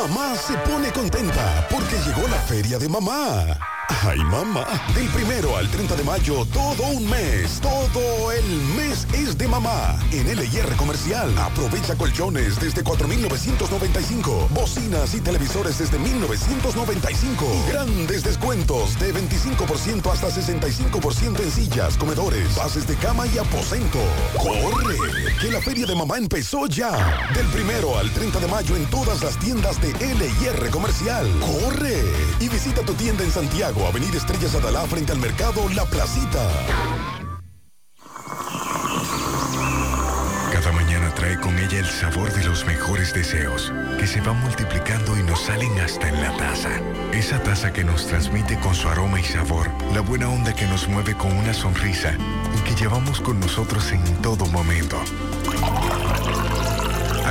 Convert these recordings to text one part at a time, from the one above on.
Mamá se pone contenta porque llegó la feria de mamá. Ay, mamá. Del primero al 30 de mayo, todo un mes. Todo el mes es de mamá. En LIR Comercial. Aprovecha colchones desde 4,995. Bocinas y televisores desde 1,995. Y grandes descuentos de 25% hasta 65% en sillas, comedores, bases de cama y aposento. ¡Corre! Que la feria de mamá empezó ya. Del primero al 30 de mayo en todas las tiendas de LIR Comercial. ¡Corre! Y visita tu tienda en Santiago Avenida Estrellas Adalá frente al mercado La Placita. Cada mañana trae con ella el sabor de los mejores deseos, que se van multiplicando y nos salen hasta en la taza. Esa taza que nos transmite con su aroma y sabor, la buena onda que nos mueve con una sonrisa y que llevamos con nosotros en todo momento.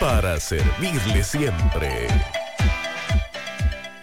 Para servirle siempre.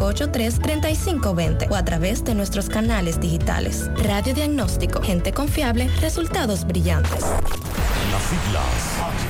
583-3520 o a través de nuestros canales digitales. Radio Diagnóstico, gente confiable, resultados brillantes. Las siglas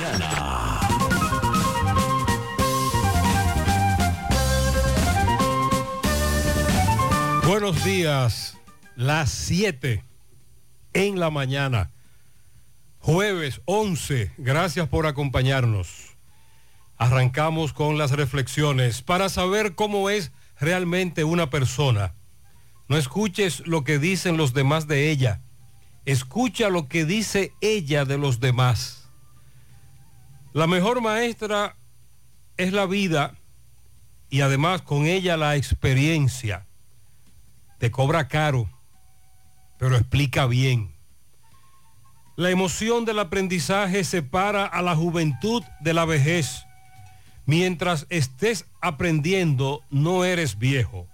Buenos días, las 7 en la mañana, jueves 11, gracias por acompañarnos. Arrancamos con las reflexiones para saber cómo es realmente una persona. No escuches lo que dicen los demás de ella, escucha lo que dice ella de los demás. La mejor maestra es la vida y además con ella la experiencia te cobra caro, pero explica bien. La emoción del aprendizaje separa a la juventud de la vejez. Mientras estés aprendiendo, no eres viejo.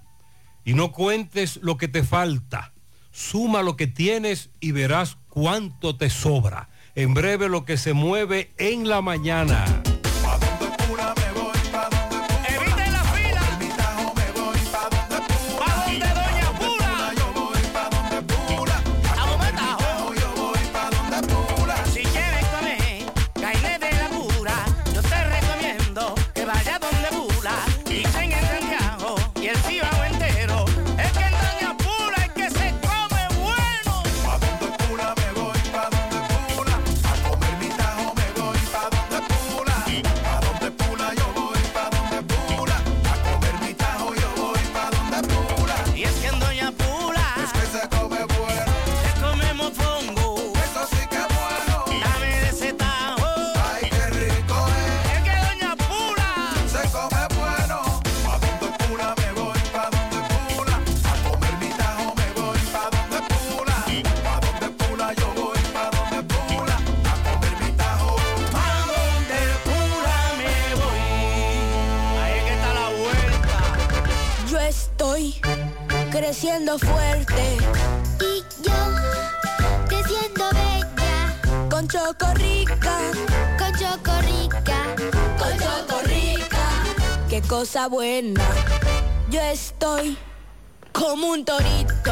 Y no cuentes lo que te falta. Suma lo que tienes y verás cuánto te sobra. En breve lo que se mueve en la mañana. Creciendo fuerte. Y yo creciendo bella. Con chocorrica, con chocorrica, con chocorrica. Qué cosa buena. Yo estoy como un torito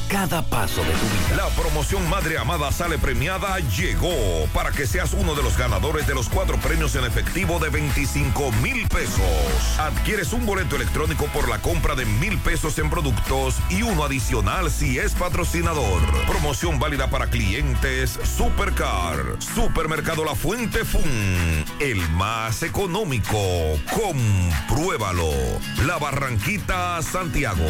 cada paso de tu vida. La promoción Madre Amada Sale Premiada llegó para que seas uno de los ganadores de los cuatro premios en efectivo de 25 mil pesos. Adquieres un boleto electrónico por la compra de mil pesos en productos y uno adicional si es patrocinador. Promoción válida para clientes Supercar. Supermercado La Fuente Fun. El más económico. Compruébalo. La Barranquita, Santiago.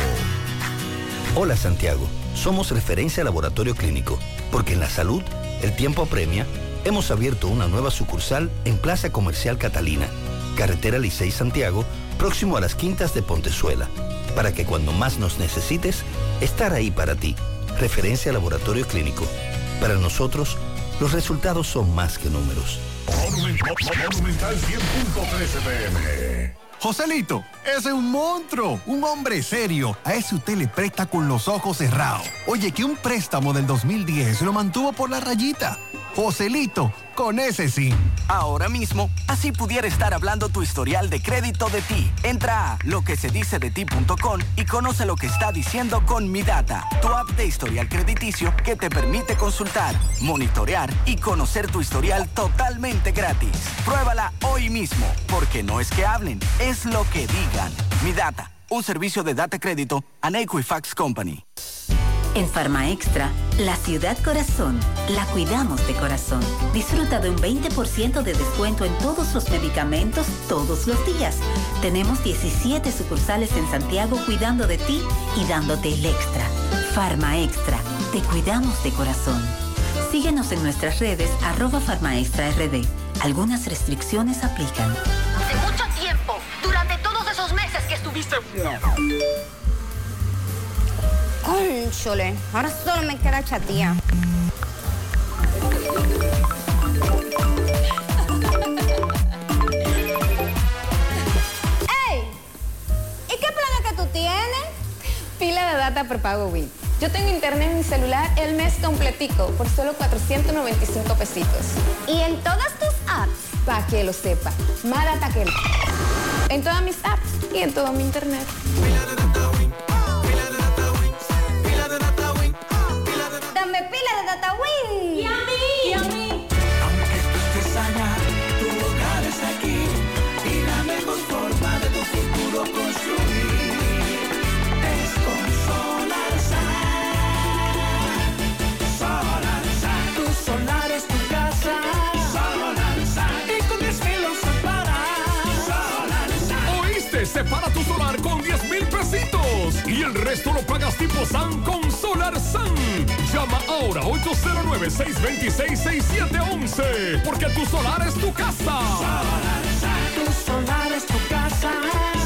Hola Santiago, somos referencia laboratorio clínico, porque en la salud el tiempo apremia. Hemos abierto una nueva sucursal en Plaza Comercial Catalina, Carretera Licey Santiago, próximo a las Quintas de Pontezuela, para que cuando más nos necesites, estar ahí para ti. Referencia laboratorio clínico. Para nosotros, los resultados son más que números. Monumental 100.13 pm. Joselito, ese es un monstruo, un hombre serio. A ese usted le presta con los ojos cerrados. Oye, que un préstamo del 2010 lo mantuvo por la rayita. Joselito, con ese sí. Ahora mismo, así pudiera estar hablando tu historial de crédito de ti. Entra a lo y conoce lo que está diciendo con Mi Data, tu app de historial crediticio que te permite consultar, monitorear y conocer tu historial totalmente gratis. Pruébala hoy mismo, porque no es que hablen, lo que digan. Mi Data, un servicio de data crédito a Equifax Company. En Farma Extra, la ciudad corazón, la cuidamos de corazón. Disfruta de un 20% de descuento en todos los medicamentos todos los días. Tenemos 17 sucursales en Santiago cuidando de ti y dándote el extra. Farma Extra, te cuidamos de corazón. Síguenos en nuestras redes arroba farmaextrard. Algunas restricciones aplican. Hace mucho tiempo, durante todos esos meses que estuviste... Cónchole, ahora solo me queda chatía. ¡Ey! ¿Y qué planes que tú tienes? Pila de data prepago Wii. Yo tengo internet en mi celular el mes completico por solo 495 pesitos. ¿Y en todas tus apps? Para que lo sepa. Más data que... En todas mis apps y en todo mi internet. Dame pila de data Separa tu solar con 10 mil pesitos y el resto lo pagas tipo SAN con Solar SAN. Llama ahora 809-626-6711 porque tu solar es tu casa. Solarsa. Tu solar es tu casa.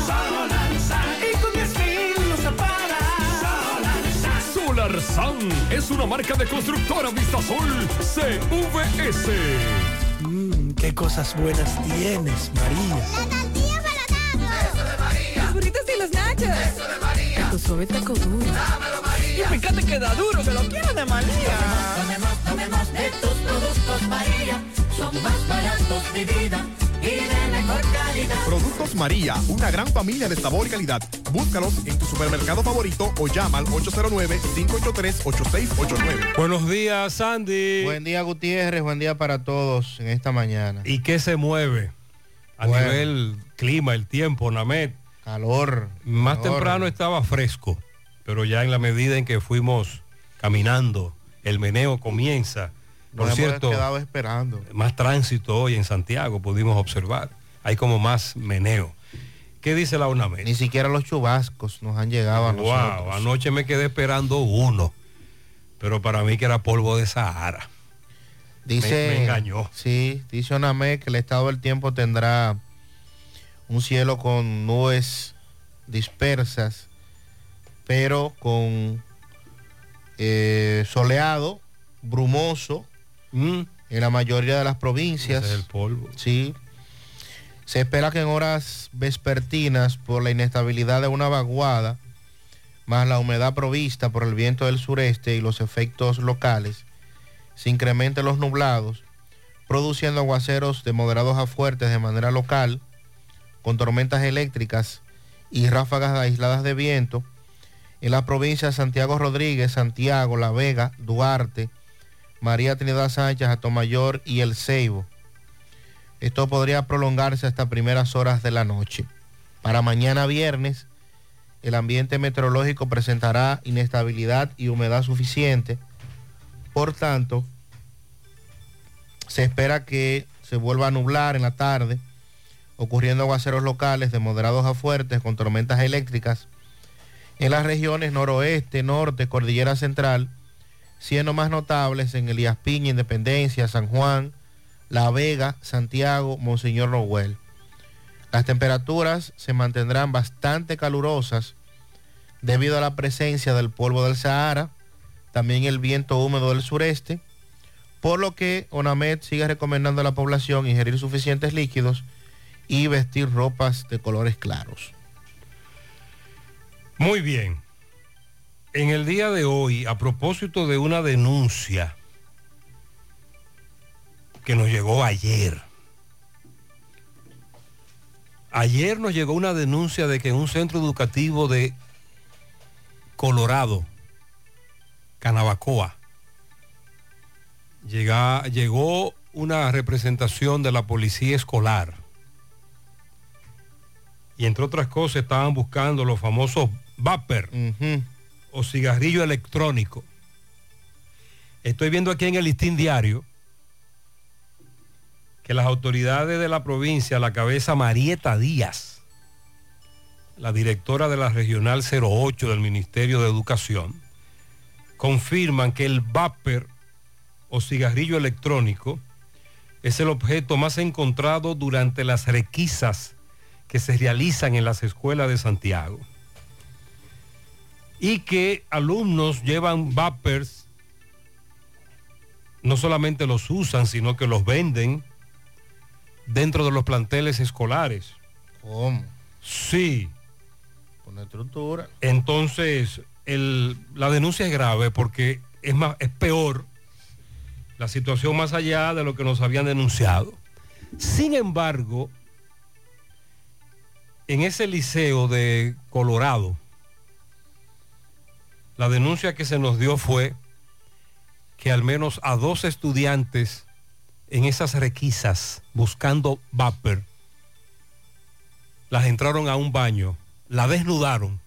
Solarsa. Y con 10 mil lo separas. Solarsa. Solar SAN es una marca de constructora Vistasol CVS. Mmm, qué cosas buenas tienes, María. Burritos y los nachos. Eso de María. Tu suave taco duro. Dámelo, María. Y fíjate que da duro, que lo quiero de María. De tus productos María. Son más baratos de vida y de mejor calidad. Productos María, una gran familia de sabor y calidad. Búscalos en tu supermercado favorito o llama al 809-583-8689. Buenos días, Sandy. Buen día, Gutiérrez. Buen día para todos en esta mañana. ¿Y qué se mueve? A Bueno. nivel clima, el tiempo, Namet. Calor. Más calor. temprano estaba fresco, pero ya en la medida en que fuimos caminando, el meneo comienza. Por Nos hemos cierto, quedado esperando. más tránsito hoy en Santiago pudimos observar. Hay como más meneo. ¿Qué dice la UNAMED? Ni siquiera los chubascos nos han llegado a Wow, nosotros. anoche me quedé esperando uno, pero para mí que era polvo de Sahara. Dice, me, me engañó. Sí, dice Onamé que el estado del tiempo tendrá un cielo con nubes dispersas, pero con eh, soleado, brumoso en la mayoría de las provincias. Mm. Ese es el polvo. Sí. Se espera que en horas vespertinas, por la inestabilidad de una vaguada, más la humedad provista por el viento del sureste y los efectos locales, se incrementen los nublados, produciendo aguaceros de moderados a fuertes de manera local, con tormentas eléctricas y ráfagas aisladas de viento en las provincias Santiago Rodríguez, Santiago, La Vega, Duarte, María Trinidad Sánchez, Atomayor y El Ceibo. Esto podría prolongarse hasta primeras horas de la noche. Para mañana viernes, el ambiente meteorológico presentará inestabilidad y humedad suficiente. Por tanto, se espera que se vuelva a nublar en la tarde, ocurriendo aguaceros locales de moderados a fuertes con tormentas eléctricas en las regiones noroeste, norte, cordillera central, siendo más notables en Elías Piña, Independencia, San Juan, La Vega, Santiago, Monseñor Noel. Las temperaturas se mantendrán bastante calurosas debido a la presencia del polvo del Sahara, también el viento húmedo del sureste, por lo que ONAMED sigue recomendando a la población ingerir suficientes líquidos y vestir ropas de colores claros. Muy bien. En el día de hoy, a propósito de una denuncia que nos llegó ayer, ayer nos llegó una denuncia de que en un centro educativo de Colorado, Canabacoa, llega- llegó una representación de la policía escolar. Y entre otras cosas estaban buscando los famosos vapor o cigarrillo electrónico. Estoy viendo aquí en el listín diario que las autoridades de la provincia, la cabeza Marieta Díaz, la directora de la Regional 08 del Ministerio de Educación, confirman que el vapor o cigarrillo electrónico es el objeto más encontrado durante las requisas que se realizan en las escuelas de Santiago. Y que alumnos llevan vapers, no solamente los usan, sino que los venden dentro de los planteles escolares. ¿Cómo? Sí. Con estructura. Entonces, el- la denuncia es grave porque es, más, es peor la situación más allá de lo que nos habían denunciado. Sin embargo, en ese liceo de Colorado, la denuncia que se nos dio fue que al menos a dos estudiantes en esas requisas buscando vapor, las entraron a un baño, la desnudaron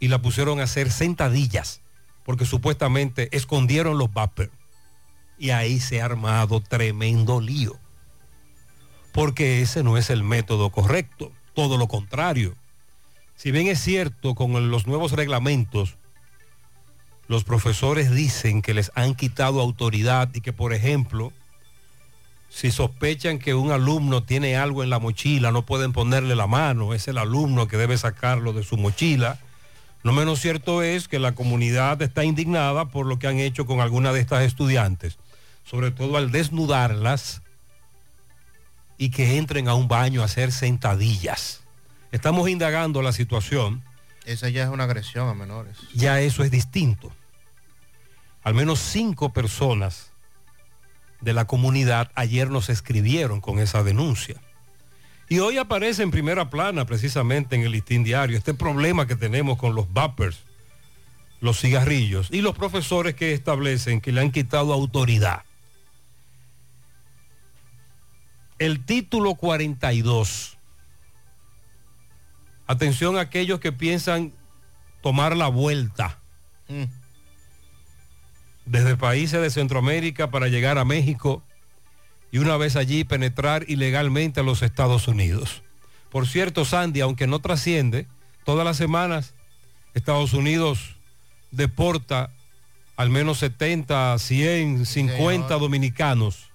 y la pusieron a hacer sentadillas porque supuestamente escondieron los vapor. Y ahí se ha armado tremendo lío. Porque ese no es el método correcto, todo lo contrario. Si bien es cierto, con los nuevos reglamentos, los profesores dicen que les han quitado autoridad y que, por ejemplo, si sospechan que un alumno tiene algo en la mochila, no pueden ponerle la mano, es el alumno que debe sacarlo de su mochila. No menos cierto es que la comunidad está indignada por lo que han hecho con algunas de estas estudiantes, sobre todo al desnudarlas y que entren a un baño a hacer sentadillas. Estamos indagando la situación, Esa ya es una agresión a menores. ya eso es distinto. Al menos cinco personas de la comunidad ayer nos escribieron con esa denuncia. Y hoy aparece en primera plana, precisamente en el listín diario, este problema que tenemos con los vapers, los cigarrillos y los profesores que establecen que le han quitado autoridad. El título 42. Atención a aquellos que piensan tomar la vuelta desde países de Centroamérica para llegar a México y una vez allí penetrar ilegalmente a los Estados Unidos. Por cierto, Sandy, aunque no trasciende, todas las semanas Estados Unidos deporta al menos 70, 100, 50 dominicanos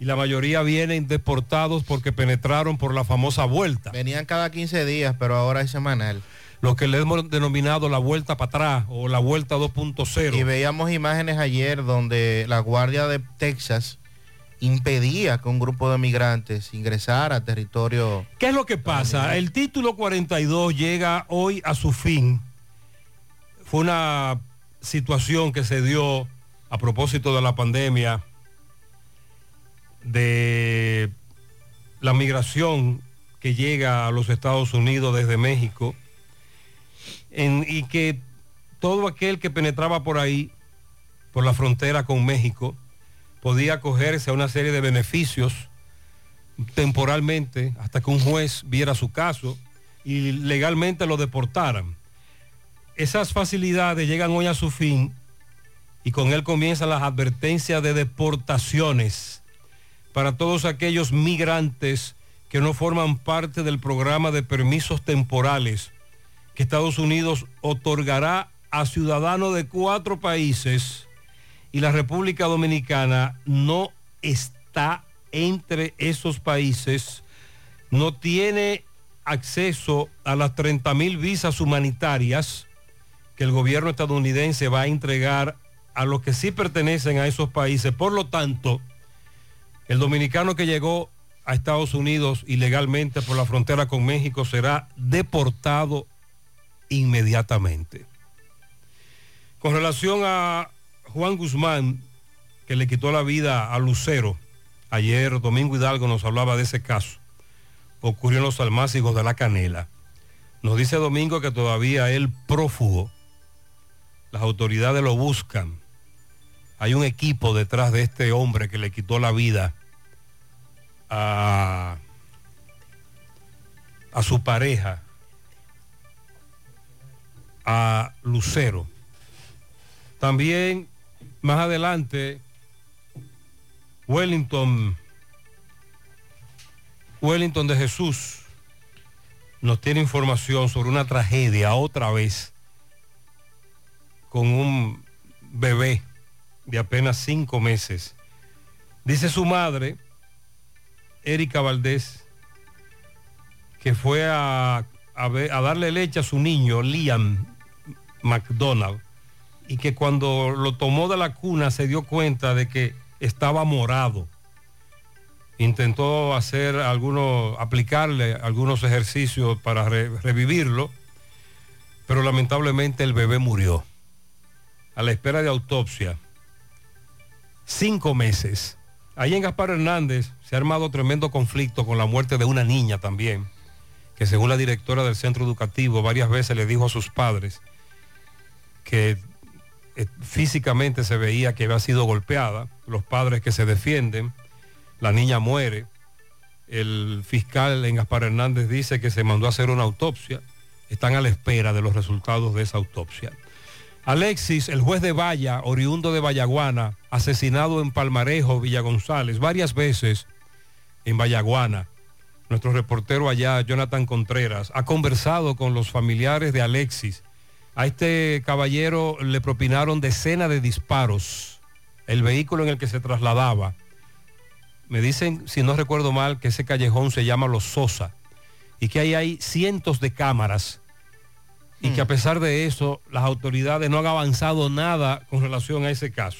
y la mayoría vienen deportados porque penetraron por la famosa vuelta. Venían cada 15 días, pero ahora es semanal. Lo que le hemos denominado la vuelta para atrás o la vuelta 2.0. Y veíamos imágenes ayer donde la Guardia de Texas impedía que un grupo de migrantes ingresara a territorio. ¿Qué es lo que pasa? El título 42 llega hoy a su fin. Fue una situación que se dio a propósito de la pandemia, de la migración que llega a los Estados Unidos desde México, y que todo aquel que penetraba por ahí, por la frontera con México, podía acogerse a una serie de beneficios temporalmente hasta que un juez viera su caso y legalmente lo deportaran. Esas facilidades llegan hoy a su fin y con él comienzan las advertencias de deportaciones para todos aquellos migrantes que no forman parte del programa de permisos temporales que Estados Unidos otorgará a ciudadanos de cuatro países y la República Dominicana no está entre esos países, no tiene acceso a las 30 mil visas humanitarias que el gobierno estadounidense va a entregar a los que sí pertenecen a esos países. Por lo tanto, el dominicano que llegó a Estados Unidos ilegalmente por la frontera con México será deportado inmediatamente. Con relación a Juan Guzmán, que le quitó la vida a Lucero, ayer Domingo Hidalgo nos hablaba de ese caso. Ocurrió en los almácigos de la Canela. Nos dice Domingo que todavía él prófugo. Las autoridades lo buscan. Hay un equipo detrás de este hombre que le quitó la vida a, su pareja, a Lucero. También más adelante, Wellington, Wellington de Jesús nos tiene información sobre una tragedia otra vez con un bebé de apenas cinco meses. Dice su madre, Erika Valdés, que fue a, darle leche a su niño, Liam McDonald, y que cuando lo tomó de la cuna se dio cuenta de que estaba morado. Intentó hacer algunos, aplicarle algunos ejercicios para re- revivirlo, pero lamentablemente el bebé murió. A la espera de autopsia. Cinco meses. Ahí en Gaspar Hernández se ha armado tremendo conflicto con la muerte de una niña también, que según la directora del centro educativo varias veces le dijo a sus padres que eh, físicamente se veía que había sido golpeada, los padres que se defienden, la niña muere, el fiscal en Gaspar Hernández dice que se mandó a hacer una autopsia, están a la espera de los resultados de esa autopsia. Alexis, el juez de Valla, oriundo de Vallaguana, asesinado en Palmarejo, Villa González, varias veces en Vallaguana. Nuestro reportero allá, Jonathan Contreras, ha conversado con los familiares de Alexis. A este caballero le propinaron decenas de disparos. El vehículo en el que se trasladaba. Me dicen, si no recuerdo mal, que ese callejón se llama Los Sosa y que ahí hay cientos de cámaras y que a pesar de eso las autoridades no han avanzado nada con relación a ese caso.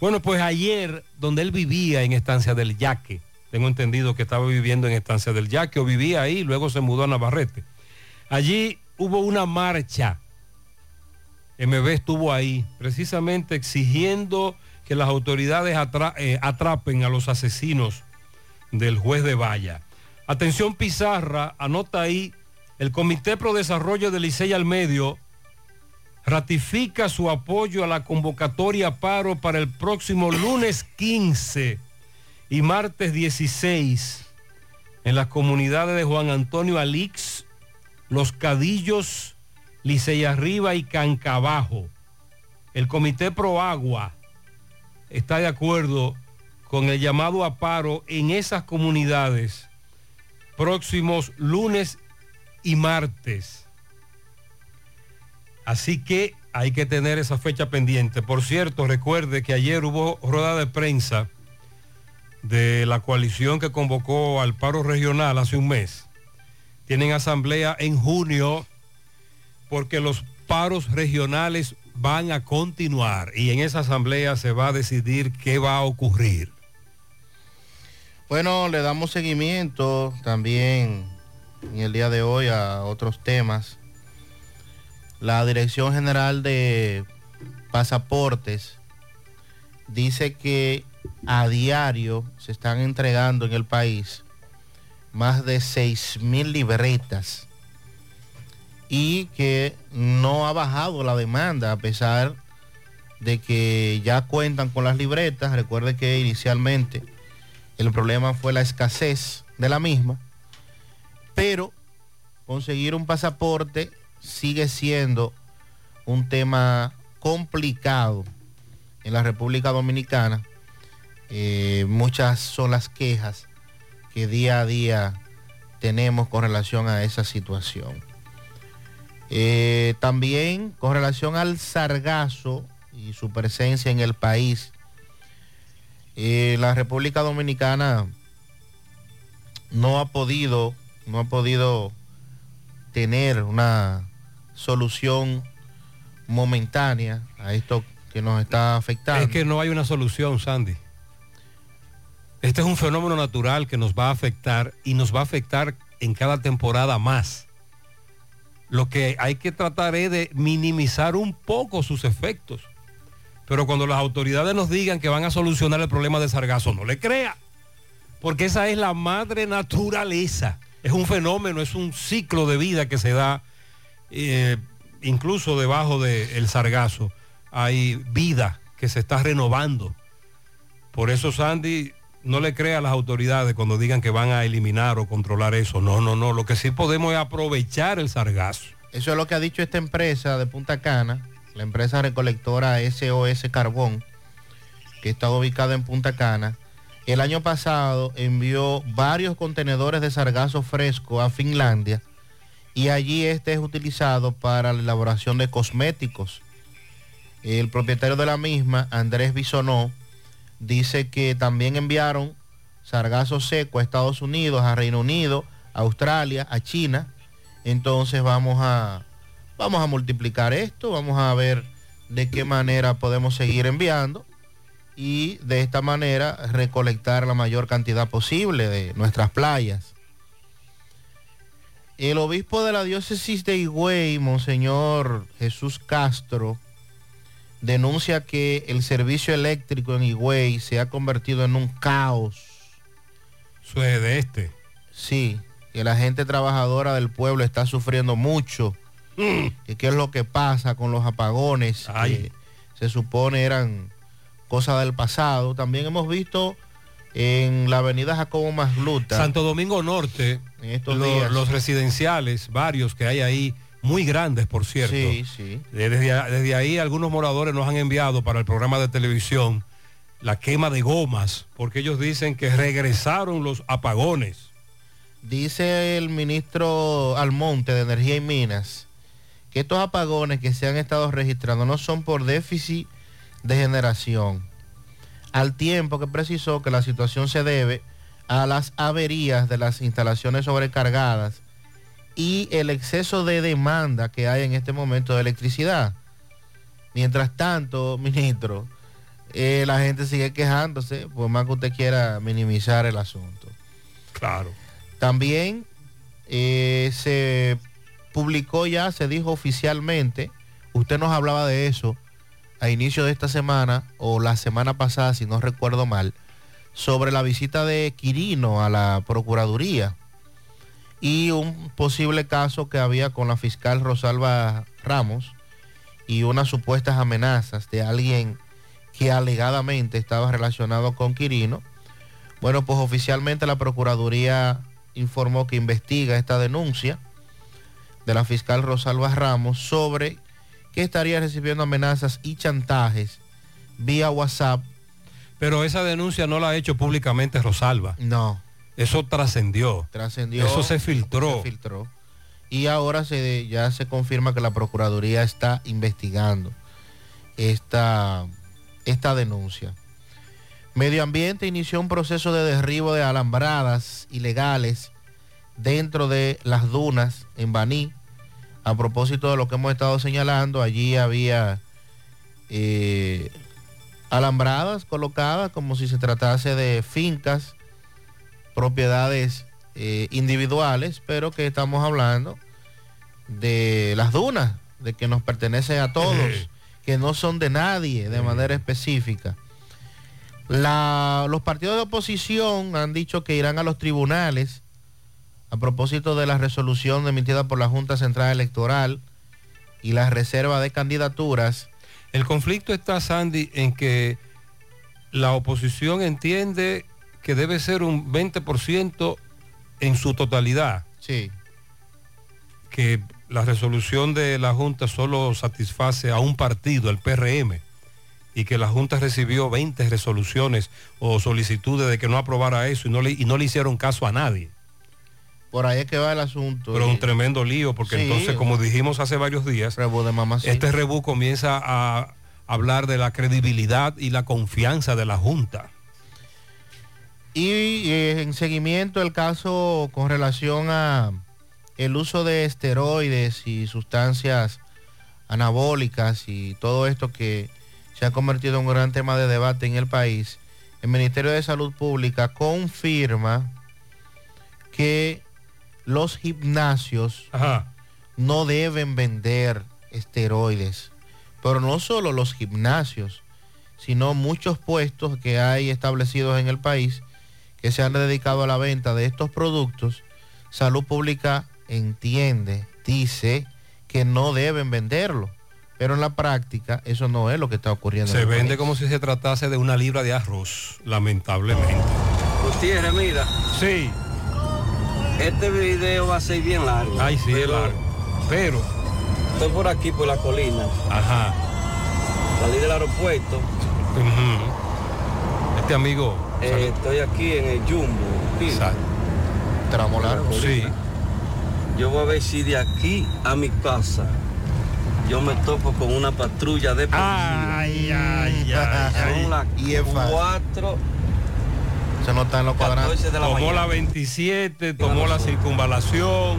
Bueno, pues ayer, donde él vivía en Estancia del Yaque, tengo entendido que estaba viviendo en Estancia del Yaque o vivía ahí, luego se mudó a Navarrete. Allí hubo una marcha. MB estuvo ahí precisamente exigiendo que las autoridades atra- eh, atrapen a los asesinos del juez de Valla. Atención Pizarra, anota ahí, el Comité Pro Desarrollo de Licey al Medio ratifica su apoyo a la convocatoria paro para el próximo lunes 15 y martes 16 en las comunidades de Juan Antonio Alix, Los Cadillos, Licey Arriba y Cancabajo. El Comité Pro Agua está de acuerdo con el llamado a paro en esas comunidades próximos lunes y martes. Así que hay que tener esa fecha pendiente. Por cierto, recuerde que ayer hubo rueda de prensa de la coalición que convocó al paro regional hace un mes. Tienen asamblea en junio porque los paros regionales van a continuar y en esa asamblea se va a decidir qué va a ocurrir. Bueno, le damos seguimiento también en el día de hoy a otros temas. La Dirección General de Pasaportes dice que a diario se están entregando en el país más de 6 mil libretas y que no ha bajado la demanda a pesar de que ya cuentan con las libretas. Recuerde que inicialmente el problema fue la escasez de la misma, pero conseguir un pasaporte sigue siendo un tema complicado en la República Dominicana. Eh, muchas son las quejas que día a día tenemos con relación a esa situación. Eh, también con relación al sargazo y su presencia en el país, eh, la República Dominicana no ha podido, no ha podido tener una solución momentánea a esto que nos está afectando. Es que no hay una solución, Sandy. Este es un fenómeno natural que nos va a afectar y nos va a afectar en cada temporada más. Lo que hay que tratar es de minimizar un poco sus efectos. Pero cuando las autoridades nos digan que van a solucionar el problema de sargazo, no le crea. Porque esa es la madre naturaleza. Es un fenómeno, es un ciclo de vida que se da eh, incluso debajo del sargazo. Hay vida que se está renovando. Por eso, Sandy, no le crea a las autoridades cuando digan que van a eliminar o controlar eso. No, no, no. Lo que sí podemos es aprovechar el sargazo. Eso es lo que ha dicho esta empresa de Punta Cana, la empresa recolectora SOS Carbón, que está ubicada en Punta Cana. El año pasado envió varios contenedores de sargazo fresco a Finlandia y allí este es utilizado para la elaboración de cosméticos. El propietario de la misma, Andrés Bisonó, dice que también enviaron sargazo seco a Estados Unidos, a Reino Unido, a Australia, a China. Entonces vamos a, vamos a multiplicar esto, vamos a ver de qué manera podemos seguir enviando y de esta manera recolectar la mayor cantidad posible de nuestras playas. El obispo de la diócesis de Higüey, Monseñor Jesús Castro, denuncia que el servicio eléctrico en Higüey se ha convertido en un caos. Eso es de este. Sí, que la gente trabajadora del pueblo está sufriendo mucho. Que qué es lo que pasa con los apagones que se supone eran cosas del pasado. También hemos visto en la avenida Jacobo Masluta. Santo Domingo Norte, en estos lo- días. los residenciales, varios que hay ahí, muy grandes, por cierto. Sí, sí. Desde, a- desde ahí algunos moradores nos han enviado para el programa de televisión la quema de gomas, porque ellos dicen que regresaron los apagones. Dice el ministro Almonte de Energía y Minas que estos apagones que se han estado registrando no son por déficit de generación, al tiempo que precisó que la situación se debe a las averías de las instalaciones sobrecargadas y el exceso de demanda que hay en este momento de electricidad. Mientras tanto, ministro, eh, la gente sigue quejándose, por más que usted quiera minimizar el asunto. Claro. También eh, se publicó ya, se dijo oficialmente, usted nos hablaba de eso a inicio de esta semana o la semana pasada, si no recuerdo mal, sobre la visita de Quirino a la Procuraduría y un posible caso que había con la fiscal Rosalba Ramos y unas supuestas amenazas de alguien que alegadamente estaba relacionado con Quirino. Bueno, pues oficialmente la Procuraduría informó que investiga esta denuncia de la fiscal Rosalba Ramos sobre que estaría recibiendo amenazas y chantajes vía WhatsApp. Pero esa denuncia no la ha hecho públicamente Rosalba. No. Eso trascendió. Trascendió. Eso se filtró. Se filtró. Y ahora se, ya se confirma que la Procuraduría está investigando esta, esta denuncia. Medio Ambiente inició un proceso de derribo de alambradas ilegales dentro de las dunas en Baní. A propósito de lo que hemos estado señalando, allí había eh, alambradas colocadas como si se tratase de fincas propiedades eh, individuales, pero que estamos hablando de las dunas, de que nos pertenecen a todos, que no son de nadie de manera específica. La- los partidos de oposición han dicho que irán a los tribunales a propósito de la resolución emitida por la Junta Central Electoral y la reserva de candidaturas. El conflicto está, Sandy, en que la oposición entiende que debe ser un 20% en su totalidad. Sí. Que la resolución de la Junta solo satisface a un partido, el PRM, y que la Junta recibió 20 resoluciones o solicitudes de que no aprobara eso y no le, y no le hicieron caso a nadie. Por ahí es que va el asunto. Pero Y- un tremendo lío, porque Sí. entonces, como dijimos hace varios días, este rebú comienza a hablar de la credibilidad y la confianza de la Junta. Y eh, en seguimiento el caso con relación a el uso de esteroides y sustancias anabólicas y todo esto que se ha convertido en un gran tema de debate en el país, el Ministerio de Salud Pública confirma que los gimnasios no deben vender esteroides, pero no solo los gimnasios, sino muchos puestos que hay establecidos en el país que se han dedicado a la venta de estos productos, Salud Pública entiende, dice que no deben venderlo, pero en la práctica eso no es lo que está ocurriendo. en Se vende país. como si se tratase de una libra de arroz, lamentablemente. Gutiérrez, mira. Sí. Este video va a ser bien largo. Ay, sí, es largo. Pero. Estoy por aquí, por la colina. Ajá. Salí del aeropuerto. Este amigo. Eh, estoy aquí en el Jumbo. ¿sí? Tramo largo. Sí. Yo voy a ver si de aquí a mi casa yo me topo con una patrulla de policía. Ay, ay, ay. Son las Y es fácil. cuatro. Se no está en los cuadrantes. 14 de la Tomó mañana. la 27, tomó la circunvalación,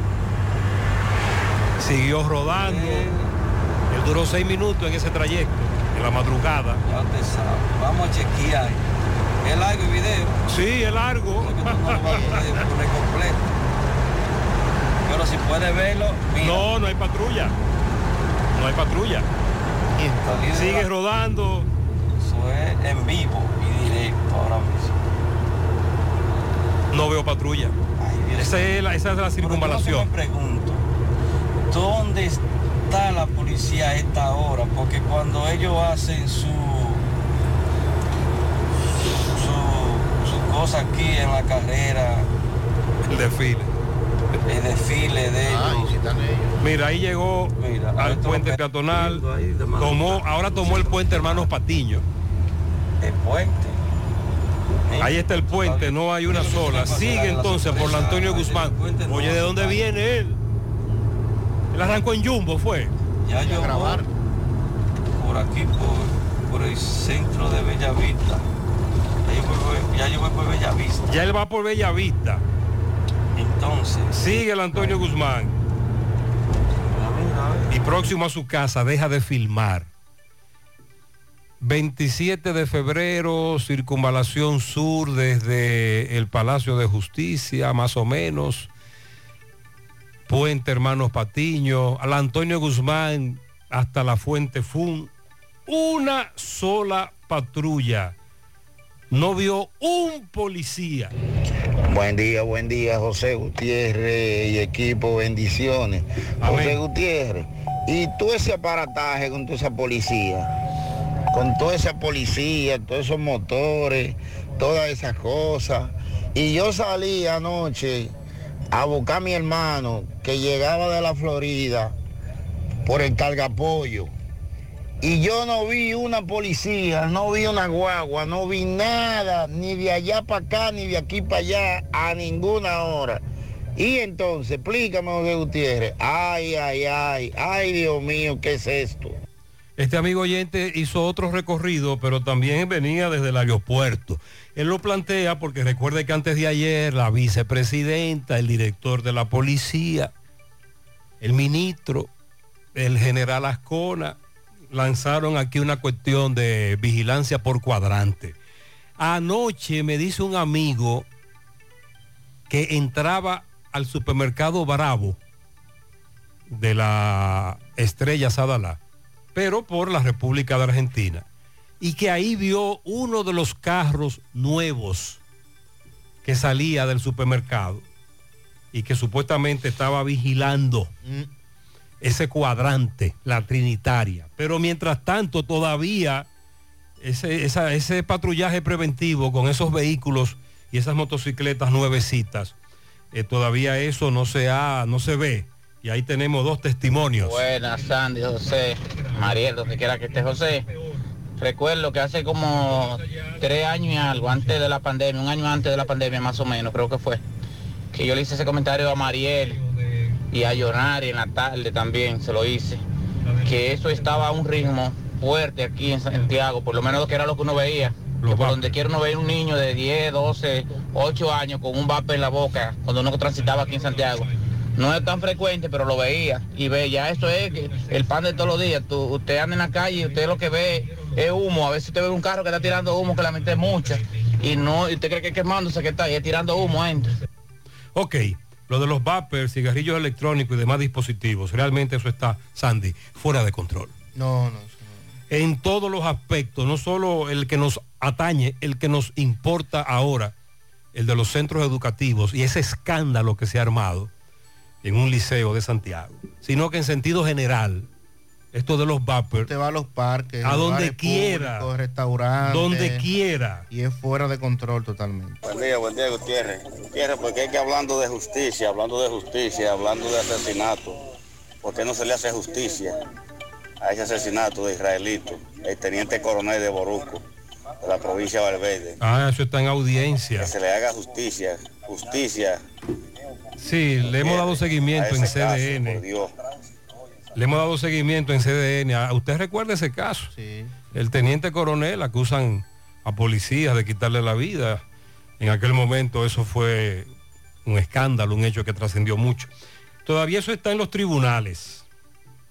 siguió rodando. Él duró seis minutos en ese trayecto, en la madrugada. Ya usted sabe. Vamos a chequear. ¿Es largo el video? Sí, es largo. que. Pero si puede verlo, mira. No, no hay patrulla. No hay patrulla. Sigue rodando. Eso es en vivo y directo ahora mismo. No veo patrulla. Esa es la, esa es la circunvalación. me pregunto, ¿dónde está la policía a esta hora? Porque cuando ellos hacen su su, su cosa aquí en la carrera, El desfile. el desfile de ellos. Mira, ahí llegó al puente peatonal. Tomó, ahora tomó el puente Hermanos Patiño. El puente. Ahí está el puente, no hay una sola. Sigue entonces por la Antonio Guzmán. Oye, ¿de dónde viene él? Él arrancó en Jumbo, fue. Ya yo voy por aquí, por, por el centro de Bellavista. Ya yo voy, por- Bellavista. Ya él va por Bella Vista. Entonces. Sigue el Antonio Guzmán. Y próximo a su casa, deja de filmar. 27 de febrero, circunvalación sur desde el Palacio de Justicia, más o menos. Puente Hermanos Patiño, al Antonio Guzmán hasta la Fuente Fun. Una sola patrulla. No vio un policía. Buen día, buen día, José Gutiérrez y equipo, bendiciones. José Gutiérrez, y todo ese aparataje con toda esa policía, con toda esa policía, todos esos motores, todas esas cosas. Y yo salí anoche a buscar a mi hermano que llegaba de la Florida por el cargapollo. Y yo no vi una policía, no vi una guagua, no vi nada, ni de allá para acá, ni de aquí para allá, a ninguna hora. Y entonces, explícame, José Gutiérrez. Ay, ay, ay, ay, Dios mío, ¿qué es esto? Este amigo oyente hizo otro recorrido, pero también venía desde el aeropuerto. Él lo plantea porque recuerde que antes de ayer la vicepresidenta, el director de la policía, el ministro, el general Ascona, lanzaron aquí una cuestión de vigilancia por cuadrante. Anoche me dice un amigo que entraba al supermercado Bravo de la estrella Sadala, pero por la República de Argentina, y que ahí vio uno de los carros nuevos que salía del supermercado y que supuestamente estaba vigilando ese cuadrante, la Trinitaria. Pero mientras tanto todavía ese, esa- ese patrullaje preventivo con esos vehículos y esas motocicletas nuevecitas, eh, todavía eso no se, ha, no se ve. Y ahí tenemos dos testimonios. Buenas, Sandy, José, Mariel, donde quiera que esté José. Recuerdo que hace como tres años y algo, antes de la pandemia, un año antes de la pandemia más o menos, creo que fue, que yo le hice ese comentario a Mariel y a Yonari en la tarde también, se lo hice, que eso estaba a un ritmo fuerte aquí en Santiago, por lo menos que era lo que uno veía. Que por donde quiera uno veía un niño de 10, 12, 8 años con un vape en la boca cuando uno transitaba aquí en Santiago. No es tan frecuente, pero lo veía. Y ve, ya esto es que el pan de todos los días. Tú- usted anda en la calle y usted lo que ve es humo. A veces usted ve un carro que está tirando humo que la mente es mucha. Y no, y usted cree que es quemándose que está y es tirando humo adentro. Ok, lo de los vapers, cigarrillos electrónicos y demás dispositivos, realmente eso está, Sandy, fuera de control. No, no. En todos los aspectos, no solo el que nos atañe, el que nos importa ahora, el de los centros educativos y ese escándalo que se ha armado en un liceo de Santiago, sino que en sentido general, esto de los vapers, Usted va a los parques, A donde quiera. públicos, restaurantes. Donde quiera. Y es fuera de control totalmente. Buen día, buen día, Gutiérrez. Gutiérrez, porque es que hablando de justicia, hablando de justicia, hablando de asesinato, ¿por qué no se le hace justicia a ese asesinato de Israelito, el teniente coronel de Boruco, de la provincia de Valverde? ah, eso está en audiencia. Que se le haga justicia, justicia. Sí, le hemos dado seguimiento en caso, CDN. por Dios. Le hemos dado seguimiento en CDN. Ah, ¿Usted recuerda ese caso? El teniente coronel acusan a policías de quitarle la vida. En aquel momento eso fue un escándalo, un hecho que trascendió mucho. Todavía eso está en los tribunales.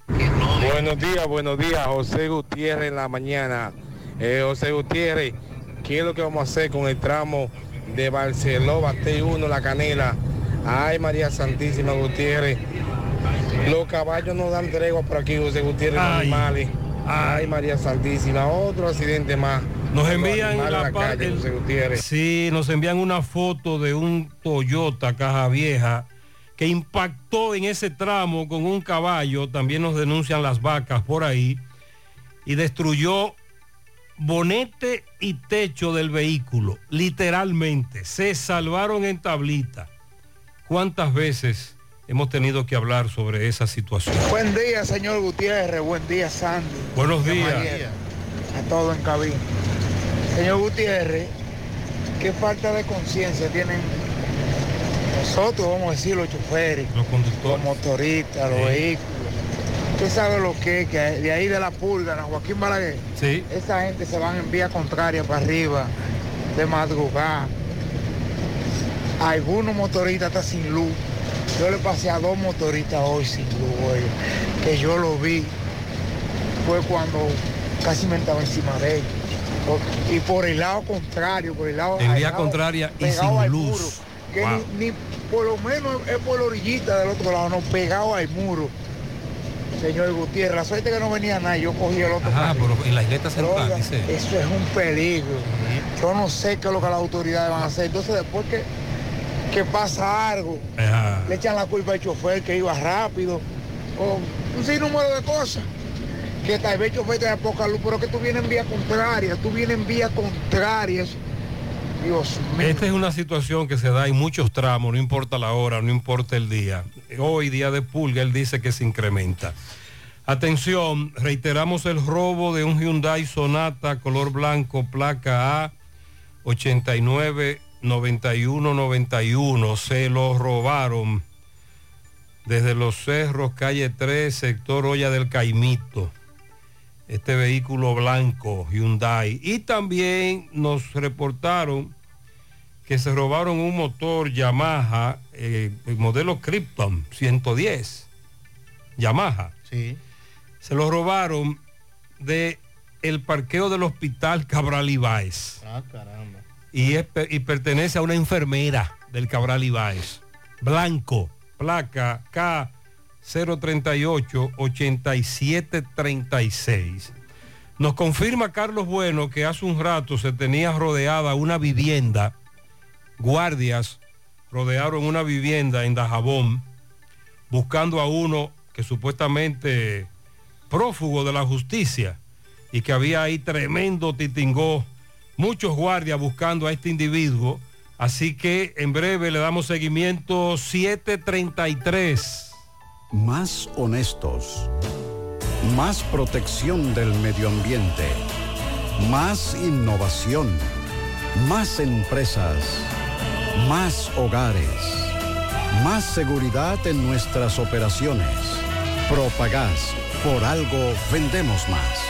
Buenos días, buenos días, José Gutiérrez en la mañana. Eh, José Gutiérrez, ¿qué es lo que vamos a hacer con el tramo de Barceló, Batey 1, La Canela? Ay, María Santísima Gutiérrez. Los caballos no dan tregua por aquí, José Gutiérrez, los Ay. animales. Ay, María Santísima, otro accidente más. Nos envían animales la en la parte- calle, José Gutiérrez. Sí, nos envían una foto de un Toyota Caja Vieja que impactó en ese tramo con un caballo, también nos denuncian las vacas por ahí, y destruyó bonete y techo del vehículo, literalmente. Se salvaron en tablita. ¿Cuántas veces hemos tenido que hablar sobre esa situación? Buen día, señor Gutiérrez. Buen día, Sandy. Buenos a días. A todo en cabina. Señor Gutiérrez, qué falta de conciencia tienen nosotros, vamos a decir, los choferes, los conductores, los motoristas, los Sí. vehículos. Usted sabe lo que es, que de ahí de la pulga, San Joaquín Balaguer, Sí. esa gente se van en vía contraria para arriba, de madrugada. Algunos motoristas están sin luz. Yo le pasé a dos motoristas hoy sin luz, oye, que yo lo vi. Fue cuando casi me estaba encima de ellos. Por- y por el lado contrario, por el lado... En vía contraria y sin luz. muro, que Wow. ni, ni por lo menos es por la orillita del otro lado, no, pegado al muro. Señor Gutiérrez, la suerte que no venía nadie, yo cogí el otro Ah, pero en la isleta central, dice. Eso es un peligro. Yo no sé qué es lo que las autoridades van a hacer. Entonces después que, que pasa algo, Ajá. le echan la culpa al chofer que iba rápido, o un sinnúmero de cosas. Que tal vez el chofer tenga poca luz, pero que tú vienes en vía contraria, tú vienes en vía contraria. Dios mío. Esta es una situación que se da en muchos tramos, no importa la hora, no importa el día. Hoy, día de pulga, él dice que se incrementa. Atención, reiteramos el robo de un Hyundai Sonata color blanco, placa A 899191. Se lo robaron desde Los Cerros, calle 3, sector Olla del Caimito este vehículo blanco Hyundai. Y también nos reportaron que se robaron un motor Yamaha, eh, el modelo Krypton 110. Yamaha. Sí. Se lo robaron de el parqueo del hospital Cabral Ibáez. Ah, caramba. Y, es y pertenece a una enfermera del Cabral Ibáez. Blanco, placa K038-8736. Nos confirma Carlos Bueno que hace un rato se tenía rodeada una vivienda, guardias rodearon una vivienda en Dajabón, buscando a uno que supuestamente prófugo de la justicia y que había ahí tremendo titingó, muchos guardias buscando a este individuo. Así que en breve le damos seguimiento 733. Más honestos. Más protección del medio ambiente. Más innovación. Más empresas. Más hogares. Más seguridad en nuestras operaciones. Propagás. Por algo vendemos más.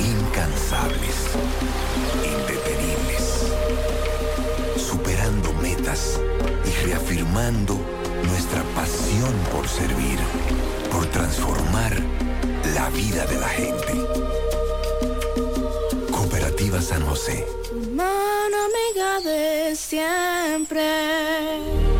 incansables, indetenibles. Superando metas y reafirmando nuestra pasión por servir, por transformar la vida de la gente. Cooperativa San José. Mano amiga de siempre.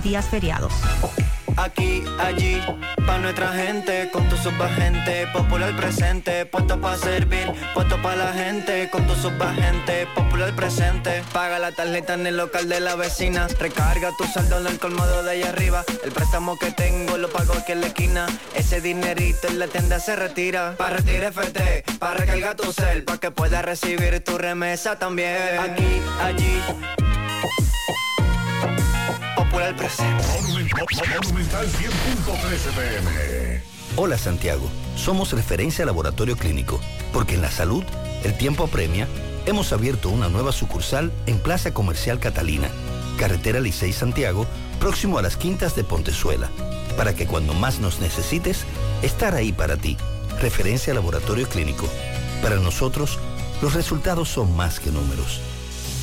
días feriados. Aquí, allí, pa' nuestra gente, con tu subagente, popular presente, puesto pa' servir, puesto pa' la gente, con tu subagente, popular presente. Paga la tarjeta en el local de la vecina, recarga tu saldo en el colmado de allá arriba, el préstamo que tengo lo pago aquí en la esquina, ese dinerito en la tienda se retira, pa' retirar FT, pa' recargar tu cel, pa' que puedas recibir tu remesa también. Aquí, allí, popular presente. Monumental 100.13 pm. Hola Santiago, somos referencia laboratorio clínico, porque en la salud el tiempo apremia. Hemos abierto una nueva sucursal en Plaza Comercial Catalina, carretera Licey Santiago, próximo a las Quintas de Pontezuela, para que cuando más nos necesites, estar ahí para ti. Referencia laboratorio clínico. Para nosotros, los resultados son más que números.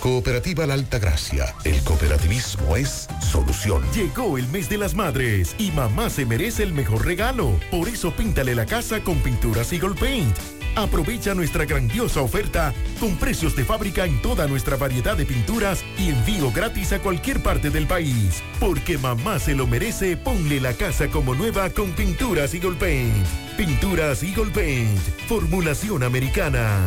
Cooperativa La Alta Gracia. El cooperativismo es solución. Llegó el mes de las madres y mamá se merece el mejor regalo. Por eso píntale la casa con pinturas Eagle Paint. Aprovecha nuestra grandiosa oferta con precios de fábrica en toda nuestra variedad de pinturas y envío gratis a cualquier parte del país. Porque mamá se lo merece, ponle la casa como nueva con pinturas Eagle Paint. Pinturas Eagle Paint. Formulación americana.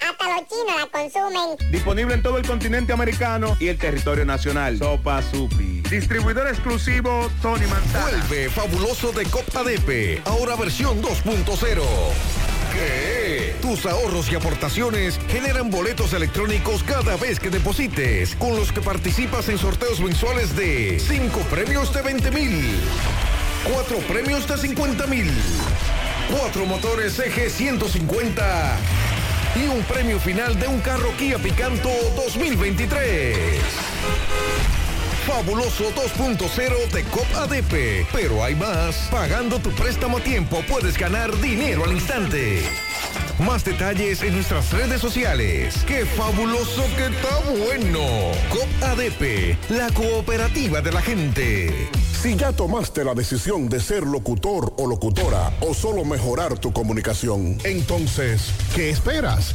Hasta los chinos la consumen. Disponible en todo el continente americano y el territorio nacional. Sopa Supi. Distribuidor exclusivo Tony Manzana. Vuelve fabuloso de Copa Depe, ahora versión 2.0. ¿Qué? Tus ahorros y aportaciones generan boletos electrónicos cada vez que deposites, con los que participas en sorteos mensuales de 5 premios de 20 mil, 4 premios de 50 mil, 4 motores eje 150 y un premio final de un carro Kia Picanto 2023. Fabuloso 2.0 de COP ADP. Pero hay más. Pagando tu préstamo a tiempo puedes ganar dinero al instante. Más detalles en nuestras redes sociales. ¡Qué fabuloso que está bueno! COP ADP, la cooperativa de la gente. Si ya tomaste la decisión de ser locutor o locutora o solo mejorar tu comunicación, entonces, ¿qué esperas?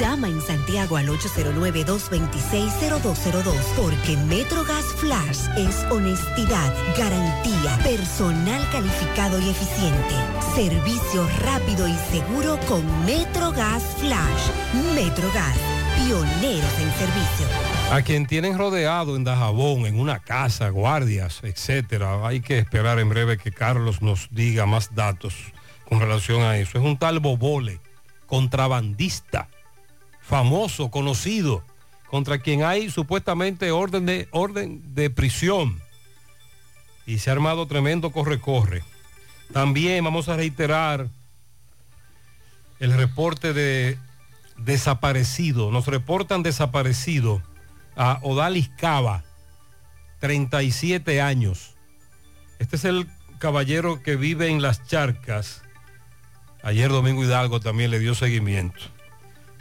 Llama en Santiago al 809-226-0202 porque MetroGas Flash es honestidad, garantía, personal calificado y eficiente, servicio rápido y seguro con MetroGas Flash. MetroGas, pioneros en servicio. A quien tienen rodeado en Dajabón, en una casa, guardias, etcétera, hay que esperar en breve que Carlos nos diga más datos con relación a eso. Es un tal Bobole, contrabandista, famoso, conocido, contra quien hay supuestamente orden de, orden de prisión. Y se ha armado tremendo corre-corre. También vamos a reiterar el reporte de desaparecido. Nos reportan desaparecido a Odalis Cava, 37 años. Este es el caballero que vive en las charcas. Ayer Domingo Hidalgo también le dio seguimiento.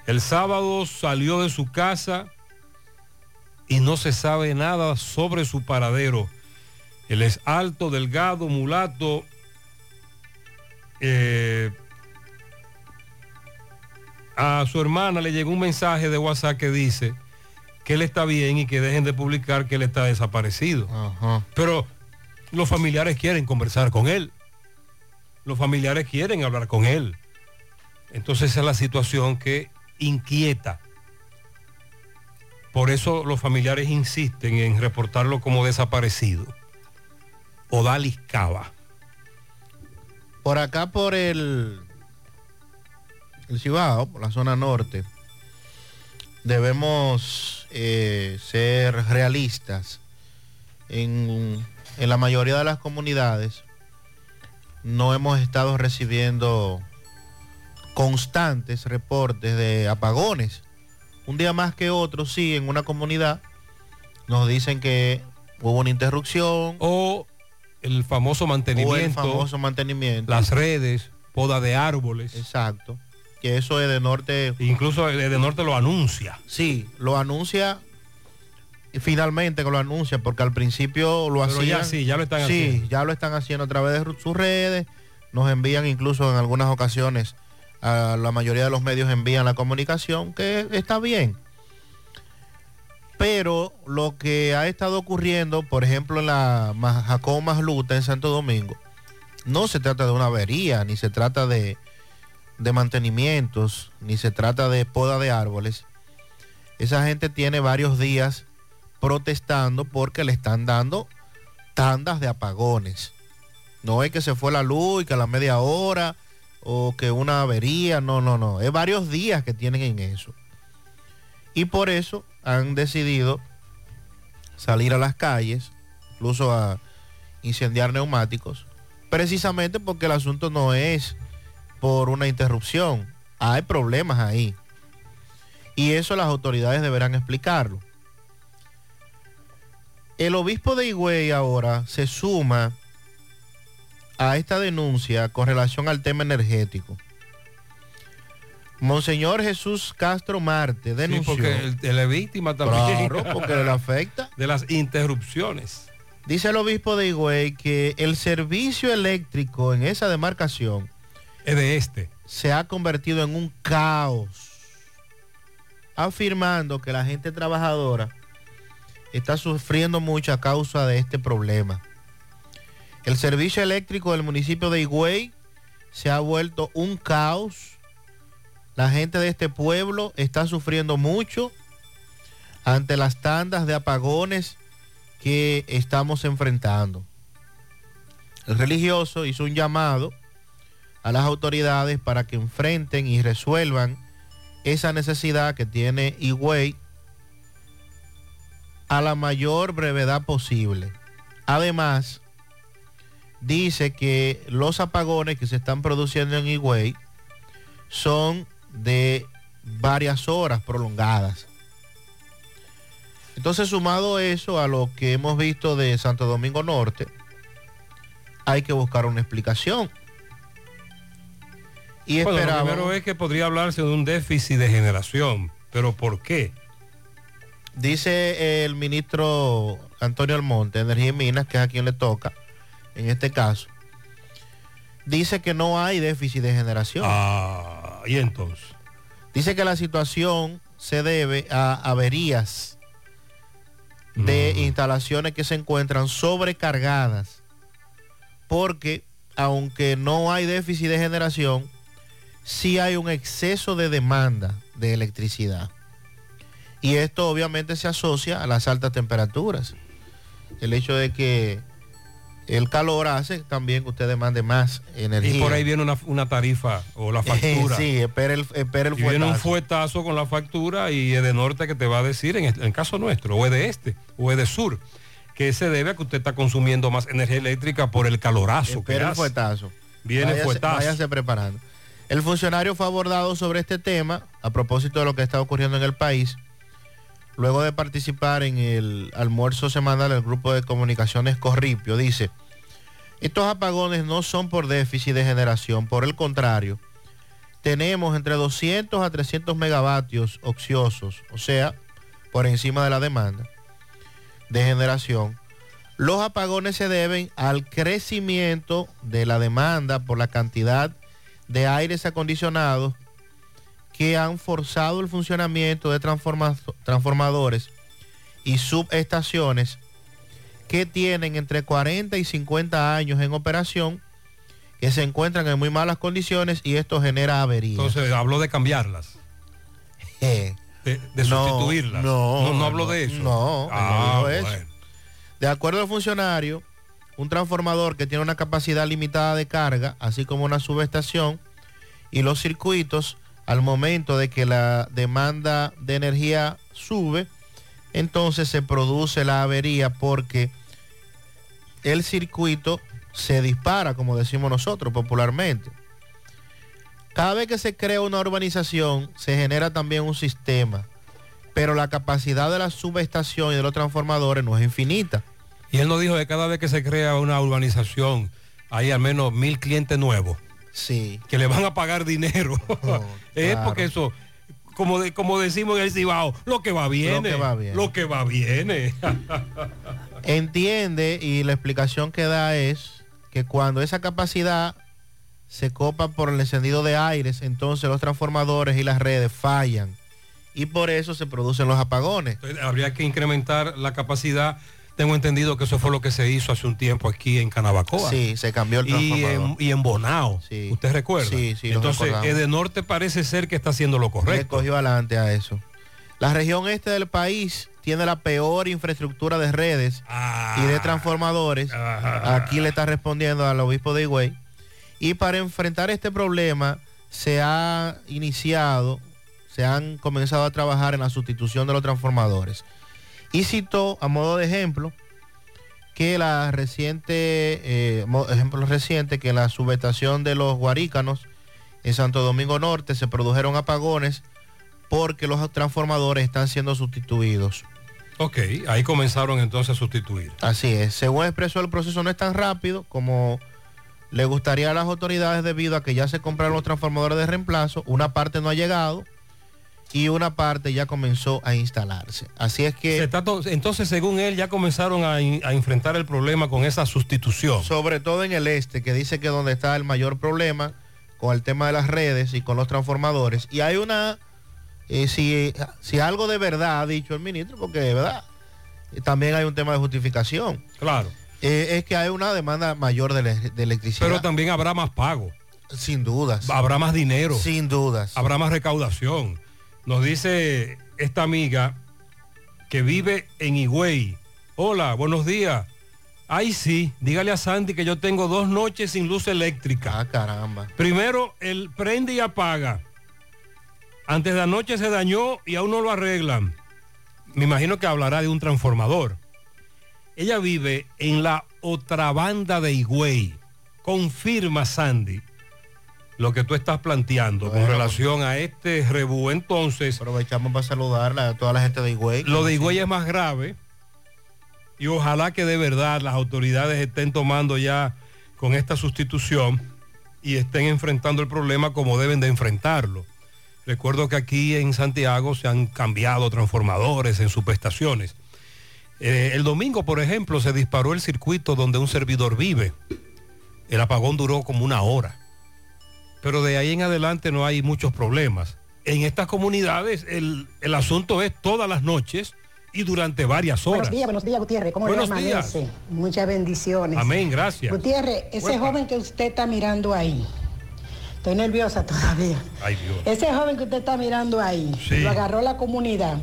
El sábado salió de su casa y no se sabe nada sobre su paradero. Él es alto, delgado, mulato. eh, a su hermana le llegó un mensaje de WhatsApp que dice que él está bien y que dejen de publicar que él está desaparecido. Pero los familiares quieren conversar con él. Los familiares quieren hablar con él. Entonces esa es la situación que inquieta. Por eso los familiares insisten en reportarlo como desaparecido. Odalis Cava. Por acá, por el, el Cibao, por la zona norte, debemos eh, ser realistas. En, en la mayoría de las comunidades no hemos estado recibiendo constantes reportes de apagones. Un día más que otro, sí, en una comunidad nos dicen que hubo una interrupción. O el famoso mantenimiento. O el famoso mantenimiento. Las redes, poda de árboles. Exacto. Que eso es de norte. Incluso de norte lo anuncia. Sí, lo anuncia. Y finalmente que lo anuncia, porque al principio lo Pero hacían. ya sí, ya lo están sí, haciendo. ya lo están haciendo a través de sus redes. Nos envían incluso en algunas ocasiones, la mayoría de los medios envían la comunicación, que está bien. Pero lo que ha estado ocurriendo, por ejemplo, en la Jacobo Masluta en Santo Domingo, no se trata de una avería, ni se trata de, de mantenimientos, ni se trata de poda de árboles. Esa gente tiene varios días protestando porque le están dando tandas de apagones. No es que se fue la luz y que a la media hora o que una avería, no, no, no. Es varios días que tienen en eso. Y por eso han decidido salir a las calles, incluso a incendiar neumáticos, precisamente porque el asunto no es por una interrupción, hay problemas ahí. Y eso las autoridades deberán explicarlo. El obispo de Higüey ahora se suma a esta denuncia con relación al tema energético. Monseñor Jesús Castro Marte Sí, denunció. porque él, él es víctima también. Claro, porque le afecta. De las interrupciones. Dice el obispo de Higüey que el servicio eléctrico en esa demarcación es de este. Se ha convertido en un caos, afirmando que la gente trabajadora está sufriendo mucho a causa de este problema. El servicio eléctrico del municipio de Higüey se ha vuelto un caos. La gente de este pueblo está sufriendo mucho ante las tandas de apagones que estamos enfrentando. El religioso hizo un llamado a las autoridades para que enfrenten y resuelvan esa necesidad que tiene Higüey a la mayor brevedad posible. Además, dice que los apagones que se están produciendo en Higüey son de varias horas prolongadas. Entonces, sumado eso a lo que hemos visto de Santo Domingo Norte, hay que buscar una explicación. Y Bueno, lo primero es que podría hablarse de un déficit de generación. ¿Pero por qué? Dice el ministro Antonio Almonte, Energía y Minas, que es a quien le toca en este caso, dice que no hay déficit de generación. Ah, y entonces. Dice que la situación se debe a averías de instalaciones que se encuentran sobrecargadas, porque aunque no hay déficit de generación, sí hay un exceso de demanda de electricidad. Y esto obviamente se asocia a las altas temperaturas. El hecho de que el calor hace también que usted demande más energía. Y por ahí viene una, una tarifa o la factura. sí, espera el, espera el y viene un fuetazo. con la factura y es de norte que te va a decir, en el, en caso nuestro, o es de este, o es de sur, que se debe a que usted está consumiendo más energía eléctrica por el calorazo que Espera el hace. fuetazo. Viene váyase, fuetazo. váyase preparando. El funcionario fue abordado sobre este tema a propósito de lo que está ocurriendo en el país. Luego de participar en el almuerzo semanal del grupo de comunicaciones Corripio, dice, estos apagones no son por déficit de generación, por el contrario, tenemos entre 200 a 300 megavatios ociosos, o sea, por encima de la demanda de generación. Los apagones se deben al crecimiento de la demanda por la cantidad de aires acondicionados que han forzado el funcionamiento de transforma- transformadores y subestaciones que tienen entre 40 y 50 años en operación, que se encuentran en muy malas condiciones y esto genera averías. Entonces habló de cambiarlas. Eh, De, de no, sustituirlas. No, no, no habló de eso. No, Ah, dijo eso. bueno. De acuerdo al funcionario, un transformador que tiene una capacidad limitada de carga, así como una subestación, y los circuitos, al momento de que la demanda de energía sube, entonces se produce la avería porque el circuito se dispara, como decimos nosotros popularmente. Cada vez que se crea una urbanización, se genera también un sistema, pero la capacidad de la subestación y de los transformadores no es infinita. Y él nos dijo que cada vez que se crea una urbanización hay al menos mil clientes nuevos. Sí. Que le van a pagar dinero. es claro. porque eso, como, de- como decimos en el Cibao, lo que va bien. Lo que va bien. Lo que va bien. Entiende y la explicación que da es que cuando esa capacidad se copa por el encendido de aires, entonces los transformadores y las redes fallan y por eso se producen los apagones. Entonces, habría que incrementar la capacidad. Tengo entendido que eso fue lo que se hizo hace un tiempo aquí en Canabacoa. Sí, se cambió el y transformador. en, y en Bonao. ¿Usted recuerda? Sí, sí, Entonces, recordamos. Edenorte parece ser que está haciendo lo Le correcto. cogió adelante a eso. La región este del país tiene la peor infraestructura de redes y de transformadores. Aquí le está respondiendo al obispo de Higüey. Y para enfrentar este problema se ha iniciado, se han comenzado a trabajar en la sustitución de los transformadores. Y citó a modo de ejemplo que la reciente, eh, ejemplo reciente, que en la subestación de los Guarícanos en Santo Domingo Norte se produjeron apagones porque los transformadores están siendo sustituidos. Ok, ahí comenzaron entonces a sustituir. Así es. Según expresó, el proceso no es tan rápido como le gustaría a las autoridades debido a que ya se compraron los transformadores de reemplazo. Una parte no ha llegado y una parte ya comenzó a instalarse. Así es que... Se está to- entonces, según él, ya comenzaron a, enfrentar el problema con esa sustitución. Sobre todo en el este, que dice que donde está el mayor problema con el tema de las redes y con los transformadores. Y hay una, eh, si, si algo de verdad ha dicho el ministro, porque de verdad, eh, también hay un tema de justificación. Claro. Eh, es que hay una demanda mayor de, de electricidad. Pero también habrá más pago. Sin dudas. Habrá más dinero. Sin dudas. Habrá más recaudación. Nos dice esta amiga que vive en Higüey. Hola, buenos días. Ay, sí, dígale a Sandy que yo tengo dos noches sin luz eléctrica. Ah, caramba. Primero, el prende y apaga. Antes de anoche se dañó y aún no lo arreglan. Me imagino que hablará de un transformador. Ella vive en la otra banda de Higüey. Confirma, Sandy, lo que tú estás planteando con relación a este rebú. Entonces, aprovechamos para saludarla a toda la gente de Higüey. Lo de Higüey es más grave y ojalá que de verdad las autoridades estén tomando ya con esta sustitución y estén enfrentando el problema como deben de enfrentarlo. Recuerdo que aquí en Santiago se han cambiado transformadores en subestaciones. Eh, el domingo, por ejemplo, se disparó el circuito donde un servidor vive. El apagón duró como una hora. Pero de ahí en adelante no hay muchos problemas. En estas comunidades el, el asunto es todas las noches y durante varias horas. Buenos días, buenos días, Gutiérrez. ¿Cómo Buenos le amanece? Muchas bendiciones. Amén, gracias. Gutiérrez, ese joven que usted está mirando ahí, estoy nerviosa todavía. Ay, Dios. Ese joven que usted está mirando ahí, Sí. lo agarró la comunidad,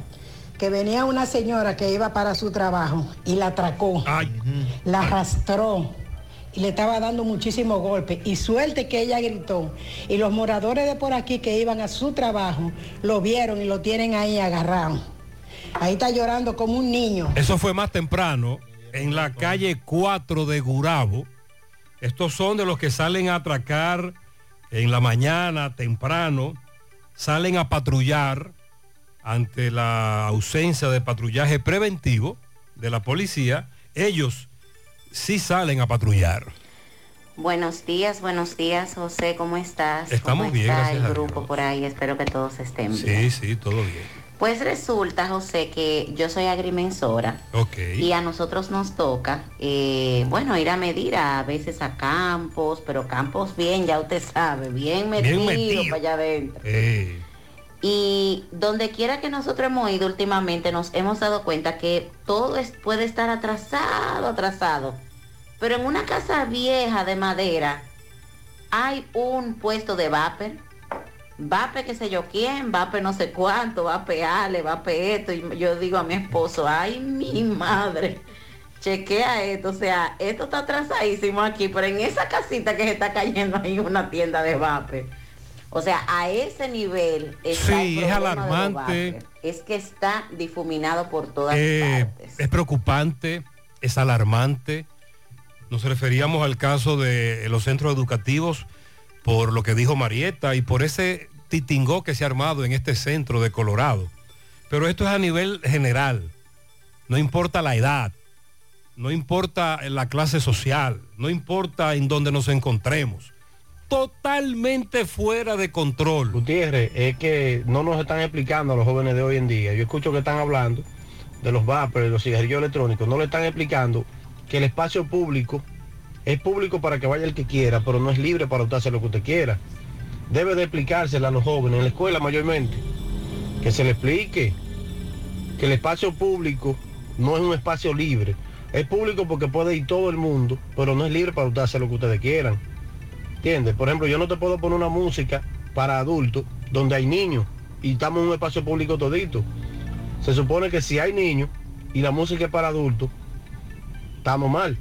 que venía una señora que iba para su trabajo y la atracó, la arrastró y le estaba dando muchísimos golpes. Y suerte que ella gritó. Y los moradores de por aquí que iban a su trabajo lo vieron y lo tienen ahí agarrado. Ahí está llorando como un niño. Eso fue más temprano en la calle 4 de Gurabo. Estos son de los que salen a atracar en la mañana temprano, salen a patrullar ante la ausencia de patrullaje preventivo de la policía. Ellos sí salen a patrullar. Buenos días, buenos días, José, ¿cómo estás? Estamos ¿Cómo bien, está gracias el a grupo por ahí? Espero que todos estén bien. Sí, sí, todo bien. Pues resulta, José, que yo soy agrimensora Ok. y a nosotros nos toca, eh, bueno, ir a medir a veces a campos, pero campos bien, ya usted sabe, bien metido, metido. para allá adentro. Eh, Y donde quiera que nosotros hemos ido últimamente, nos hemos dado cuenta que todo es- puede estar atrasado, atrasado. Pero en una casa vieja de madera hay un puesto de vapor. Vape que sé yo quién, vape no sé cuánto, vape Ale, vape esto. Y yo digo a mi esposo, ay mi madre, chequea esto, o sea, esto está atrasadísimo aquí, pero en esa casita que se está cayendo hay una tienda de vape. O sea, a ese nivel está el Sí, es alarmante. Es que está difuminado por todas Eh, partes. es preocupante, es alarmante. Nos referíamos al caso de los centros educativos por lo que dijo Marieta y por ese titingó que se ha armado en este centro de Colorado. Pero esto es a nivel general. No importa la edad, no importa la clase social, no importa en dónde nos encontremos. Totalmente fuera de control. Gutiérrez, es que no nos están explicando a los jóvenes de hoy en día. Yo escucho que están hablando de los vapers, de los cigarrillos electrónicos. No le están explicando que el espacio público es público para que vaya el que quiera, pero no es libre para usted lo que usted quiera. Debe de explicárselo a los jóvenes, en la escuela mayormente, que se le explique que el espacio público no es un espacio libre. Es público porque puede ir todo el mundo, pero no es libre para usted lo que ustedes quieran. ¿Entiendes? Por ejemplo, yo no te puedo poner una música para adultos donde hay niños y estamos en un espacio público todito. Se supone que si hay niños y la música es para adultos, estamos mal.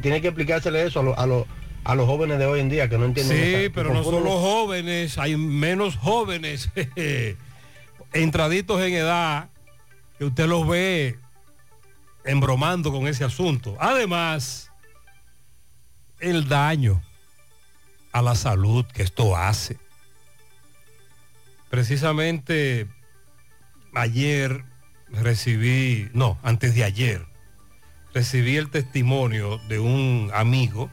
Tiene que explicársele eso a, lo- a, lo- a los jóvenes de hoy en día que no entienden. Sí, pero no solo jóvenes, hay menos jóvenes entraditos en edad que usted los ve embromando con ese asunto. Además, el daño a la salud que esto hace. Precisamente ayer recibí, no, antes de ayer, recibí el testimonio de un amigo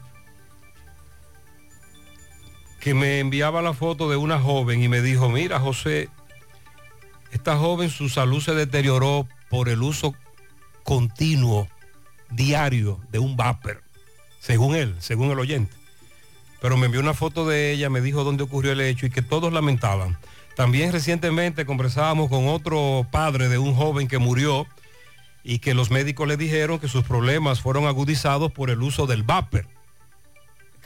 que me enviaba la foto de una joven y me dijo, mira José, esta joven su salud se deterioró por el uso continuo, diario, de un vapor, según él, según el oyente. Pero me envió una foto de ella, me dijo dónde ocurrió el hecho y que todos lamentaban. También recientemente conversábamos con otro padre de un joven que murió y que los médicos le dijeron que sus problemas fueron agudizados por el uso del vapor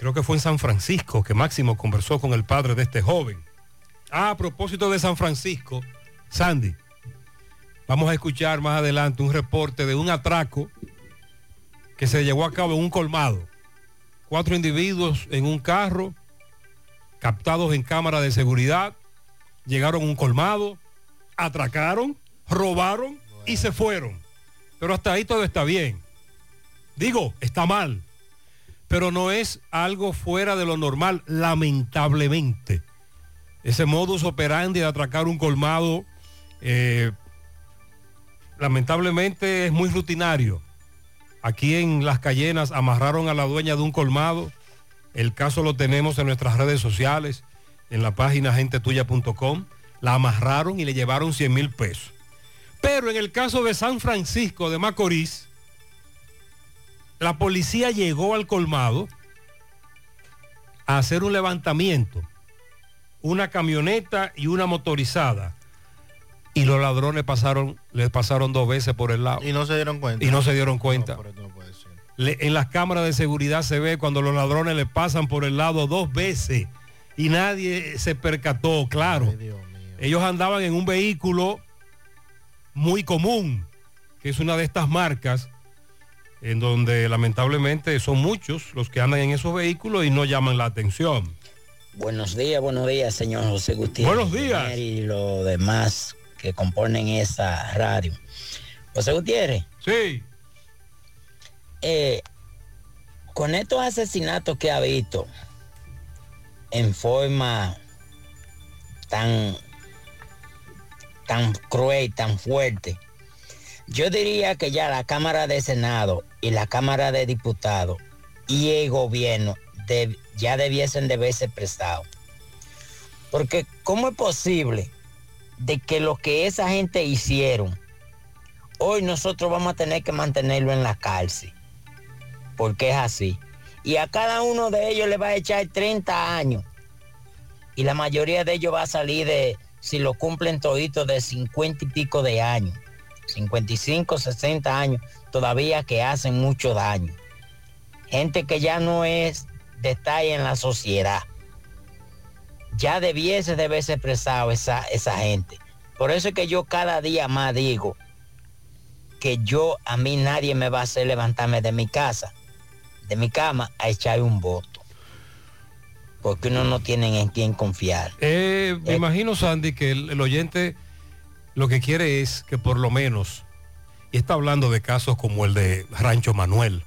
creo que fue en San Francisco que Máximo conversó con el padre de este joven. Ah, a propósito de San Francisco, Sandy, vamos a escuchar más adelante un reporte de un atraco que se llevó a cabo en un colmado. Cuatro individuos en un carro, captados en cámara de seguridad, llegaron a un colmado, atracaron, robaron y se fueron. Pero hasta ahí todo está bien. Digo, está mal pero no es algo fuera de lo normal, lamentablemente. Ese modus operandi de atracar un colmado, eh, lamentablemente es muy rutinario. Aquí en Las Cayenas amarraron a la dueña de un colmado. El caso lo tenemos en nuestras redes sociales, en la página gentetuya.com. La amarraron y le llevaron 100 mil pesos. Pero en el caso de San Francisco de Macorís, la policía llegó al colmado a hacer un levantamiento, una camioneta y una motorizada. Y los ladrones pasaron, les pasaron dos veces por el lado. Y no se dieron cuenta. Y no se dieron cuenta. No, pero esto no puede ser. Le- en las cámaras de seguridad se ve cuando los ladrones le pasan por el lado dos veces y nadie se percató, claro. Ellos andaban en un vehículo muy común, que es una de estas marcas, en donde lamentablemente son muchos los que andan en esos vehículos y no llaman la atención. Buenos días, buenos días, señor José Gutiérrez. Buenos días. Y los demás que componen esa radio. José Gutiérrez. Sí. Eh, con estos asesinatos que ha visto en forma tan, tan cruel, tan fuerte, yo diría que ya la Cámara de Senado y la Cámara de Diputados y el gobierno ya debiesen de verse prestados. Porque ¿cómo es posible de que lo que esa gente hicieron, hoy nosotros vamos a tener que mantenerlo en la cárcel? Porque es así. Y a cada uno de ellos le va a echar 30 años. Y la mayoría de ellos va a salir de, si lo cumplen toditos, de 50 y pico de años. 55, 60 años, todavía que hacen mucho daño. Gente que ya no es detalle en la sociedad. Ya debiese de haberse expresado esa, esa gente. Por eso es que yo cada día más digo que yo, a mí nadie me va a hacer levantarme de mi casa, de mi cama, a echar un voto. Porque uno no tiene en quién confiar. Eh, me imagino, Sandy, que el, el oyente lo que quiere es que por lo menos, y está hablando de casos como el de Rancho Manuel,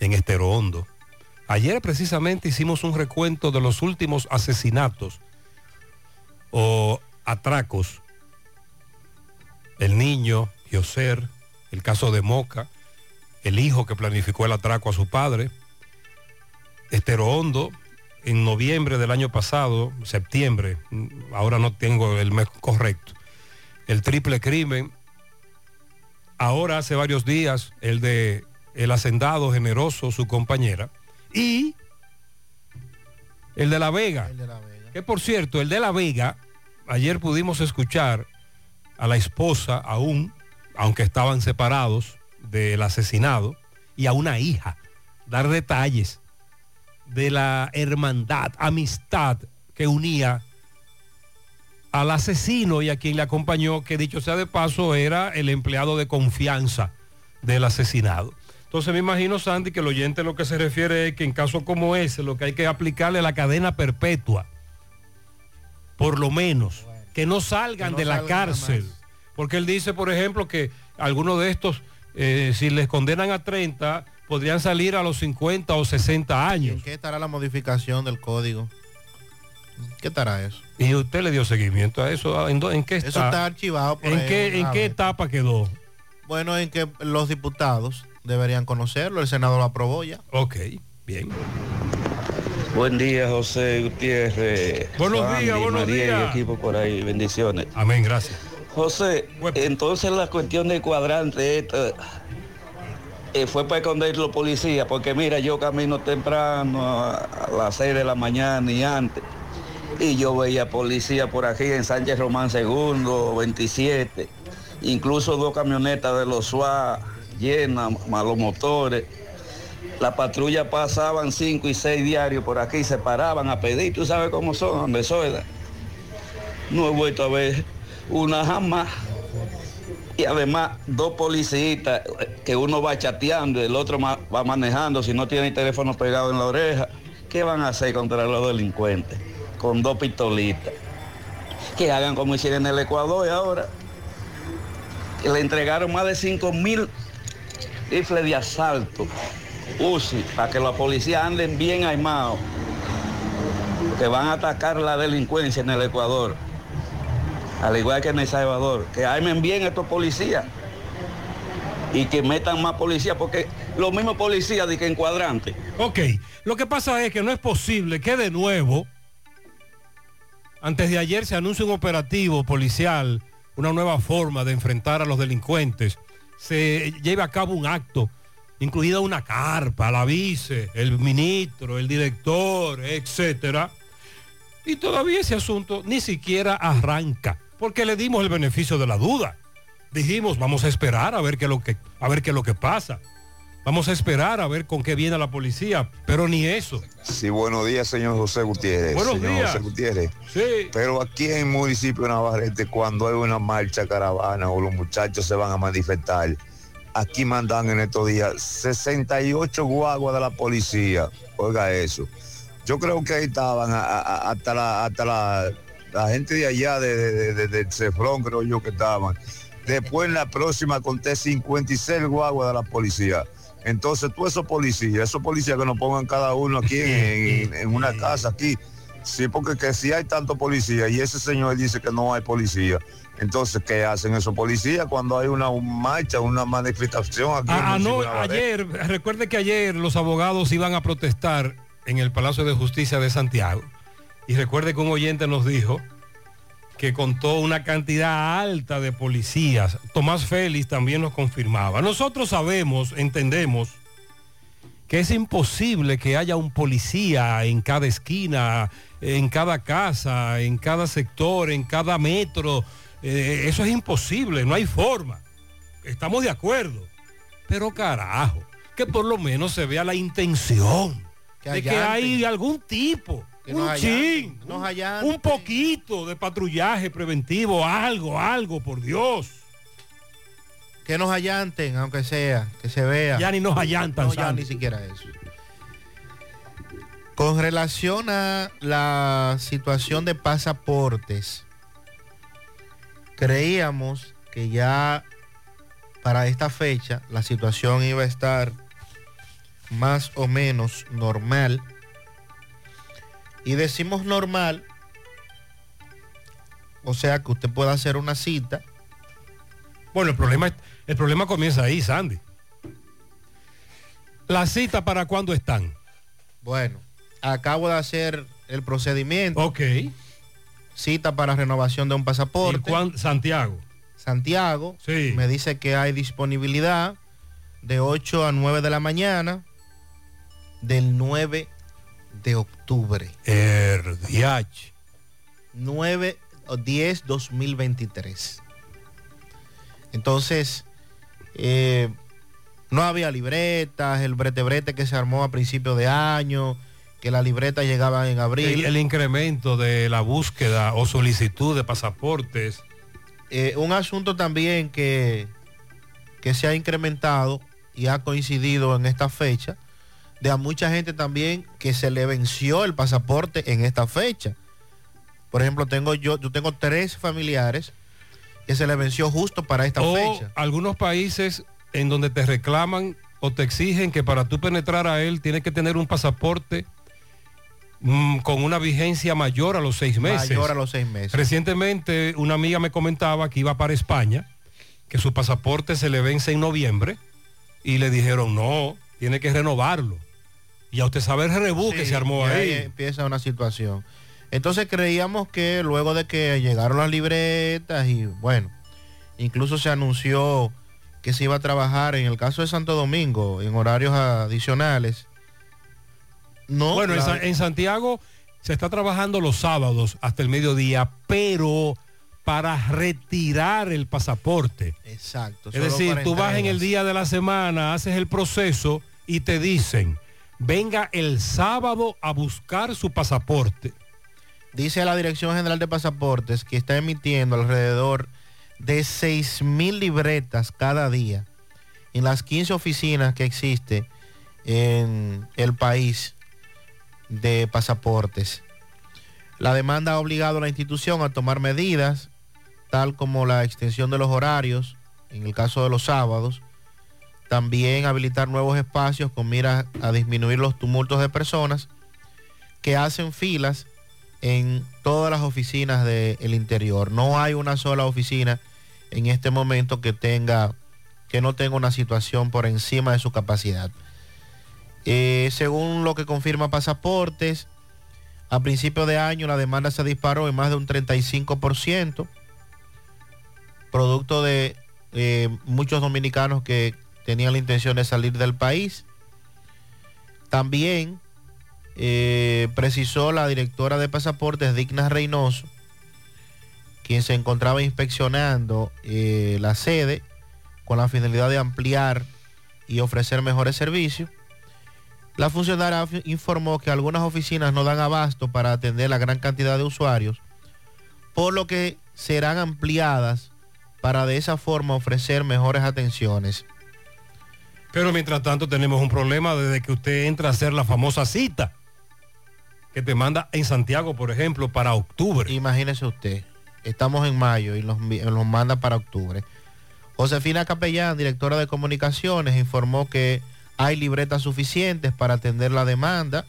en Estero Hondo. Ayer precisamente hicimos un recuento de los últimos asesinatos o atracos. El niño, Yoser, el caso de Moca, el hijo que planificó el atraco a su padre, Estero Hondo, en noviembre del año pasado, septiembre, ahora no tengo el mes correcto, el triple crimen. Ahora hace varios días el de el hacendado generoso, su compañera, y el de La Vega. Que por cierto, el de La Vega, ayer pudimos escuchar a la esposa aún, aunque estaban separados del asesinado, y a una hija, dar detalles de la hermandad, amistad que unía al asesino y a quien le acompañó, que dicho sea de paso, era el empleado de confianza del asesinado. Entonces me imagino, Sandy, que el oyente lo que se refiere es que en caso como ese, lo que hay que aplicarle la cadena perpetua. Por lo menos. Que no salgan Que no de la salgan cárcel. Porque él dice, por ejemplo, que algunos de estos, eh, si les condenan a 30, podrían salir a los 50 o 60 años. ¿En qué estará la modificación del código? ¿Qué estará eso? Y usted le dio seguimiento a eso. ¿En, en qué está? Eso está archivado por ¿En ahí, qué, en etapa quedó? Bueno, en que los diputados deberían conocerlo, el Senado lo aprobó ya. Ok, bien. Buen día, José Gutiérrez. Buenos Sandy, días, buenos María días. y equipo por ahí. Bendiciones. Amén, gracias. José, entonces la cuestión del cuadrante esta, fue para esconder los policías, porque mira, yo camino temprano a, las 6 de la mañana y antes, y yo veía policía por aquí en Sánchez Román II, 27, incluso dos camionetas de los SUA llenas, malos motores. La patrulla pasaban cinco y seis diarios por aquí, se paraban a pedir, tú sabes cómo son, soy. No he vuelto a ver una jamás. Y además, dos policías que uno va chateando y el otro va manejando, si no tiene el teléfono pegado en la oreja, ¿qué van a hacer contra los delincuentes? Con dos pistolitas. Que hagan como hicieron en el Ecuador ahora. Que le entregaron más de 5 mil rifles de asalto, UCI, para que los policías anden bien armados, que van a atacar la delincuencia en el Ecuador, al igual que en El Salvador, que armen bien estos policías y que metan más policías, porque los mismos policías de que en cuadrante. Ok, lo que pasa es que no es posible que de nuevo, antes de ayer se anuncie un operativo policial, una nueva forma de enfrentar a los delincuentes, se lleve a cabo un acto, incluida una carpa, la vice, el ministro, el director, etcétera, y todavía ese asunto ni siquiera arranca, porque le dimos el beneficio de la duda. Dijimos, vamos a esperar a ver qué es lo que, a ver qué lo que pasa. Vamos a esperar a ver con qué viene la policía, pero ni eso. Sí, buenos días, señor José Gutiérrez. Buenos señor días. José Gutiérrez. Sí. Pero aquí en el municipio de Navarrete, cuando hay una marcha caravana o los muchachos se van a manifestar, aquí mandan en estos días 68 guaguas de la policía. Oiga eso. Yo creo que ahí estaban a- a- a- hasta la, hasta la, la gente de allá de, de- Cefrón, creo yo que estaban. Después en la próxima conté 56 guaguas de la policía. Entonces, todos esos policías, esos policías que nos pongan cada uno aquí en, en- en una casa aquí. Sí, porque que si hay tanto policía y ese señor dice que no hay policía, entonces, ¿qué hacen esos policías cuando hay una marcha, una manifestación aquí? Ah, ah, no, ayer, recuerde que ayer los abogados iban a protestar en el Palacio de Justicia de Santiago. Y recuerde que un oyente nos dijo que contó una cantidad alta de policías. Tomás Félix también nos confirmaba. Nosotros sabemos, entendemos, que es imposible que haya un policía en cada esquina, en cada casa, en cada sector, en cada metro. Eh, eso es imposible, no hay forma. Estamos de acuerdo. Pero carajo, que por lo menos se vea la intención Que de que hay algún tipo, Que un chin, nos un- poquito de patrullaje preventivo, algo, algo, por Dios. Que nos allanten, aunque sea, que se vea. Ya ni nos allantan, No, ya ni siquiera eso. Con relación a la situación de pasaportes, creíamos que ya para esta fecha la situación iba a estar más o menos normal. Y decimos normal, o sea que usted puede hacer una cita. Bueno, el problema, el problema comienza ahí, Sandy. ¿La cita para cuándo están? Bueno, acabo de hacer el procedimiento. Ok. Cita para renovación de un pasaporte. ¿Y cuán- Santiago. Santiago. Sí. Me dice que hay disponibilidad de 8 a 9 de la mañana del 9 de octubre. Erdiach. 9 o 10 2023. Entonces, eh, no había libretas, el brete brete que se armó a principio de año, que la libreta llegaba en abril. El, el incremento de la búsqueda o solicitud de pasaportes. Eh, un asunto también que, que se ha incrementado y ha coincidido en esta fecha, de a mucha gente también que se le venció el pasaporte en esta fecha. Por ejemplo, tengo yo, yo tengo tres familiares que se le venció justo para esta o fecha. algunos países en donde te reclaman o te exigen que para tú penetrar a él tienes que tener un pasaporte mm, con una vigencia mayor a los seis meses. Mayor a los seis meses. Recientemente una amiga me comentaba que iba para España, que su pasaporte se le vence en noviembre y le dijeron no, tiene que renovarlo. Y a usted sabe el rebú que se armó y ahí. empieza una situación. Entonces creíamos que luego de que llegaron las libretas y bueno, incluso se anunció que se iba a trabajar en el caso de Santo Domingo en horarios adicionales. No, bueno, en, la- Sa- en Santiago se está trabajando los sábados hasta el mediodía, pero para retirar el pasaporte. Exacto. Es decir, tú vas en el día de la semana, haces el proceso y te dicen, venga el sábado a buscar su pasaporte. Dice la Dirección General de Pasaportes que está emitiendo alrededor de 6 mil libretas cada día en las 15 oficinas que existe en el país de pasaportes. La demanda ha obligado a la institución a tomar medidas, tal como la extensión de los horarios, en el caso de los sábados, también habilitar nuevos espacios con miras a disminuir los tumultos de personas que hacen filas en todas las oficinas del interior. No hay una sola oficina en este momento que tenga que no tenga una situación por encima de su capacidad. Eh, según lo que confirma Pasaportes, a principio de año la demanda se disparó en más de un 35%, producto de eh, muchos dominicanos que tenían la intención de salir del país. También eh, precisó la directora de pasaportes, Digna Reynoso, quien se encontraba inspeccionando eh, la sede con la finalidad de ampliar y ofrecer mejores servicios. La funcionaria informó que algunas oficinas no dan abasto para atender la gran cantidad de usuarios, por lo que serán ampliadas para de esa forma ofrecer mejores atenciones. Pero mientras tanto tenemos un problema desde que usted entra a hacer la famosa cita que te manda en Santiago, por ejemplo, para octubre. Imagínese usted, estamos en mayo y los, los manda para octubre. Josefina Capellán, directora de comunicaciones, informó que hay libretas suficientes para atender la demanda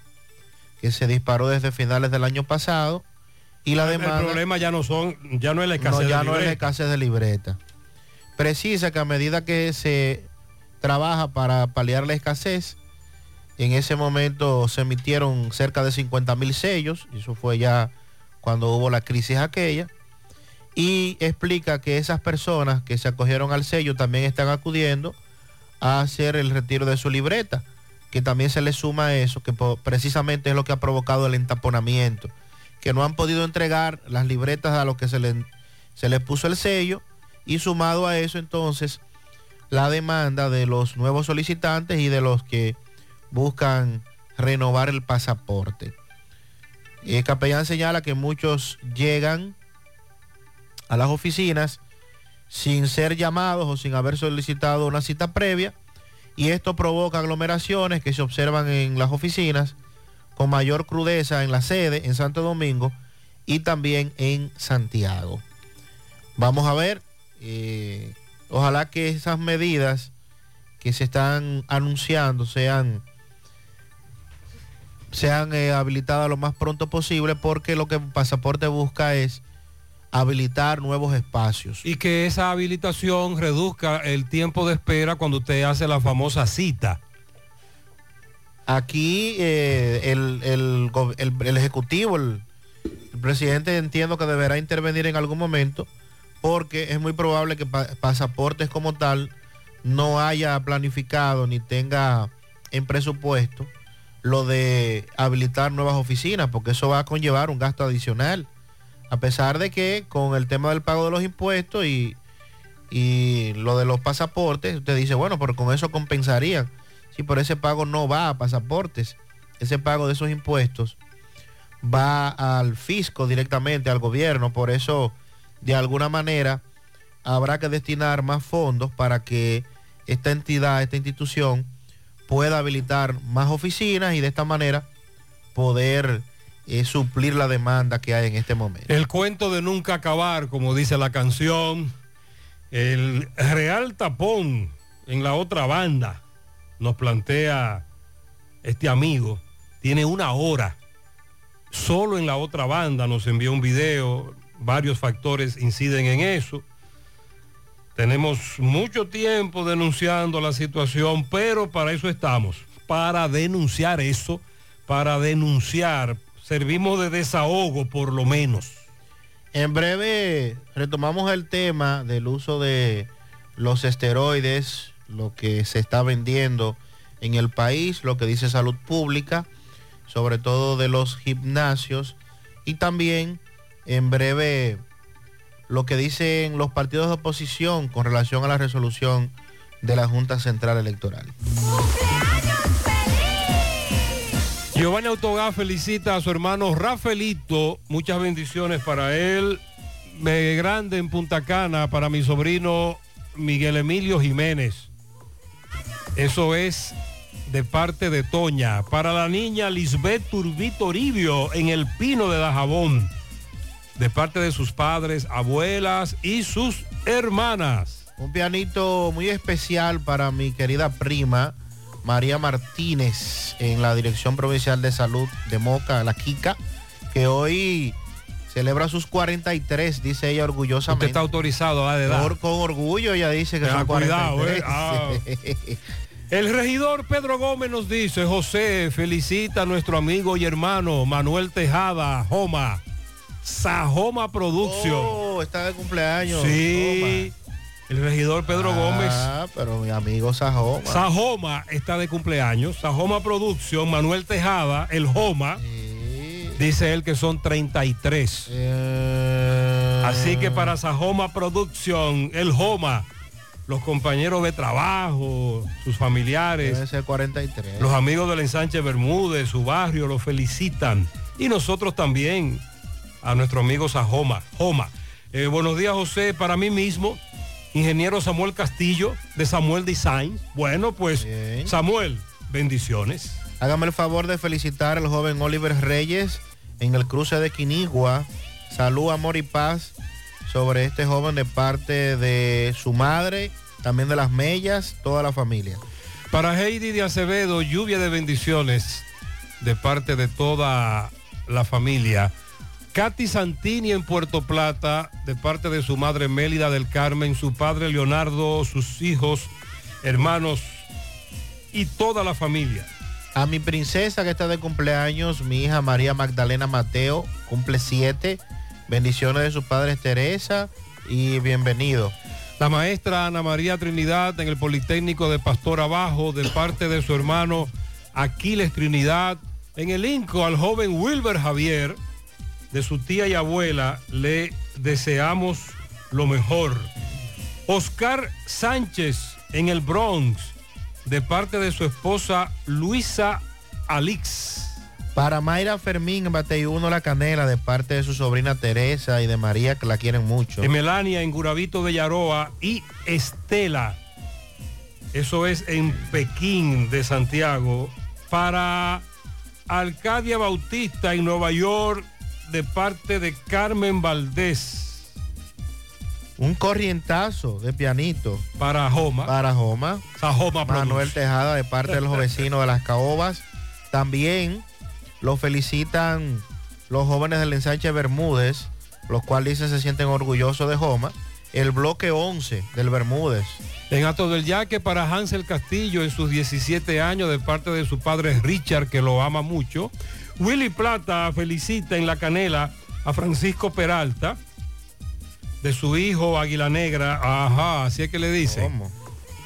que se disparó desde finales del año pasado y la El demanda problema ya no son, ya no es la escasez no, ya de no es la libreta. escasez de libreta. Precisa que a medida que se trabaja para paliar la escasez, en ese momento se emitieron cerca de 50 mil sellos, y eso fue ya cuando hubo la crisis aquella, y explica que esas personas que se acogieron al sello también están acudiendo a hacer el retiro de su libreta, que también se le suma eso, que precisamente es lo que ha provocado el entaponamiento, que no han podido entregar las libretas a los que se le, se les puso el sello, y sumado a eso entonces la demanda de los nuevos solicitantes y de los que buscan renovar el pasaporte. El capellán señala que muchos llegan a las oficinas sin ser llamados o sin haber solicitado una cita previa y esto provoca aglomeraciones que se observan en las oficinas con mayor crudeza en la sede en Santo Domingo y también en Santiago. Vamos a ver, eh, ojalá que esas medidas que se están anunciando sean sean eh, habilitadas lo más pronto posible porque lo que pasaporte busca es habilitar nuevos espacios. Y que esa habilitación reduzca el tiempo de espera cuando usted hace la famosa cita. Aquí eh, el, el el- el Ejecutivo, el presidente entiendo que deberá intervenir en algún momento porque es muy probable que pa- pasaportes como tal no haya planificado ni tenga en presupuesto lo de habilitar nuevas oficinas porque eso va a conllevar un gasto adicional. A pesar de que con el tema del pago de los impuestos y, y lo de los pasaportes, usted dice, bueno, pero con eso compensarían. Sí, pero ese pago no va a pasaportes. Ese pago de esos impuestos va al fisco directamente, al gobierno. Por eso, de alguna manera, habrá que destinar más fondos para que esta entidad, esta institución, pueda habilitar más oficinas y de esta manera poder eh, suplir la demanda que hay en este momento. El cuento de nunca acabar, como dice la canción. El real tapón en la otra banda, nos plantea este amigo. Tiene una hora. Solo en la otra banda nos envió un video. Varios factores inciden en eso. Tenemos mucho tiempo denunciando la situación, pero para eso estamos, para denunciar eso, para denunciar, servimos de desahogo por lo menos. En breve retomamos el tema del uso de los esteroides, lo que se está vendiendo en el país, lo que dice salud pública, sobre todo de los gimnasios y también en breve lo que dicen los partidos de oposición con relación a la resolución de la Junta Central Electoral. Giovanni Autogá felicita a su hermano Rafaelito. Muchas bendiciones para él. Me grande en Punta Cana para mi sobrino Miguel Emilio Jiménez. Eso es de parte de Toña. Para la niña Lisbeth Turbito Toribio en el Pino de Dajabón. De parte de sus padres, abuelas y sus hermanas. Un pianito muy especial para mi querida prima María Martínez en la Dirección Provincial de Salud de Moca, la Kika, que hoy celebra sus 43, dice ella orgullosamente. Usted está autorizado a la edad. Por- con orgullo ella dice que son cuidado, 43. eh. Ah. El regidor Pedro Gómez nos dice, José, felicita a nuestro amigo y hermano Manuel Tejada, Joma, Sajoma Producción. Oh, está de cumpleaños. Sí, el regidor Pedro Ah, Gómez. pero mi amigo Sajoma. Sajoma está de cumpleaños. Sajoma Producción, Manuel Tejada, el Joma. Dice él que son 33. Eh. Así que para Sajoma Producción, el Joma, los compañeros de trabajo, sus familiares. Debe ser 43. Los amigos del ensanche Bermúdez, su barrio, lo felicitan. Y nosotros también, a nuestro amigo Sajoma. Joma. Eh, buenos días, José. Para mí mismo, ingeniero Samuel Castillo, de Samuel Design. Bueno, pues, Samuel, bendiciones. Hágame el favor de felicitar al joven Oliver Reyes en el cruce de Quinigua. Salud, amor y paz sobre este joven de parte de su madre, también de las mellas, toda la familia. Para Heidi de Acevedo, lluvia de bendiciones de parte de toda la familia. Katy Santini en Puerto Plata, de parte de su madre Mélida del Carmen, su padre Leonardo, sus hijos, hermanos y toda la familia. A mi princesa que está de cumpleaños, mi hija María Magdalena Mateo, cumple siete. Bendiciones de sus padres Teresa y bienvenido. La maestra Ana María Trinidad en el Politécnico de Pastor Abajo, de parte de su hermano Aquiles Trinidad. En el INCO al joven Wilber Javier, de su tía y abuela, le deseamos lo mejor. Oscar Sánchez en el Bronx, de parte de su esposa Luisa Alix. Para Mayra Fermín en Bateyuno La Canela, de parte de su sobrina Teresa y de María, que la quieren mucho. En Melania, en Gurabito de Yaroa y Estela. Eso es en Pekín de Santiago. Para Arcadia Bautista en Nueva York, de parte de Carmen Valdés. Un corrientazo de pianito. Para Joma. Para Joma. Sajoma Manuel. Tejada, de parte de los vecinos de las Caobas. También lo felicitan los jóvenes del ensanche Bermúdez, los cuales dicen se sienten orgullosos de Joma. El bloque 11 del Bermúdez. En Ato del Yaque para Hansel Castillo en sus 17 años de parte de su padre Richard, que lo ama mucho. Willy Plata felicita en La Canela a Francisco Peralta, de su hijo Águila Negra. Ajá, así es que le dice.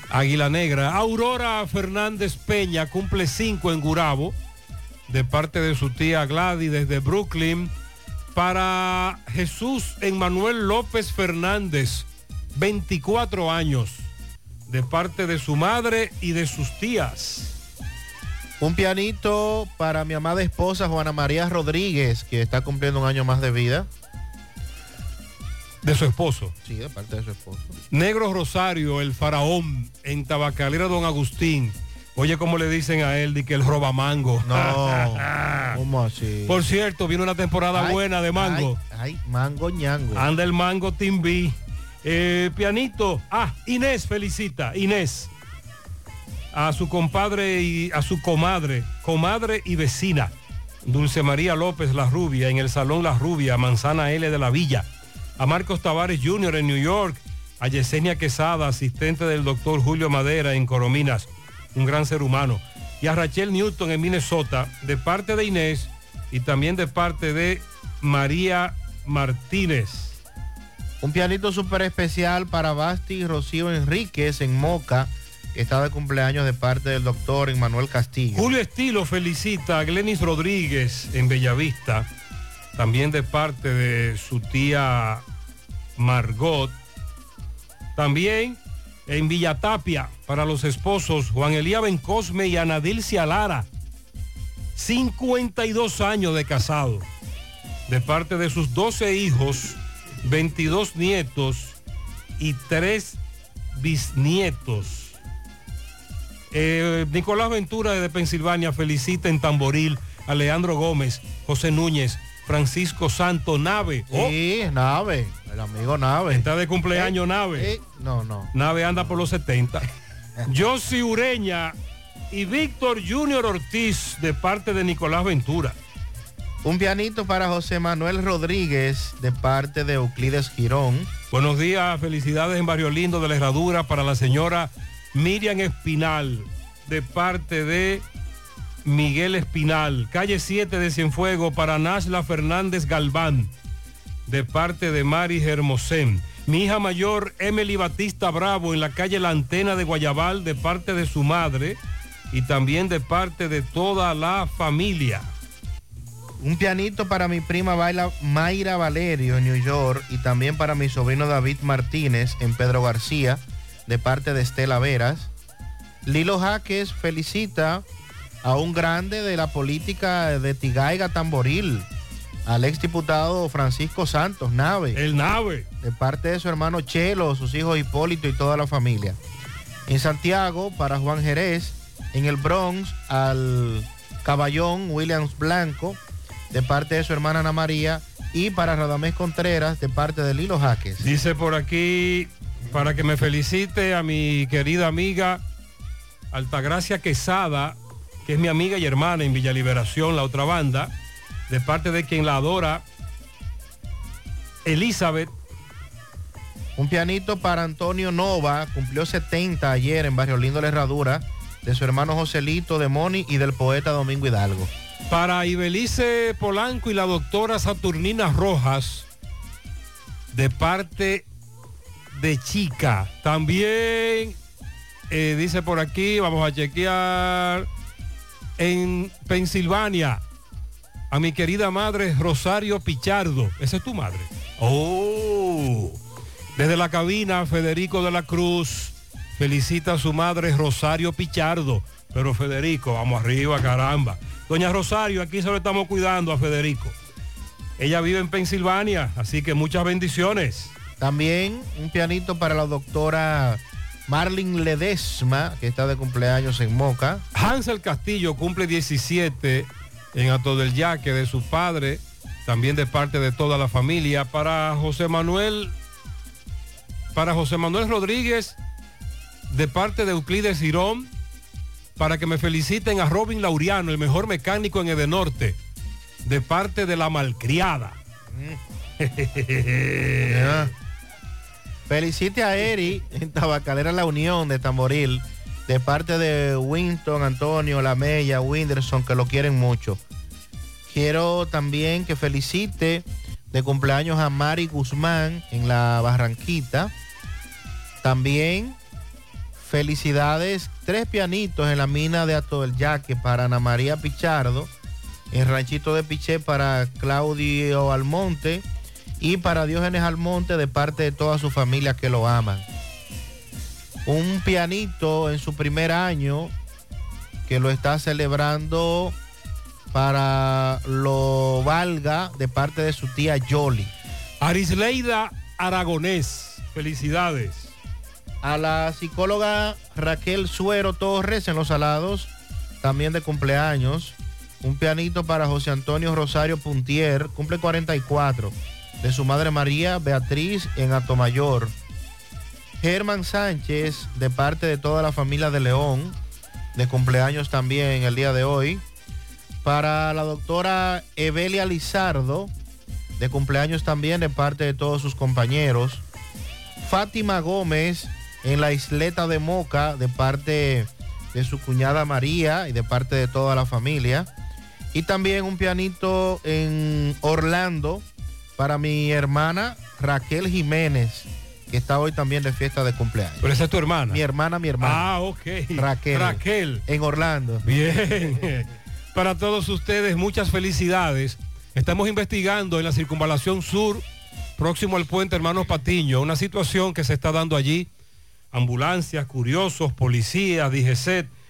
Águila Negra. Aurora Fernández Peña cumple 5 en Gurabo, de parte de su tía Gladys desde Brooklyn. Para Jesús Emmanuel López Fernández, 24 años, de parte de su madre y de sus tías. Un pianito para mi amada esposa Juana María Rodríguez, que está cumpliendo un año más de vida. De su esposo. Sí, de parte de su esposo. Negro Rosario, el faraón, en Tabacalera Don Agustín. Oye, como le dicen a él, de que el roba mango. No, ¿cómo así? Por cierto, viene una temporada Ay, buena de mango. Ay, mango ñango. Anda el mango B. Eh, pianito. Ah, Inés felicita. Inés. A su compadre y a su comadre, comadre y vecina. Dulce María López La Rubia en el Salón La Rubia, Manzana L de la Villa. A Marcos Tavares Jr. en New York. A Yesenia Quesada, asistente del doctor Julio Madera en Corominas. Un gran ser humano. Y a Rachel Newton en Minnesota, de parte de Inés y también de parte de María Martínez. Un pianito súper especial para Basti y Rocío Enríquez en Moca, que está de cumpleaños de parte del doctor Emmanuel Castillo. Julio Estilo felicita a Glenis Rodríguez en Bellavista, también de parte de su tía Margot. También en Villatapia, para los esposos Juan Elía Bencosme y Anadilcia Lara, 52 años de casado, de parte de sus 12 hijos, 22 nietos y 3 bisnietos. Eh, Nicolás Ventura de Pensilvania felicita en Tamboril a Leandro Gómez, José Núñez, Francisco Santo Nave. Oh, Sí, Nave, el amigo Nave. está de cumpleaños Nave. Eh, no, no. Nave anda por los 70. Josi Ureña y Víctor Junior Ortiz de parte de Nicolás Ventura. Un pianito para José Manuel Rodríguez de parte de Euclides Girón. Buenos días, felicidades en Barrio Lindo de la Herradura para la señora Miriam Espinal de parte de Miguel Espinal. Calle 7 de Cienfuego para Nashla Fernández Galván de parte de Mari Hermosén. Mi hija mayor, Emily Batista Bravo, en la calle La Antena de Guayabal, de parte de su madre y también de parte de toda la familia. Un pianito para mi prima Baila Mayra Valerio en New York y también para mi sobrino David Martínez en Pedro García de parte de Estela Veras. Lilo Jaques felicita a un grande de la política de Tigaiga Tamboril, al exdiputado Francisco Santos Nave. El Nave. De parte de su hermano Chelo, sus hijos Hipólito y toda la familia. En Santiago, para Juan Jerez. En el Bronx, al Caballón Williams Blanco, de parte de su hermana Ana María. Y para Radamés Contreras, de parte de Lilo Jaques. Dice por aquí, para que me felicite a mi querida amiga Altagracia Quesada, que es mi amiga y hermana en Villa Liberación, la otra banda, de parte de quien la adora, Elizabeth. Un pianito para Antonio Nova, cumplió 70 ayer en Barrio Lindo La Herradura, de su hermano Joselito de Moni y del poeta Domingo Hidalgo. Para Ibelice Polanco y la doctora Saturnina Rojas, de parte de Chica. También eh, dice por aquí, vamos a chequear, en Pensilvania, a mi querida madre Rosario Pichardo. Esa es tu madre. Oh. Desde la cabina, Federico de la Cruz felicita a su madre Rosario Pichardo. Pero Federico, vamos arriba, caramba. Doña Rosario, aquí se lo estamos cuidando a Federico. Ella vive en Pensilvania, así que muchas bendiciones. También un pianito para la doctora Marlin Ledesma, que está de cumpleaños en Moca. Hansel Castillo cumple 17 en Ato del Yaque de su padre, también de parte de toda la familia. Para José Manuel, para José Manuel Rodríguez, de parte de Euclides Girón, para que me feliciten a Robin Lauriano, el mejor mecánico en Edenorte, de parte de la malcriada. Felicite a Eri en Tabacalera La Unión de Tamboril, de parte de Winston, Antonio, La Mella, Winderson, que lo quieren mucho. Quiero también que felicite de cumpleaños a Mari Guzmán en la Barranquita. También felicidades, tres pianitos en la mina de Ato del Yaque para Ana María Pichardo, en Ranchito de Piché para Claudio Almonte y para Diógenes Almonte de parte de toda su familia que lo aman. Un pianito en su primer año que lo está celebrando para lo valga de parte de su tía Yoli. Arisleida Aragonés, felicidades. A la psicóloga Raquel Suero Torres en Los Salados, también de cumpleaños. Un pianito para José Antonio Rosario Puntier, cumple 44. De su madre María Beatriz en Atomayor. Germán Sánchez, de parte de toda la familia de León, de cumpleaños también el día de hoy. Para la doctora Evelia Lizardo, de cumpleaños también de parte de todos sus compañeros. Fátima Gómez en la isleta de Moca, de parte de su cuñada María y de parte de toda la familia. Y también un pianito en Orlando para mi hermana Raquel Jiménez, que está hoy también de fiesta de cumpleaños. Pero esa es tu hermana. Mi hermana, mi hermana. Ah, ok. Raquel. Raquel. En Orlando. Bien. Para todos ustedes, muchas felicidades. Estamos investigando en la circunvalación sur, próximo al puente Hermanos Patiño, una situación que se está dando allí. Ambulancias, curiosos, policías, DGCET.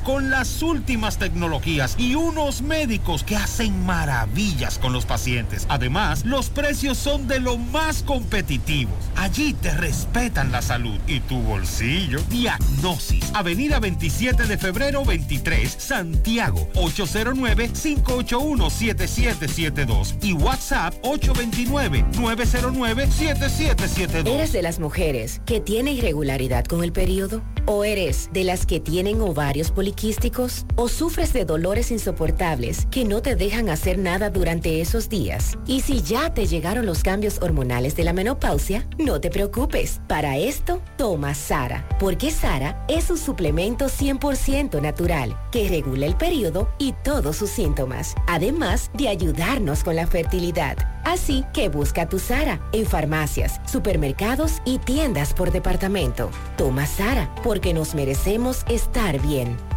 con las últimas tecnologías y unos médicos que hacen maravillas con los pacientes. Además, los precios son de lo más competitivos. Allí te respetan la salud y tu bolsillo. Diagnosis, Avenida 27 de febrero 23, Santiago, 809-581-7772 y WhatsApp 829-909-7772. ¿Eres de las mujeres que tiene irregularidad con el periodo? ¿O eres de las que tienen ovarios poliquísticos? ¿O sufres de dolores insoportables que no te dejan hacer nada durante esos días? Y si ya te llegaron los cambios hormonales de la menopausia, no te preocupes. Para esto, toma Sara, porque Sara es un suplemento 100% natural que regula el periodo y todos sus síntomas, además de ayudarnos con la fertilidad. Así que busca tu Sara en farmacias, supermercados y tiendas por departamento. Toma Sara porque nos merecemos estar bien.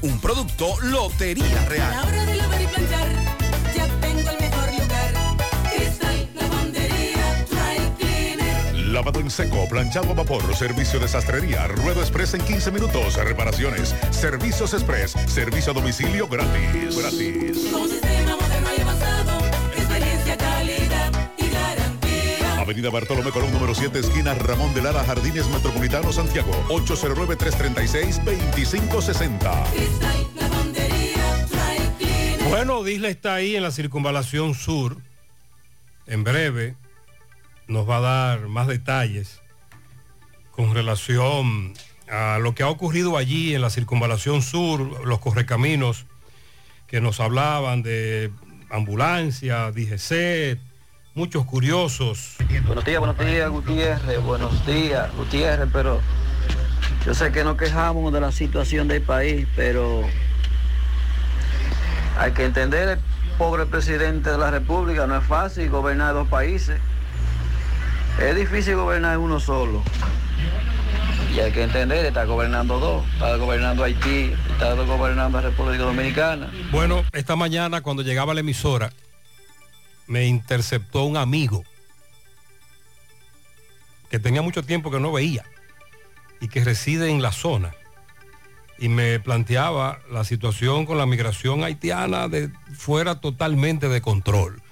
Un producto Lotería Real. A la hora de lavar y planchar, ya tengo el mejor lugar. Cristal Lavandería Dry Cleaner. Lavado en seco, planchado a vapor, servicio de sastrería, ruedo express en 15 minutos, reparaciones, servicios express, servicio a domicilio gratis. Gratis. Con Avenida Bartolomé Colón, número 7, esquina Ramón de Lara, Jardines Metropolitano, Santiago. 809-336-2560. Cristal Lavandería Dry Cleaner. Bueno, Disla está ahí en la circunvalación sur. En breve nos va a dar más detalles con relación a lo que ha ocurrido allí en la circunvalación sur, los correcaminos que nos hablaban de ambulancia, DGC, muchos curiosos. Buenos días, buenos días, Gutiérrez. Buenos días, Gutiérrez, pero yo sé que nos quejamos de la situación del país, pero hay que entender el pobre presidente de la República. No es fácil gobernar dos países. Es difícil gobernar uno solo. Y hay que entender, está gobernando dos. Está gobernando Haití, está gobernando a República Dominicana. Bueno, esta mañana cuando llegaba a la emisora, me interceptó un amigo que tenía mucho tiempo que no veía y que reside en la zona. Y me planteaba la situación con la migración haitiana de fuera totalmente de control.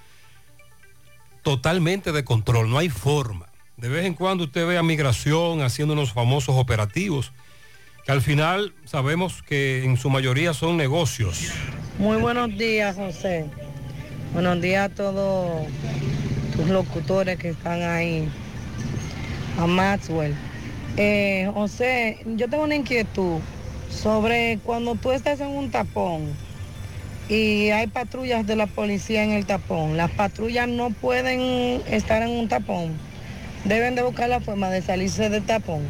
Totalmente de control, no hay forma. De vez en cuando usted ve a migración haciendo unos famosos operativos, que al final sabemos que en su mayoría son negocios. Muy buenos días, José. Buenos días a todos tus locutores que están ahí. A Maxwell. Eh, José, yo tengo una inquietud sobre cuando tú estás en un tapón y hay patrullas de la policía en el tapón. Las patrullas no pueden estar en un tapón. Deben de buscar la forma de salirse del tapón.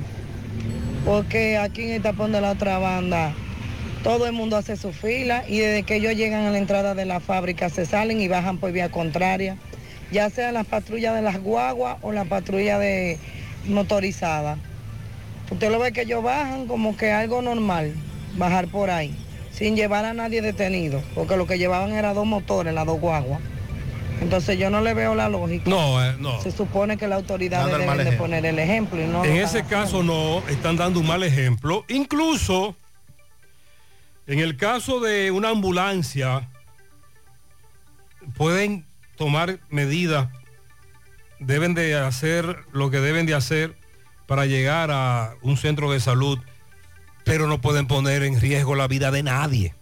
Porque aquí en el tapón de la otra banda todo el mundo hace su fila y desde que ellos llegan a la entrada de la fábrica se salen y bajan por vía contraria, ya sea las patrullas de las guaguas o la patrulla de motorizada. Usted lo ve que ellos bajan como que algo normal, bajar por ahí, sin llevar a nadie detenido, porque lo que llevaban era dos motores, las dos guaguas. Entonces yo no le veo la lógica. No, eh, no. Se supone que las autoridades Dando el mal deben de poner el ejemplo y no En ese caso no, están dando un mal ejemplo. Incluso en el caso de una ambulancia, pueden tomar medidas, deben de hacer lo que deben de hacer para llegar a un centro de salud, pero no pueden poner en riesgo la vida de nadie.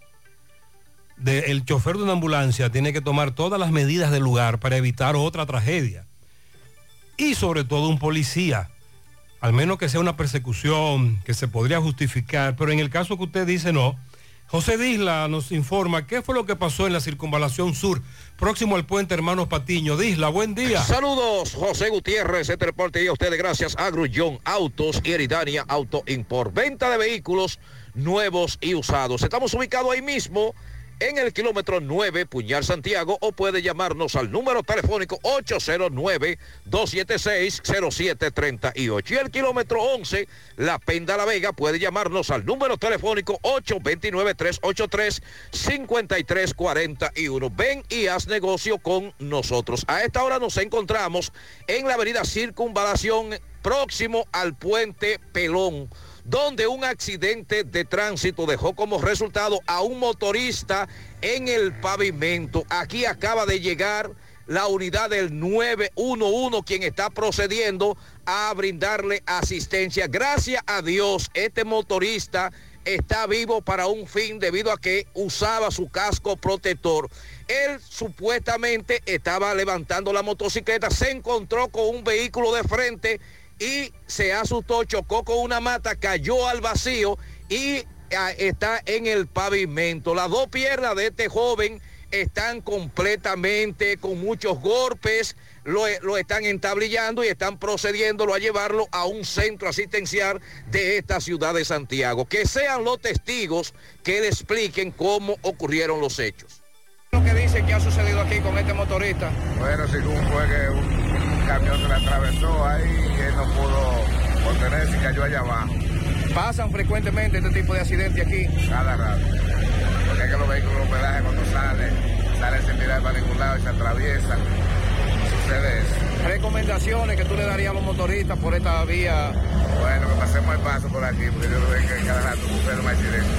El chofer de una ambulancia tiene que tomar todas las medidas del lugar para evitar otra tragedia. Y sobre todo un policía, al menos que sea una persecución que se podría justificar, pero en el caso que usted dice no. José Disla nos informa qué fue lo que pasó en la circunvalación sur, próximo al puente Hermanos Patiño. Disla, buen día. Saludos, José Gutiérrez, este reporte y a ustedes gracias a Grullón Autos y Eridania Auto Import. Venta de vehículos nuevos y usados. Estamos ubicados ahí mismo en el kilómetro 9, Puñal Santiago, o puede llamarnos al número telefónico 809-276-0738. Y el kilómetro 11, La Penda La Vega, puede llamarnos al número telefónico 829-383-5341. Ven y haz negocio con nosotros. A esta hora nos encontramos en la avenida Circunvalación, próximo al puente Pelón donde un accidente de tránsito dejó como resultado a un motorista en el pavimento. Aquí acaba de llegar la unidad del 911, quien está procediendo a brindarle asistencia. Gracias a Dios, este motorista está vivo para un fin debido a que usaba su casco protector. Él supuestamente estaba levantando la motocicleta, se encontró con un vehículo de frente y se asustó, chocó con una mata, cayó al vacío y ah, está en el pavimento. Las dos piernas de este joven están completamente con muchos golpes, lo, lo, están entablillando y están procediéndolo a llevarlo a un centro asistencial de esta ciudad de Santiago. Que sean los testigos que le expliquen cómo ocurrieron los hechos. Lo que dice que ha sucedido aquí con este motorista. Bueno, según fue que un, un camión se le atravesó ahí y él no pudo contenerse y cayó allá abajo. ¿Pasan frecuentemente este tipo de accidentes aquí? Cada rato. Porque es que los vehículos de hospedaje cuando salen, salen sin mirar para ningún lado y se atraviesan. Sucede eso. ¿Recomendaciones que tú le darías a los motoristas por esta vía? Bueno, que pasemos el paso por aquí, porque yo veo que cada rato sucede un accidente.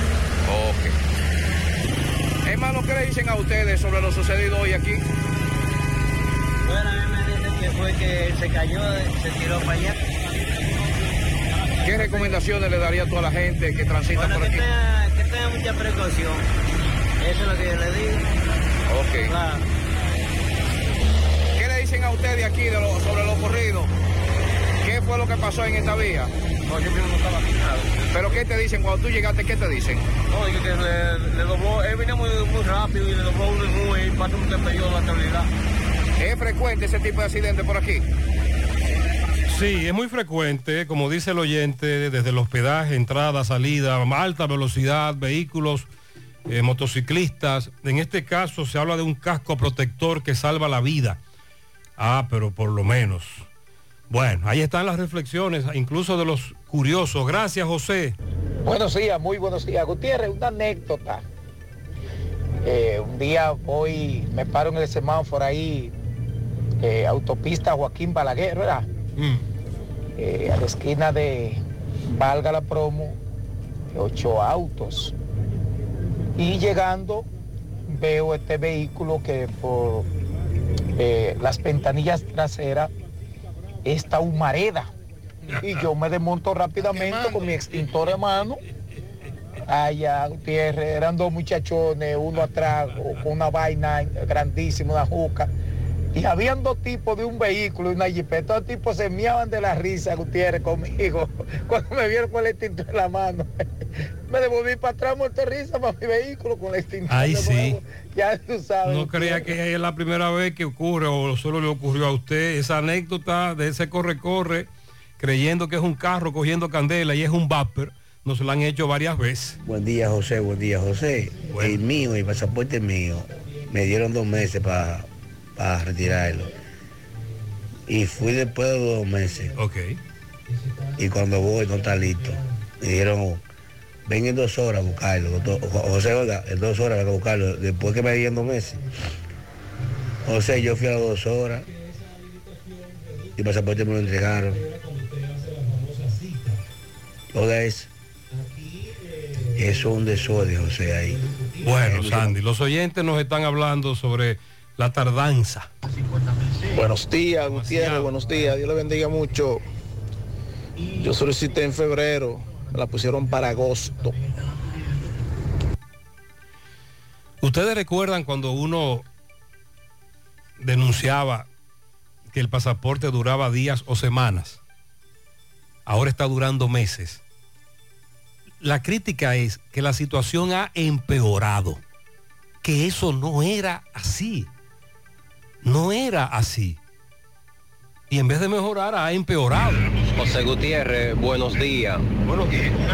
Ok. Hermano, ¿qué le dicen a ustedes sobre lo sucedido hoy aquí? Bueno, fue que se cayó, se tiró para allá. ¿Qué recomendaciones le daría a toda la gente que transita bueno, por que aquí? Tenga, que tenga mucha precaución. Eso es lo que yo le digo. Ok. Claro. ¿Qué le dicen a ustedes aquí de lo, sobre lo ocurrido? ¿Qué fue lo que pasó en esta vía? No, yo mismo no estaba aquí nada. ¿Pero qué te dicen cuando tú llegaste? ¿Qué te dicen? No, dije que le, le dobló, él venía muy, muy rápido y le dobló uno y pasó un la estabilidad. ¿Es frecuente ese tipo de accidentes por aquí? Sí, es muy frecuente, como dice el oyente, desde el hospedaje, entrada, salida, alta velocidad, vehículos, eh, motociclistas. En este caso se habla de un casco protector que salva la vida. Ah, pero por lo menos. Bueno, ahí están las reflexiones, incluso de los curiosos. Gracias, José. Buenos días, muy buenos días. Gutiérrez, una anécdota. Eh, un día voy, me paro en el semáforo ahí, eh, autopista Joaquín Balaguer, ¿verdad? Eh, a la esquina de Valga la Promo, ocho autos. Y llegando veo este vehículo que por eh, las ventanillas traseras está humareda. Y yo me desmonto rápidamente con mi extintor en mano. Allá, Gutiérrez, eran dos muchachones, uno atrás con una vaina grandísima, una juca. Y habían dos tipos de un vehículo y una jipeta. Dos tipos se miaban de la risa, Gutiérrez, conmigo. Cuando me vieron con el extintor en la mano. Me devolví para atrás muerto de risa para mi vehículo con el extintor. Ahí de sí. Ya tú sabes. No crea que es la primera vez que ocurre o solo le ocurrió a usted esa anécdota de ese corre-corre, creyendo que es un carro cogiendo candela y es un vapor. Nos lo han hecho varias veces. Buen día, José. Buen día, José. El mío, el pasaporte mío, me dieron dos meses para retirarlo. Y fui después de dos meses. Ok. Y cuando voy, no está listo. Me dijeron, ven en dos horas a buscarlo. José, oiga, en dos horas a buscarlo. Después que me dieron dos meses. José, yo fui a las dos horas. Y el pasaporte me lo entregaron. Oiga eso. Eso es un desorden, José, ahí. Bueno, Sandy, los oyentes nos están hablando sobre la tardanza. Buenos días, Gutiérrez, buenos días. Dios le bendiga mucho. Yo solicité en febrero, me la pusieron para agosto. ¿Ustedes recuerdan cuando uno denunciaba que el pasaporte duraba días o semanas? Ahora está durando meses. La crítica es que la situación ha empeorado, que eso no era así. No era así. Y en vez de mejorar, ha empeorado. José Gutiérrez, buenos días.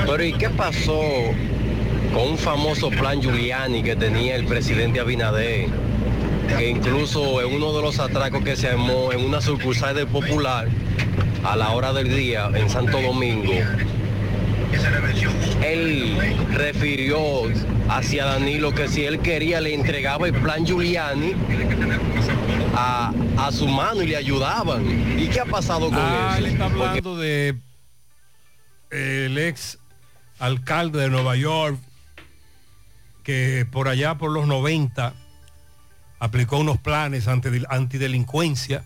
Pero ¿y qué pasó con un famoso plan Giuliani que tenía el presidente Abinader? Que incluso en uno de los atracos que se armó en una sucursal del Popular a la hora del día en Santo Domingo, él refirió hacia Danilo que si él quería le entregaba el plan Giuliani a, a su mano y le ayudaban. ¿Y qué ha pasado con Ah, eso? él está Porque- hablando de el ex alcalde de Nueva York, que por allá por los 90 aplicó unos planes anti- antidelincuencia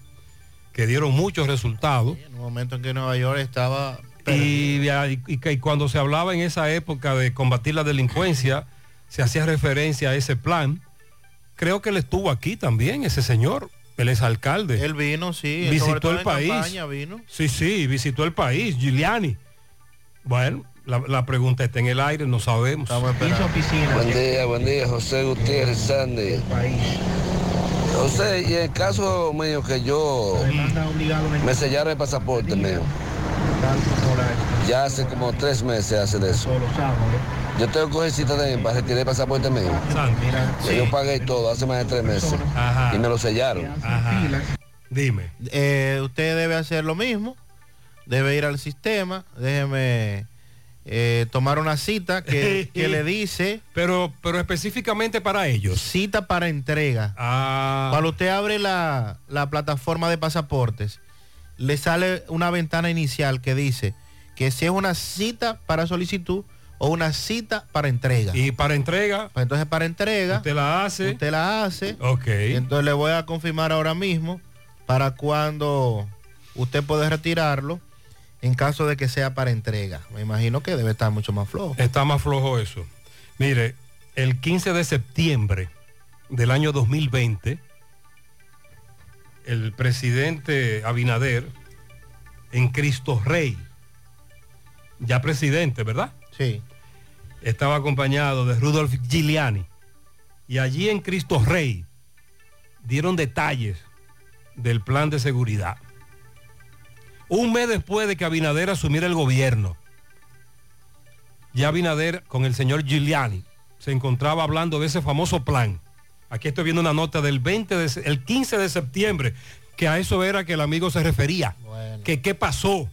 que dieron muchos resultados. En un momento en que Nueva York estaba... Y, y- y cuando se hablaba en esa época de combatir la delincuencia, se hacía referencia a ese plan. Creo que él estuvo aquí también, ese señor, él es alcalde. Él vino, sí. sobre visitó todo el en país. campaña vino. Sí, sí, visitó el país, Giuliani. Bueno, la, la pregunta está en el aire, no sabemos. Buen día, buen día, José Gutiérrez Sandy. José, y el caso mío que yo me sellara el pasaporte mío. Ya hace como tres meses hace de eso. Yo tengo que coger cita también para retirar el pasaporte mío. Ya Yo pagué todo hace más de tres meses. Y me lo sellaron. Dime. Eh, usted debe hacer lo mismo. Debe ir al sistema. Déjeme eh, tomar una cita que, que le dice... Pero, pero específicamente para ellos. Cita para entrega. Ah. Cuando usted abre la, la plataforma de pasaportes, le sale una ventana inicial que dice que si es una cita para solicitud o una cita para entrega. Y para entrega. Pues entonces para entrega. Usted la hace. Usted la hace. Ok. Entonces le voy a confirmar ahora mismo para cuando usted puede retirarlo en caso de que sea para entrega. Me imagino que debe estar mucho más flojo. Está más flojo eso. Mire, el 15 de septiembre del año 2020, el presidente Abinader en Cristo Rey, ya presidente, ¿verdad? Sí. Estaba acompañado de Rudolf Giuliani. Y allí en Cristo Rey dieron detalles del plan de seguridad. Un mes después de que Abinader asumiera el gobierno, ya Abinader con el señor Giuliani se encontraba hablando de ese famoso plan. Aquí estoy viendo una nota del 20 de, el 15 de septiembre, que a eso era que el amigo se refería. Que qué pasó.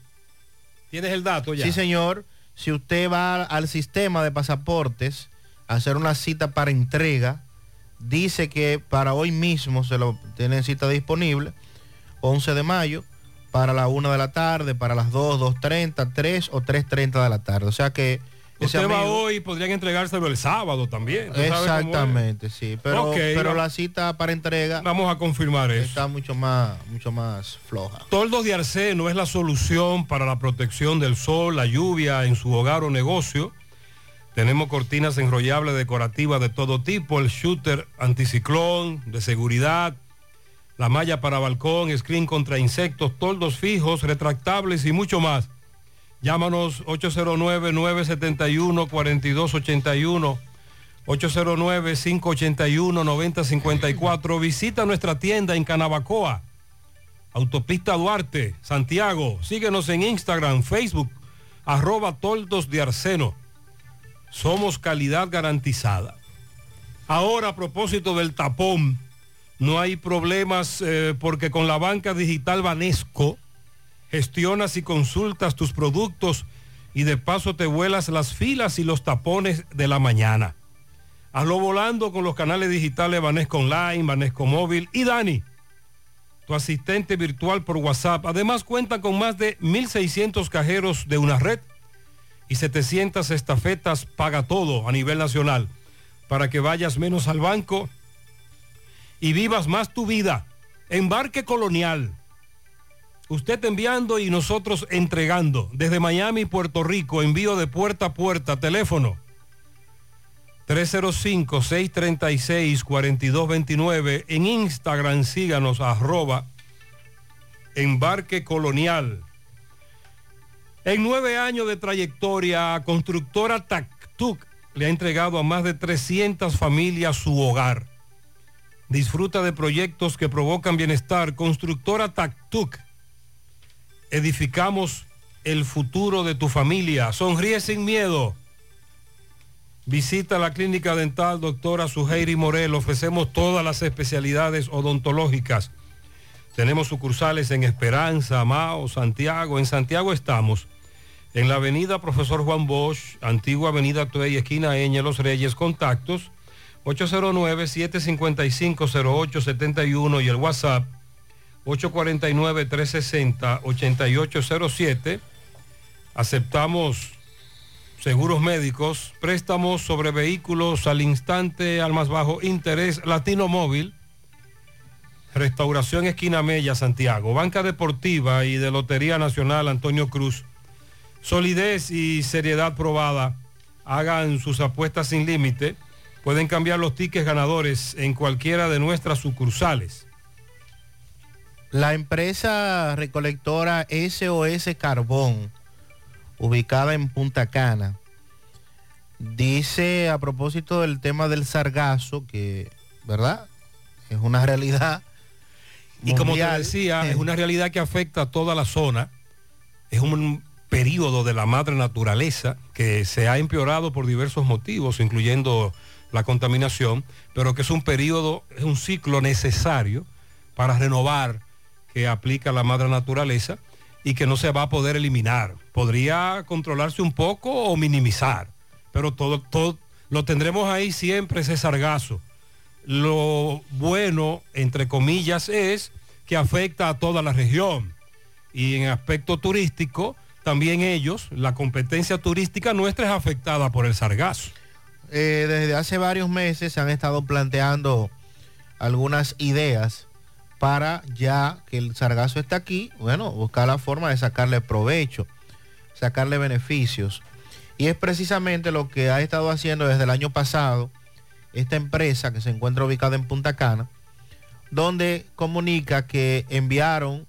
¿Tienes el dato ya? Sí, señor. Si usted va al sistema de pasaportes a hacer una cita para entrega, dice que para hoy mismo se lo tienen cita disponible, 11 de mayo, para la 1 de la tarde, para las 2, 2.30, 3 o 3.30 de la tarde. O sea que... Usted va amigo- hoy, podrían entregárselo el sábado también. Exactamente, sí. Pero, pero va- la cita para entrega... Vamos a confirmar eso. Está mucho más, mucho más floja. Toldos de Arseno es la solución para la protección del sol, la lluvia en su hogar o negocio. Tenemos cortinas enrollables decorativas de todo tipo, el shooter anticiclón, de seguridad, la malla para balcón, screen contra insectos, toldos fijos, retractables y mucho más. Llámanos 809-971-4281, 809-581-9054. Visita nuestra tienda en Canabacoa. Autopista Duarte, Santiago. Síguenos en Instagram, Facebook, arroba toldos de arseno. Somos calidad garantizada. Ahora a propósito del tapón, no hay problemas eh, porque con la banca digital Banesco gestionas y consultas tus productos y de paso te vuelas las filas y los tapones de la mañana. Hazlo volando con los canales digitales Banesco Online, Banesco Móvil y Dani tu asistente virtual por WhatsApp. Además cuenta con más de 1.600 cajeros de una red y 700 estafetas paga todo a nivel nacional para que vayas menos al banco y vivas más tu vida. Embarque colonial. Usted enviando y nosotros entregando. Desde Miami, Puerto Rico, envío de puerta a puerta, teléfono 305-636-4229. En Instagram síganos arroba embarque colonial. En nueve años de trayectoria, constructora Tactuc le ha entregado a más de 300 familias su hogar. Disfruta de proyectos que provocan bienestar. Constructora Tactuc. Edificamos el futuro de tu familia. Sonríe sin miedo. Visita la clínica dental doctora Suheiri Morel. Ofrecemos todas las especialidades odontológicas. Tenemos sucursales en Esperanza, Mao, Santiago. En Santiago estamos en la avenida Profesor Juan Bosch, antigua avenida Tuey, esquina Eña, Los Reyes. Contactos 809-755-0871 y el WhatsApp 849-360-8807. Aceptamos seguros médicos, préstamos sobre vehículos al instante al más bajo interés, Latino Móvil, Restauración Esquina Mella, Santiago, Banca Deportiva y de Lotería Nacional Antonio Cruz. Solidez y seriedad probada. Hagan sus apuestas sin límite. Pueden cambiar los tickets ganadores en cualquiera de nuestras sucursales. La empresa recolectora SOS Carbón, ubicada en Punta Cana, dice a propósito del tema del sargazo, que, ¿verdad? Es una realidad. Y como te decía, es una realidad que afecta a toda la zona. Es un periodo de la madre naturaleza que se ha empeorado por diversos motivos, incluyendo la contaminación, pero que es un periodo, es un ciclo necesario para renovar que aplica la madre naturaleza y que no se va a poder eliminar. Podría controlarse un poco o minimizar, pero todo, todo lo tendremos ahí siempre ese sargazo. Lo bueno, entre comillas, es que afecta a toda la región. Y en aspecto turístico, también ellos, la competencia turística nuestra es afectada por el sargazo. Eh, desde hace varios meses se han estado planteando algunas ideas para ya que el sargazo está aquí, bueno, buscar la forma de sacarle provecho, sacarle beneficios. Y es precisamente lo que ha estado haciendo desde el año pasado esta empresa que se encuentra ubicada en Punta Cana, donde comunica que enviaron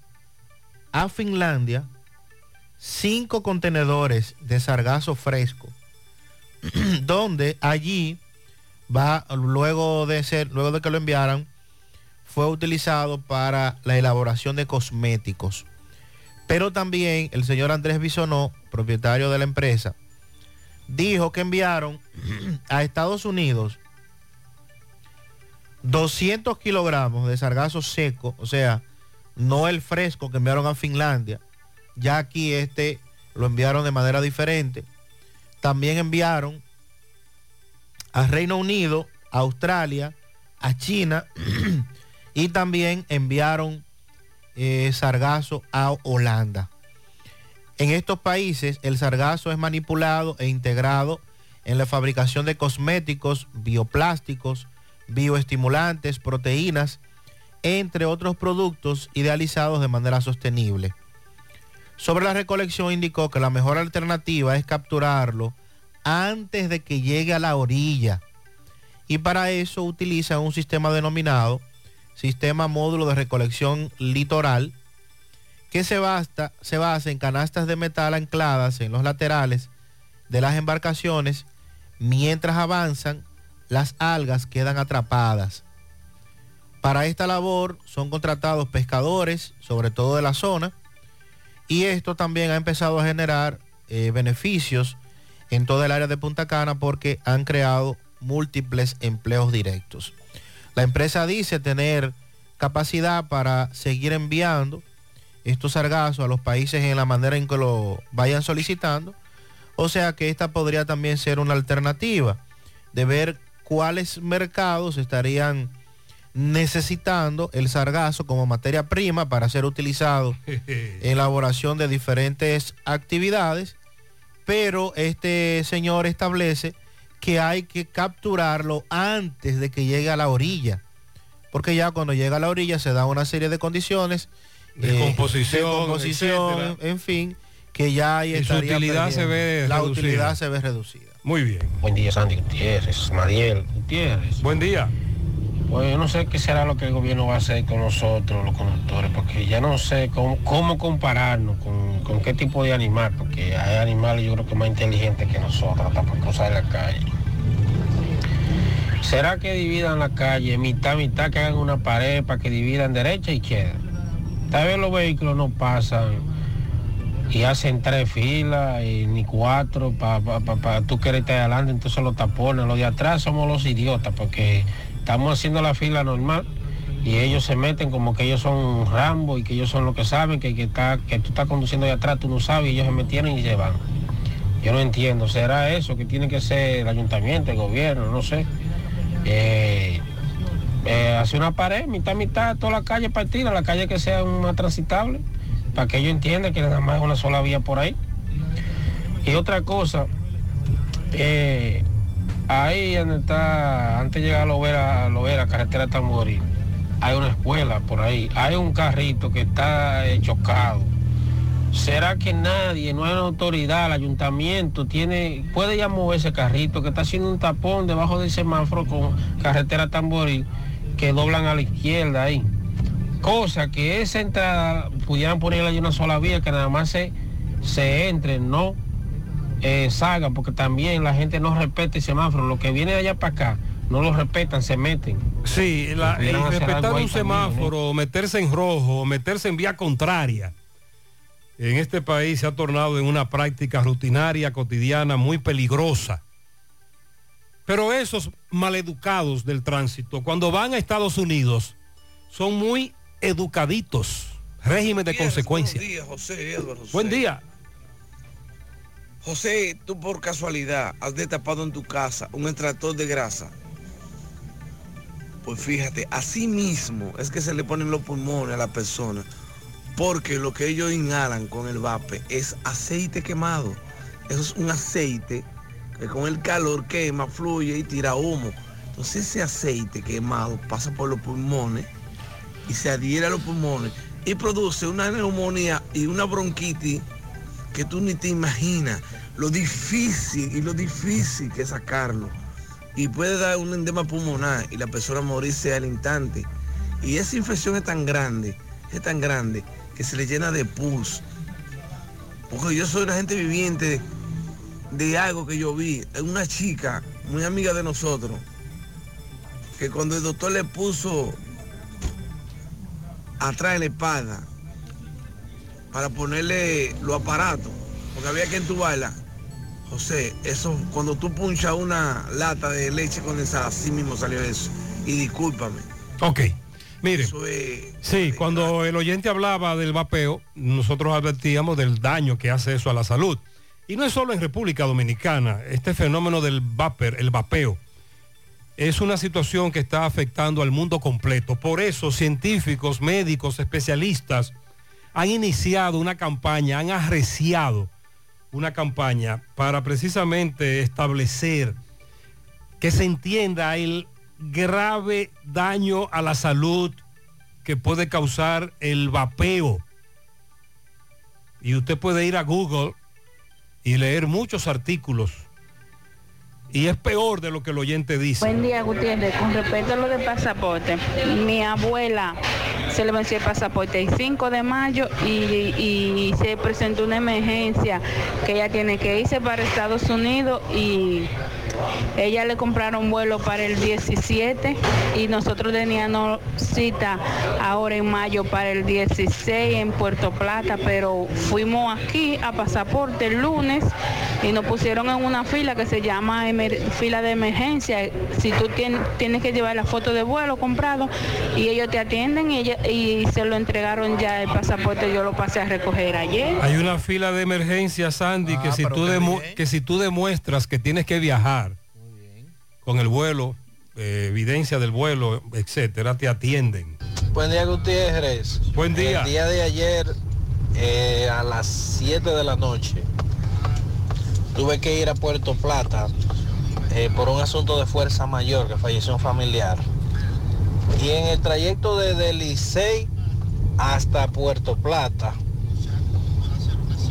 a Finlandia cinco contenedores de sargazo fresco, donde allí va, luego de ser, luego de que lo enviaran, fue utilizado para la elaboración de cosméticos. Pero también el señor Andrés Bisonó, propietario de la empresa, dijo que enviaron a Estados Unidos 200 kilogramos de sargazo seco, o sea, no el fresco que enviaron a Finlandia. Ya aquí este lo enviaron de manera diferente. También enviaron a Reino Unido, a Australia, a China y también enviaron eh, sargazo a Holanda. En estos países el sargazo es manipulado e integrado en la fabricación de cosméticos, bioplásticos, bioestimulantes, proteínas, entre otros productos idealizados de manera sostenible. Sobre la recolección indicó que la mejor alternativa es capturarlo antes de que llegue a la orilla y para eso utilizan un sistema denominado Sistema Módulo de Recolección Litoral que se, basta, se basa en canastas de metal ancladas en los laterales de las embarcaciones mientras avanzan las algas quedan atrapadas. Para esta labor son contratados pescadores, sobre todo de la zona, y esto también ha empezado a generar eh, beneficios en toda el área de Punta Cana porque han creado múltiples empleos directos. La empresa dice tener capacidad para seguir enviando estos sargazos a los países en la manera en que lo vayan solicitando, o sea que esta podría también ser una alternativa de ver cuáles mercados estarían necesitando el sargazo como materia prima para ser utilizado en elaboración de diferentes actividades, pero este señor establece que hay que capturarlo antes de que llegue a la orilla, porque ya cuando llega a la orilla se da una serie de condiciones de eh, composición, de composición, etcétera. en fin, que ya ahí Y su estaría utilidad se perdiendo. ve la reducida. utilidad se ve reducida. Muy bien. Buen día, Sandy Gutiérrez, Mariel Gutiérrez. Buen día. Pues yo no sé qué será lo que el gobierno va a hacer con nosotros, los conductores, porque ya no sé cómo, cómo compararnos con, con qué tipo de animal, porque hay animales yo creo que más inteligentes que nosotros, hasta para cruzar la calle. ¿Será que dividan la calle mitad, mitad, que hagan una pared para que dividan derecha e izquierda? Tal vez los vehículos no pasan y hacen tres filas y ni cuatro para pa, pa, pa tú adelante, entonces los tapones, los de atrás somos los idiotas porque estamos haciendo la fila normal y ellos se meten como que ellos son Rambo y que ellos son los que saben que, que, está, que tú estás conduciendo de atrás, tú no sabes, y ellos se metieron y se van. Yo no entiendo, ¿será eso que tiene que ser el ayuntamiento, el gobierno, no sé? Eh, eh, hacer una pared, mitad, mitad, toda la calle partida, la calle que sea más transitable, para que ellos entiendan que nada más es una sola vía por ahí. Y otra cosa, Eh, ahí donde está, antes de llegar a Lovera, a Lovera, carretera Tamboril, hay una escuela por ahí. Hay un carrito que está eh, chocado. ¿Será que nadie, no hay autoridad, el ayuntamiento tiene, puede ya mover ese carrito que está haciendo un tapón debajo del semáforo con carretera Tamboril que doblan a la izquierda ahí? Cosa que esa entrada pudieran ponerle ahí una sola vía que nada más se, se entre, no eh, salgan, porque también la gente no respeta el semáforo. Lo que viene de allá para acá, no lo respetan, se meten. Sí, la, y hacer respetar un también, ¿eh? semáforo, meterse en rojo, meterse en vía contraria. En este país se ha tornado en una práctica rutinaria, cotidiana, muy peligrosa. Pero esos maleducados del tránsito, cuando van a Estados Unidos, son muy educaditos. Régimen de consecuencia. Buenos días, José Edward. José. Buen día. José, tú por casualidad has destapado en tu casa un extractor de grasa. Pues fíjate, así mismo es que se le ponen los pulmones a la persona. Porque lo que ellos inhalan con el vape es aceite quemado. Eso es un aceite que con el calor quema, fluye y tira humo. Entonces ese aceite quemado pasa por los pulmones y se adhiere a los pulmones y produce una neumonía y una bronquitis que tú ni te imaginas lo difícil y lo difícil que es sacarlo. Y puede dar un endema pulmonar y la persona morirse al instante. Y esa infección es tan grande, es tan grande, que se le llena de pus. Porque yo soy una gente viviente de algo que yo vi. Una chica, muy amiga de nosotros, que cuando el doctor le puso atrás en la espalda para ponerle los aparatos, porque había que entubarla. José, eso, cuando tú punchas una lata de leche condensada, así mismo salió eso. Y discúlpame. Ok. Mire, Eso es, sí, cuando el oyente hablaba del vapeo, nosotros advertíamos del daño que hace eso a la salud. Y no es solo en República Dominicana, este fenómeno del vapor, el vapeo, es una situación que está afectando al mundo completo. Por eso científicos, médicos, especialistas han iniciado una campaña, han arreciado una campaña para precisamente establecer que se entienda el grave daño a la salud que puede causar el vapeo. Y usted puede ir a Google y leer muchos artículos. Y es peor de lo que el oyente dice. Buen día, Gutiérrez. Con respecto a lo de pasaporte, mi abuela se le venció el pasaporte el 5 de mayo y, y se presentó una emergencia que ella tiene que irse para Estados Unidos y ella le compraron vuelo para el 17 y nosotros teníamos cita ahora en mayo para el 16 en Puerto Plata, pero fuimos aquí a pasaporte el lunes y nos pusieron en una fila que se llama emer- fila de emergencia. Si tú tien- tienes que llevar la foto de vuelo comprado y ellos te atienden y, ella- y se lo entregaron ya el pasaporte, yo lo pasé a recoger ayer. Hay una fila de emergencia, Sandy, que, si tú que si tú demuestras que tienes que viajar con el vuelo, eh, evidencia del vuelo, etcétera, te atienden. Buen día, Gutiérrez. Buen día. El día de ayer, eh, a las 7 de la noche, tuve que ir a Puerto Plata eh, por un asunto de fuerza mayor que falleció un familiar. Y en el trayecto desde Licey hasta Puerto Plata,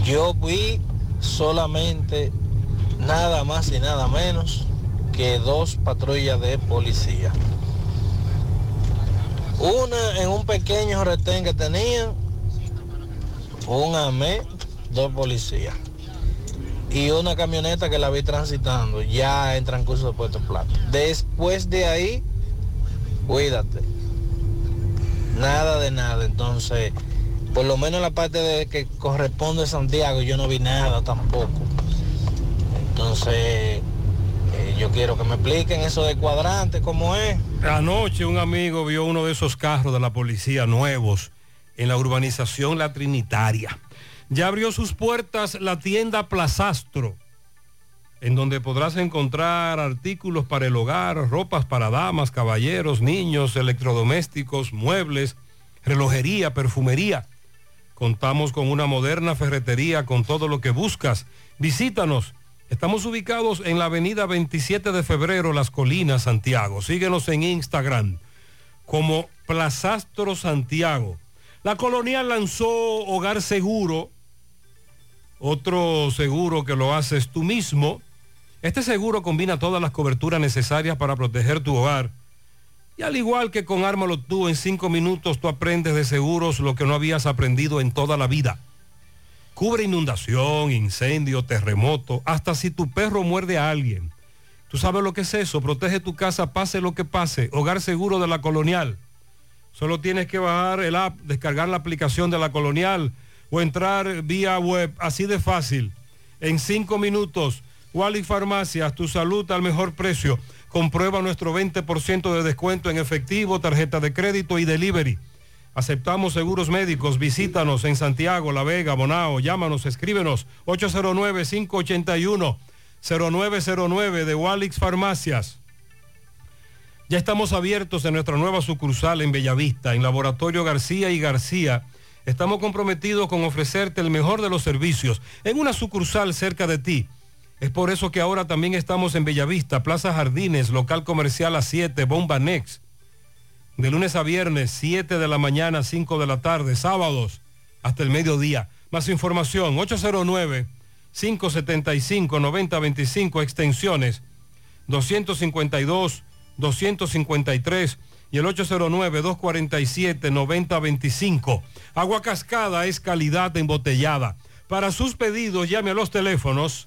yo vi solamente nada más y nada menos que dos patrullas de policía. Una en un pequeño retén que tenían, un AME, dos policías. Y una camioneta que la vi transitando ya en transcurso de Puerto Plata. Después de ahí, cuídate. Nada de nada. Entonces, por lo menos la parte de que corresponde a Santiago, yo no vi nada tampoco. Entonces, eh, yo quiero que me expliquen eso de cuadrante, cómo es. Anoche un amigo vio uno de esos carros de la policía nuevos en la urbanización La Trinitaria. Ya abrió sus puertas la tienda Plazastro, en donde podrás encontrar artículos para el hogar, ropas para damas, caballeros, niños, electrodomésticos, muebles, relojería, perfumería. Contamos con una moderna ferretería con todo lo que buscas. Visítanos Estamos ubicados en la avenida 27 de febrero, Las Colinas, Santiago. Síguenos en Instagram como Plazastro Santiago. La colonial lanzó Hogar Seguro, otro seguro que lo haces tú mismo. Este seguro combina todas las coberturas necesarias para proteger tu hogar. Y al igual que con Ármalo tú, en cinco minutos tú aprendes de seguros lo que no habías aprendido en toda la vida. Cubre inundación, incendio, terremoto, hasta si tu perro muerde a alguien. Tú sabes lo que es eso, protege tu casa, pase lo que pase. Hogar seguro de la colonial. Solo tienes que bajar el app, descargar la aplicación de la colonial o entrar vía web, así de fácil. En cinco minutos, Wally Farmacias, tu salud al mejor precio. Comprueba nuestro 20% de descuento en efectivo, tarjeta de crédito y delivery. Aceptamos seguros médicos. Visítanos en Santiago, La Vega, Bonao. Llámanos, escríbenos 809-581-0909 de Walix Farmacias. Ya estamos abiertos en nuestra nueva sucursal en Bellavista, en Laboratorio García y García. Estamos comprometidos con ofrecerte el mejor de los servicios en una sucursal cerca de ti. Es por eso que ahora también estamos en Bellavista, Plaza Jardines, local comercial a 7, Bomba Next. De lunes a viernes, 7 de la mañana, 5 de la tarde, sábados hasta el mediodía. Más información, 809-575-9025, extensiones 252, 253 y el 809-247-9025. Agua Cascada es calidad embotellada. Para sus pedidos, llame a los teléfonos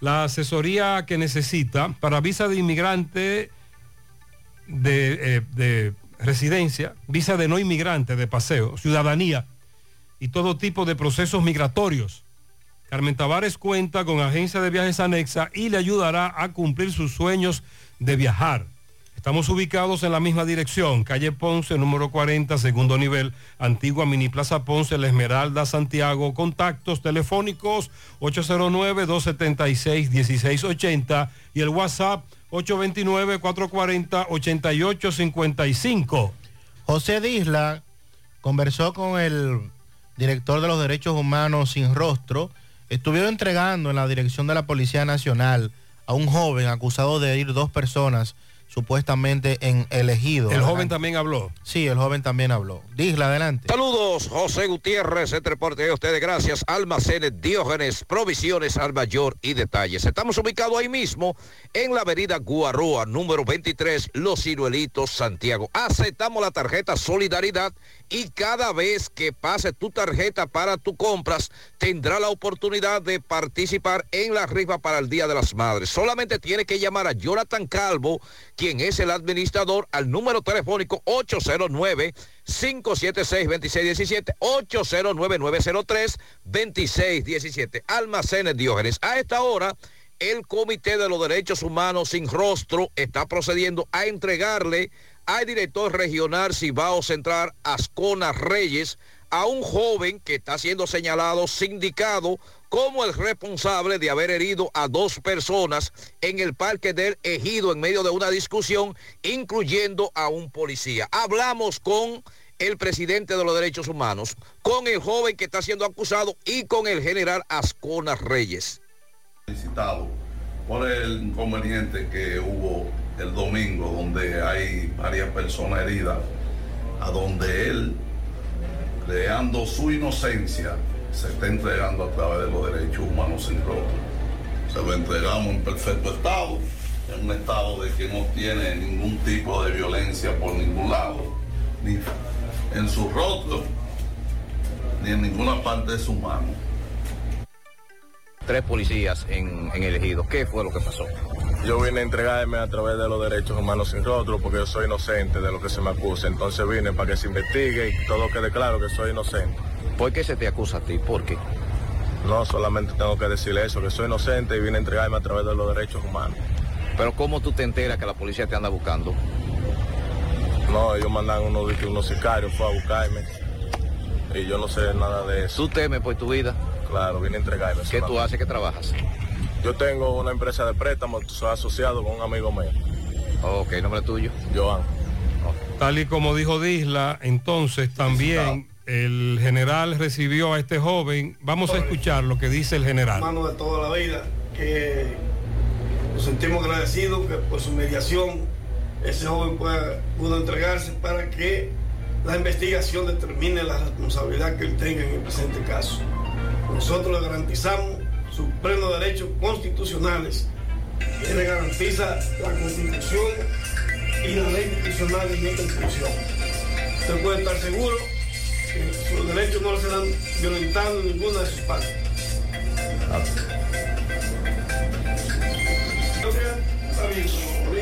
la asesoría que necesita para visa de inmigrante de, eh, de, residencia, visa de no inmigrante de paseo, ciudadanía y todo tipo de procesos migratorios. Carmen Tavares cuenta con agencia de viajes anexa y le ayudará a cumplir sus sueños de viajar. Estamos ubicados en la misma dirección, calle Ponce, número 40, segundo nivel, antigua Mini Plaza Ponce, La Esmeralda, Santiago. Contactos telefónicos 809-276-1680 y el WhatsApp 829-440-8855. José Disla conversó con el director de los derechos humanos sin rostro. Estuvieron entregando en la dirección de la Policía Nacional a un joven acusado de ir dos personas supuestamente en elegido. El joven también habló. Sí, el joven también habló. Disla, adelante. Saludos, José Gutiérrez, este reporte de ustedes, gracias. Almacenes Diógenes, provisiones al mayor y detalles. Estamos ubicados ahí mismo en la avenida Guarroa, número 23, Los Ciruelitos, Santiago. Aceptamos la tarjeta Solidaridad y cada vez que pase tu tarjeta para tus compras, tendrá la oportunidad de participar en la rifa para el Día de las Madres. Solamente tiene que llamar a Jonathan Calvo, quien es el administrador, al número telefónico 809-576-2617, 809-903-2617. Almacenes Diógenes. A esta hora, el Comité de los Derechos Humanos sin rostro está procediendo a entregarle al director regional Cibao Central Ascona Reyes a un joven que está siendo señalado, sindicado como el responsable de haber herido a dos personas en el parque del Ejido en medio de una discusión, incluyendo a un policía. Hablamos con el presidente de los derechos humanos, con el joven que está siendo acusado y con el general Ascona Reyes. Felicitado por el inconveniente que hubo el domingo, donde hay varias personas heridas, a donde él, creando su inocencia, se está entregando a través de los derechos humanos sin rostro. Se lo entregamos en perfecto estado, en un estado de que no tiene ningún tipo de violencia por ningún lado, ni en su rostro, ni en ninguna parte de su mano. Tres policías en, en el ejido. ¿Qué fue lo que pasó? Yo vine a entregarme a través de los derechos humanos sin rostro porque yo soy inocente de lo que se me acusa. Entonces vine para que se investigue y todo quede claro que soy inocente. ¿Por qué se te acusa a ti? ¿Por qué? No, solamente tengo que decirle eso, que soy inocente y vine a entregarme a través de los derechos humanos. Pero ¿cómo tú te enteras que la policía te anda buscando? No, ellos mandan unos, unos sicarios, fue a buscarme. Y yo no sé nada de eso. ¿Tú temes por tu vida? Claro, vine a entregarme. ¿Qué tú haces? ¿Qué trabajas? Yo tengo una empresa de préstamos, soy asociado con un amigo mío. Ok, ¿nombre tuyo? Joan. Tal y como dijo Disla, entonces también el general recibió a este joven. Vamos a escuchar lo que dice el general. hermano de toda la vida, que nos sentimos agradecidos que por su mediación ese joven pueda- pudo entregarse para que la investigación determine la responsabilidad que él tenga en el presente caso. Nosotros le garantizamos sus plenos derechos constitucionales que le garantiza la constitución y la ley constitucional en esta institución. Usted puede estar seguro que sus derechos no serán violentados en ninguna de sus partes.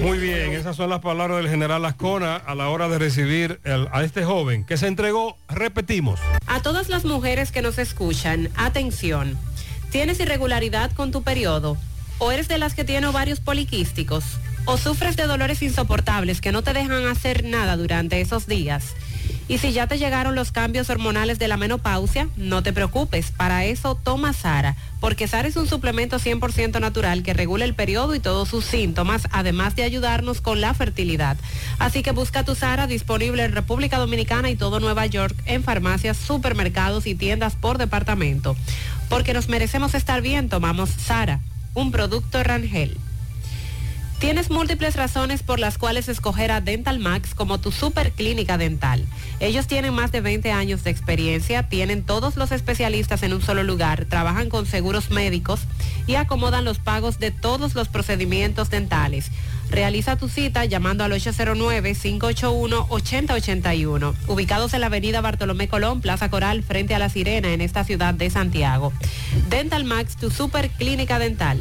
Muy bien, esas son las palabras del general Ascona a la hora de recibir a este joven que se entregó, repetimos. A todas las mujeres que nos escuchan, atención. ¿Tienes irregularidad con tu periodo? ¿O eres de las que tiene ovarios poliquísticos? ¿O sufres de dolores insoportables que no te dejan hacer nada durante esos días? Y si ya te llegaron los cambios hormonales de la menopausia, no te preocupes, para eso toma Sara, porque Sara es un suplemento 100% natural que regula el periodo y todos sus síntomas, además de ayudarnos con la fertilidad. Así que busca tu Sara disponible en República Dominicana y todo Nueva York en farmacias, supermercados y tiendas por departamento. Porque nos merecemos estar bien, tomamos Sara, un producto Rangel. Tienes múltiples razones por las cuales escoger a Dental Max como tu super clínica dental. Ellos tienen más de 20 años de experiencia, tienen todos los especialistas en un solo lugar, trabajan con seguros médicos y acomodan los pagos de todos los procedimientos dentales. Realiza tu cita llamando al 809-581-8081, ubicados en la avenida Bartolomé Colón, Plaza Coral, frente a La Sirena, en esta ciudad de Santiago. Dental Max, tu super clínica dental.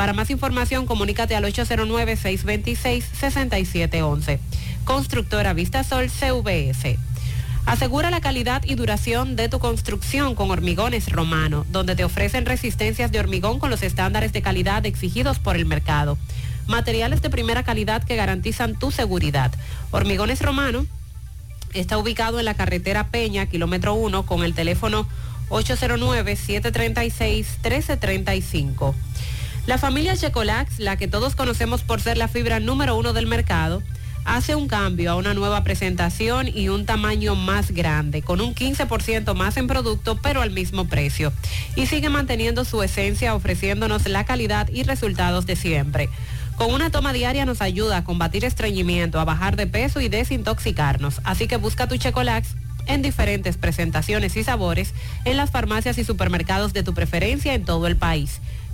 Para más información, comunícate al 809-626-6711. Constructora Vistasol CVS. Asegura la calidad y duración de tu construcción con Hormigones Romano, donde te ofrecen resistencias de hormigón con los estándares de calidad exigidos por el mercado. Materiales de primera calidad que garantizan tu seguridad. Hormigones Romano está ubicado en la carretera Peña, kilómetro 1, con el teléfono 809-736-1335. La familia Checolax, la que todos conocemos por ser la fibra número uno del mercado, hace un cambio a una nueva presentación y un tamaño más grande, con un 15% más en producto, pero al mismo precio. Y sigue manteniendo su esencia, ofreciéndonos la calidad y resultados de siempre. Con una toma diaria nos ayuda a combatir estreñimiento, a bajar de peso y desintoxicarnos. Así que busca tu Checolax en diferentes presentaciones y sabores en las farmacias y supermercados de tu preferencia en todo el país.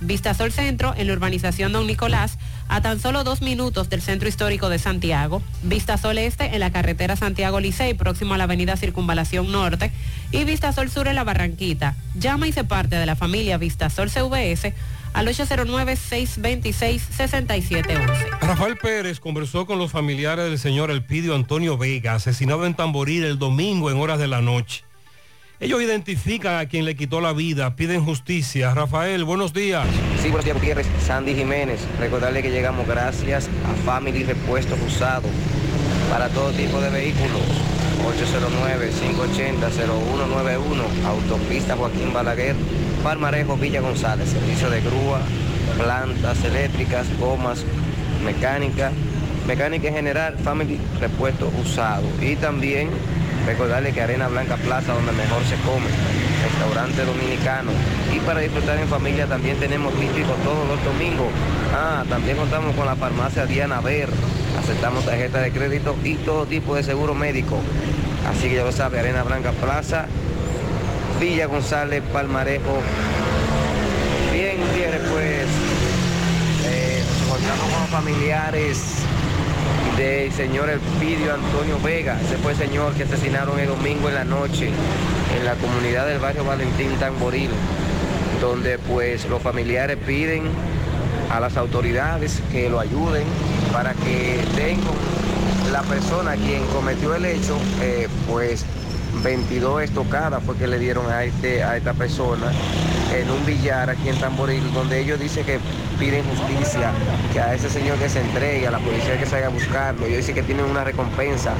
Vistasol Centro en la urbanización Don Nicolás, a tan solo dos minutos del centro histórico de Santiago. Vistasol Este en la carretera Santiago Licey, próximo a la avenida Circunvalación Norte. Y Vistasol Sur en la Barranquita. Llama y se parte de la familia Vistasol CVS al 809-626-6711. Rafael Pérez conversó con los familiares del señor Elpidio Antonio Vega, asesinado en Tamboril el domingo en horas de la noche. Ellos identifican a quien le quitó la vida, piden justicia. Rafael, buenos días. Sí, buenos días, Gutiérrez. Sandy Jiménez. Recordarle que llegamos gracias a Family Repuestos Usados para todo tipo de vehículos. 809-580-0191, Autopista Joaquín Balaguer, Palmarejo, Villa González, servicio de grúa, plantas eléctricas, gomas, mecánica, mecánica en general, Family Repuesto Usado. Y también recordarle que Arena Blanca Plaza, donde mejor se come, restaurante dominicano. Y para disfrutar en familia también tenemos típico todos los domingos. Ah, también contamos con la farmacia Diana Ver. Aceptamos tarjeta de crédito y todo tipo de seguro médico. Así que ya lo sabe, Arena Blanca Plaza, Villa González, Palmarejo. Bien, Gutiérrez, pues eh, con los familiares del señor Elpidio Antonio Vega. Ese fue el señor que asesinaron el domingo en la noche en la comunidad del barrio Valentín Tamboril, donde pues los familiares piden a las autoridades que lo ayuden para que den la persona quien cometió el hecho, eh, pues 22 estocadas fue que le dieron a, este, a esta persona en un billar aquí en Tamboril, donde ellos dicen que piden justicia, que a ese señor que se entregue, a la policía que se haga a buscarlo. Ellos dicen que tienen una recompensa,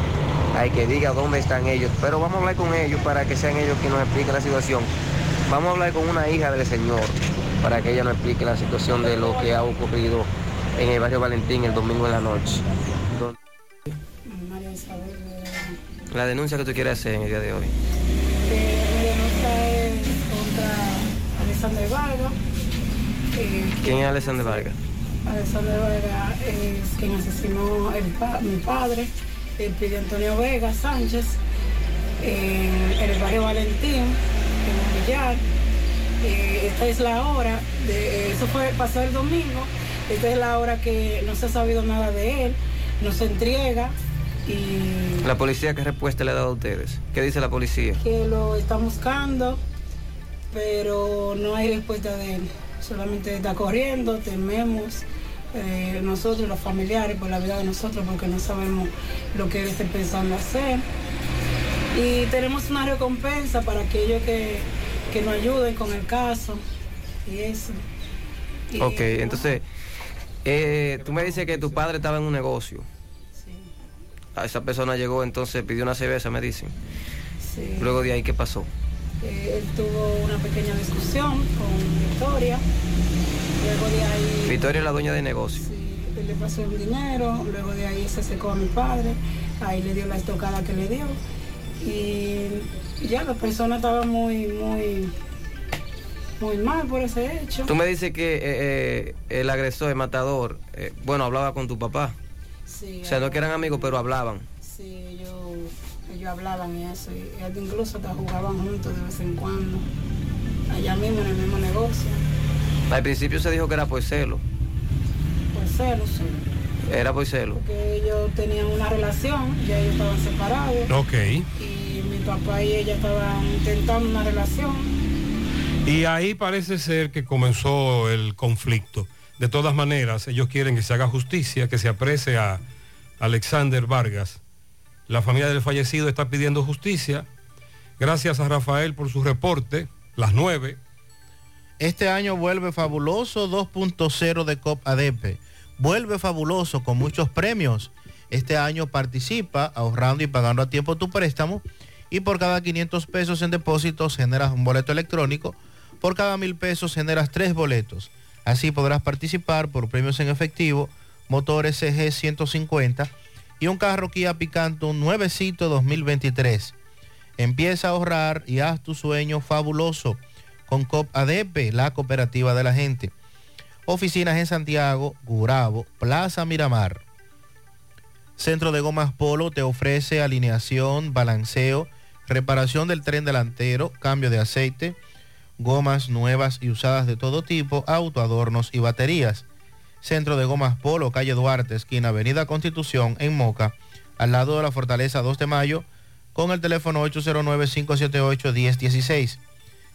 hay que diga dónde están ellos. Pero vamos a hablar con ellos para que sean ellos quienes nos expliquen la situación. Vamos a hablar con una hija del señor para que ella nos explique la situación de lo que ha ocurrido en el barrio Valentín el domingo en la noche. La denuncia que tú quieres hacer en el día de hoy. Eh, mi denuncia es contra Alexander Vargas. eh, ¿Quién es Alexander Vargas? Alexander Vargas es quien asesinó el pa- mi padre, el Pidio Antonio Vega Sánchez, en, en el barrio Valentín, en un billar. Eh, esta es la hora, de, eso fue pasó el domingo, esta es la hora que no se ha sabido nada de él, no se entrega y La policía, ¿qué respuesta le ha dado a ustedes? ¿Qué dice la policía? que lo están buscando, pero no hay respuesta de él. Solamente está corriendo, tememos eh, nosotros, los familiares, por la vida de nosotros, porque no sabemos lo que él esté pensando hacer. Y tenemos una recompensa para aquellos que, que nos ayuden con el caso y eso. Y, Ok, entonces, eh, tú me dices que tu padre estaba en un negocio. Esa persona llegó, entonces pidió una cerveza, me dicen. Sí. Luego de ahí, ¿qué pasó? Eh, él tuvo una pequeña discusión con Victoria. Luego de ahí Victoria es la dueña del negocio. él le pasó el dinero, luego de ahí se secó a mi padre, ahí le dio la estocada que le dio. Y ya la persona estaba muy, muy, muy mal por ese hecho. Tú me dices que eh, eh, el agresor, el matador, eh, bueno, hablaba con tu papá. Sí, O sea, no que eran amigos, pero hablaban. sí, ellos, ellos hablaban y eso, y ellos incluso hasta jugaban juntos de vez en cuando, allá mismo en el mismo negocio. Al principio se dijo que era por celo. Por celos, sí. Era por celo. que ellos tenían una relación, ya ellos estaban separados. Ok. Y mi papá y ella estaban intentando una relación. Y ahí parece ser que comenzó el conflicto. De todas maneras, ellos quieren que se haga justicia, que se aprese a Alexander Vargas. La familia del fallecido está pidiendo justicia. Gracias a Rafael por su reporte. Las nueve. Este año vuelve fabuloso 2.0 de COP ADP. Vuelve fabuloso con muchos premios. Este año participa ahorrando y pagando a tiempo tu préstamo y por cada 500 pesos en depósitos generas un boleto electrónico. Por cada mil pesos generas tres boletos. Así podrás participar por premios en efectivo, motor SG 150 y un carro Kia Picanto nuevecito 2023. Empieza a ahorrar y haz tu sueño fabuloso con COP ADP, la cooperativa de la gente. Oficinas en Santiago, Gurabo, Plaza Miramar. Centro de Gomas Polo te ofrece alineación, balanceo, reparación del tren delantero, cambio de aceite, gomas nuevas y usadas de todo tipo, autoadornos y baterías. Centro de Gomas Polo, calle Duarte, esquina Avenida Constitución, en Moca, al lado de la Fortaleza 2 de Mayo, con el teléfono 809-578-1016.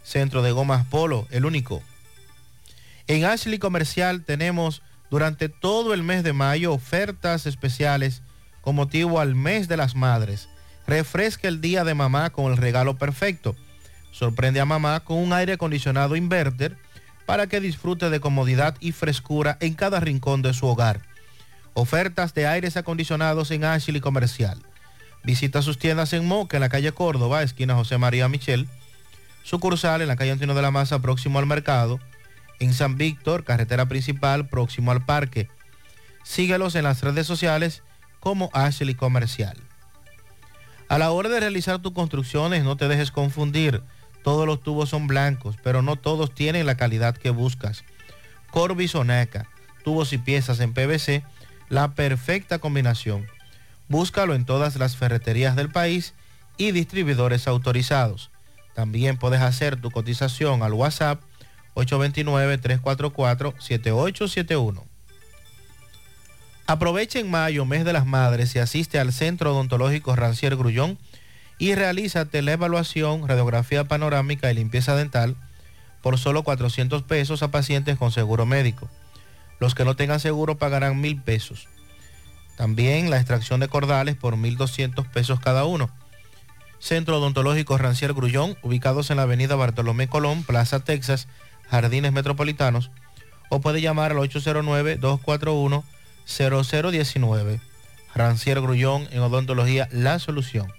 Centro de Gomas Polo, el único. En Ashley Comercial tenemos durante todo el mes de mayo ofertas especiales con motivo al mes de las madres. Refresca el día de mamá con el regalo perfecto. Sorprende a mamá con un aire acondicionado inverter para que disfrute de comodidad y frescura en cada rincón de su hogar. Ofertas de aires acondicionados en Ashley Comercial. Visita sus tiendas en Moca, en la calle Córdoba, esquina José María Michel. Sucursal en la calle Antino de la Maza, próximo al mercado. en San Víctor, carretera principal próximo al parque. Síguelos en las redes sociales como Ashley Comercial. A la hora de realizar tus construcciones no te dejes confundir. Todos los tubos son blancos, pero no todos tienen la calidad que buscas. Corby Soneca, tubos y piezas en PVC, la perfecta combinación. Búscalo en todas las ferreterías del país y distribuidores autorizados. También puedes hacer tu cotización al WhatsApp 829-344-7871. Aprovecha en mayo, mes de las madres, y asiste al Centro Odontológico Rancier Grullón y realízate la evaluación, radiografía panorámica y limpieza dental por solo 400 pesos a pacientes con seguro médico. Los que no tengan seguro pagarán mil pesos. También la extracción de cordales por 1.200 pesos cada uno. Centro Odontológico Rancier Grullón, ubicados en la avenida Bartolomé Colón, Plaza Texas, Jardines Metropolitanos, o puede llamar al 809-241-0019. Rancier Grullón en Odontología La Solución.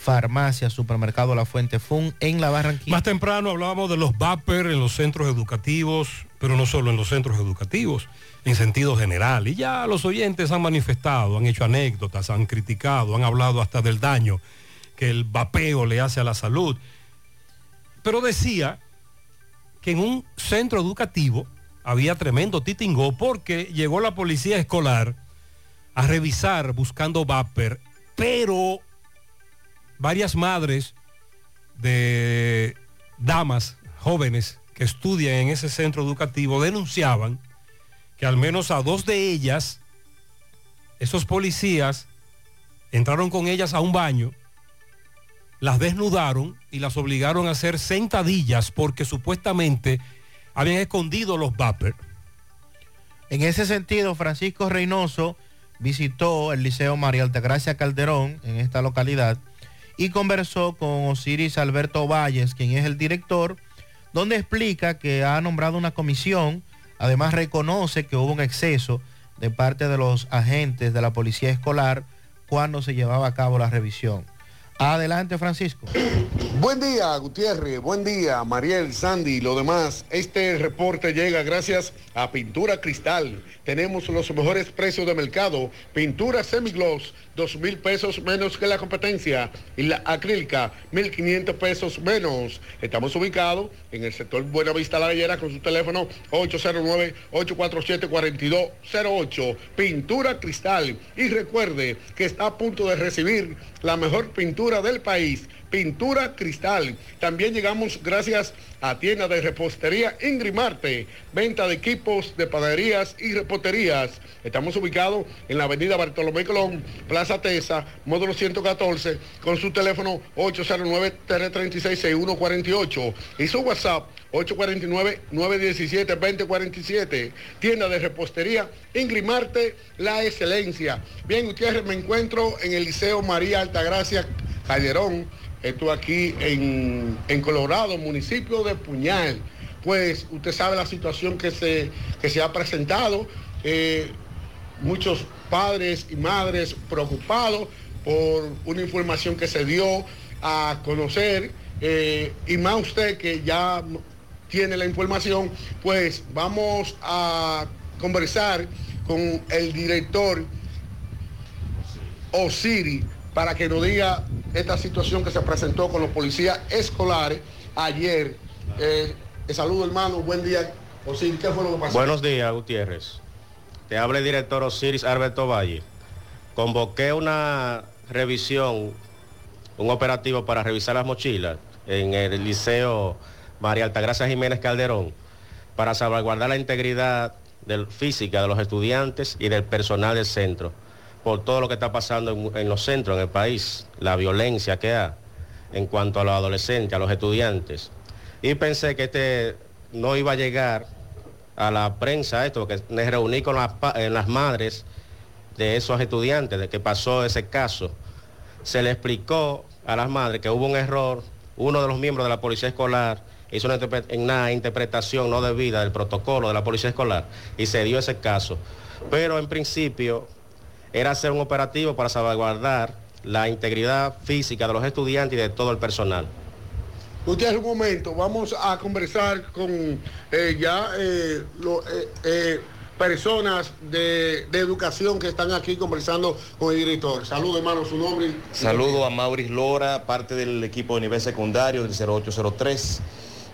Farmacia, Supermercado La Fuente Fun en La Barranquilla. Más temprano hablábamos de los VAPER en los centros educativos, pero no solo en los centros educativos, en sentido general. Y ya los oyentes han manifestado, han hecho anécdotas, han criticado, han hablado hasta del daño que el vapeo le hace a la salud. Pero decía que en un centro educativo había tremendo titingó porque llegó la policía escolar a revisar buscando vapor, pero varias madres de damas jóvenes que estudian en ese centro educativo denunciaban que al menos a dos de ellas, esos policías entraron con ellas a un baño, las desnudaron y las obligaron a hacer sentadillas porque supuestamente habían escondido los vapor. En ese sentido, Francisco Reynoso visitó el Liceo María Altagracia Calderón en esta localidad y conversó con Osiris Alberto Valles, quien es el director, donde explica que ha nombrado una comisión, además reconoce que hubo un exceso de parte de los agentes de la policía escolar cuando se llevaba a cabo la revisión. Adelante, Francisco. Buen día, Gutiérrez. Buen día, Mariel, Sandy y lo demás. Este reporte llega gracias a Pintura Cristal. Tenemos los mejores precios de mercado. Pintura semigloss, dos mil pesos menos que la competencia. Y la acrílica, mil quinientos pesos menos. Estamos ubicados en el sector Buenavista La Gallera con su teléfono 809-847-4208. Pintura Cristal. Y recuerde que está a punto de recibir la mejor pintura del país pintura cristal. También llegamos gracias a tienda de repostería Ingrimarte, venta de equipos de panaderías y reposterías. Estamos ubicados en la avenida Bartolomé Colón, Plaza Tesa, módulo 114, con su teléfono 809-336-6148 y su WhatsApp 849-917-2047. Tienda de repostería Ingrimarte, la excelencia. Bien, Gutiérrez, me encuentro en el Liceo María Altagracia Calderón esto aquí en, Colorado, municipio de Puñal. Pues usted sabe la situación que se, se ha presentado. Eh, muchos padres y madres preocupados por una información que se dio a conocer. Eh, y más usted que ya tiene la información, pues vamos a conversar con el director Osiri para que nos diga esta situación que se presentó con los policías escolares ayer. Eh, saludo hermano, buen día. Osiris, ¿qué fue lo que pasó? Buenos días, Gutiérrez. Te habla el director Osiris Alberto Valle. Convoqué una revisión, un operativo para revisar las mochilas en el Liceo María Altagracia Jiménez Calderón para salvaguardar la integridad del, física de los estudiantes y del personal del centro por todo lo que está pasando en, los centros en el país, la violencia que hay en cuanto a los adolescentes, a los estudiantes. Y pensé que este no iba a llegar a la prensa esto, porque me reuní con las, las madres de esos estudiantes, de que pasó ese caso. se le explicó a las madres que hubo un error, uno de los miembros de la policía escolar hizo una interpretación no debida del protocolo de la policía escolar y se dio ese caso. Pero en principio era hacer un operativo para salvaguardar la integridad física de los estudiantes y de todo el personal. Usted un momento, vamos a conversar con eh, ya eh, lo- eh, eh, personas de, de educación que están aquí conversando con el director. Saludos, hermano, su nombre. Saludo a Maurice Lora, parte del equipo de nivel secundario del 0803.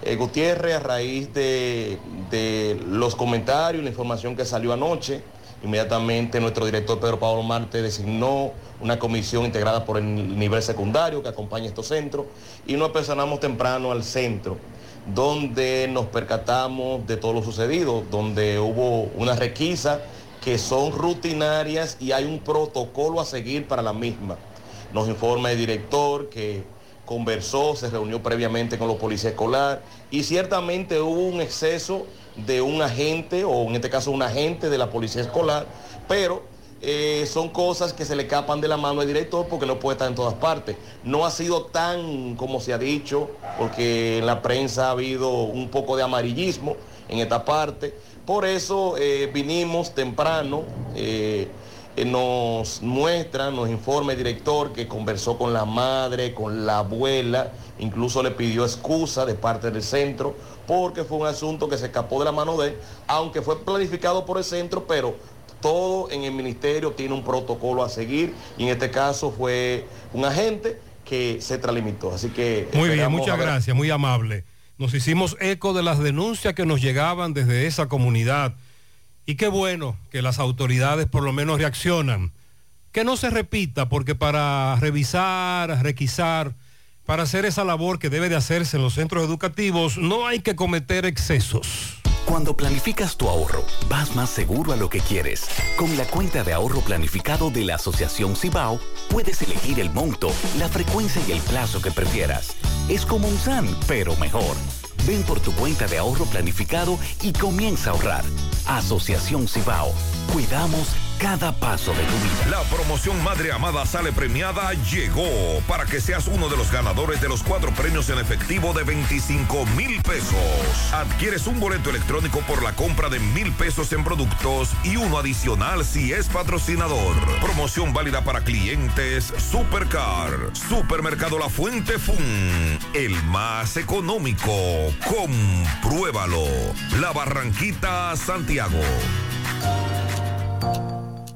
Eh, Gutiérrez, a raíz de, de los comentarios, la información que salió anoche, inmediatamente nuestro director Pedro Pablo Marte designó una comisión integrada por el nivel secundario que acompaña estos centros y nos personamos temprano al centro donde nos percatamos de todo lo sucedido, donde hubo una requisa que son rutinarias y hay un protocolo a seguir para la misma. Nos informa el director que conversó, se reunió previamente con los policías escolar y ciertamente hubo un exceso de un agente, o en este caso un agente de la policía escolar, pero eh, son cosas que se le escapan de la mano al director porque no puede estar en todas partes. No ha sido tan como se ha dicho, porque en la prensa ha habido un poco de amarillismo en esta parte. Por eso eh, vinimos temprano. eh, nos muestra, nos informa el director que conversó con la madre, con la abuela, incluso le pidió excusa de parte del centro, porque fue un asunto que se escapó de la mano de él, aunque fue planificado por el centro, pero todo en el ministerio tiene un protocolo a seguir y en este caso fue un agente que se tralimitó. Así que... Muy bien, muchas gracias, muy amable. Nos hicimos eco de las denuncias que nos llegaban desde esa comunidad. Y qué bueno que las autoridades por lo menos reaccionan. Que no se repita, porque para revisar, requisar, para hacer esa labor que debe de hacerse en los centros educativos, no hay que cometer excesos. Cuando planificas tu ahorro, vas más seguro a lo que quieres. Con la cuenta de ahorro planificado de la Asociación Cibao, puedes elegir el monto, la frecuencia y el plazo que prefieras. Es como un SAN, pero mejor. Ven por tu cuenta de ahorro planificado y comienza a ahorrar. Asociación Cibao. Cuidamos cada paso de tu vida. La promoción Madre Amada Sale Premiada llegó para que seas uno de los ganadores de los cuatro premios en efectivo de 25 mil pesos. Adquieres un boleto electrónico por la compra de mil pesos en productos y uno adicional si es patrocinador. Promoción válida para clientes Supercar, Supermercado La Fuente Fun, el más económico. Compruébalo. La Barranquita, Santiago.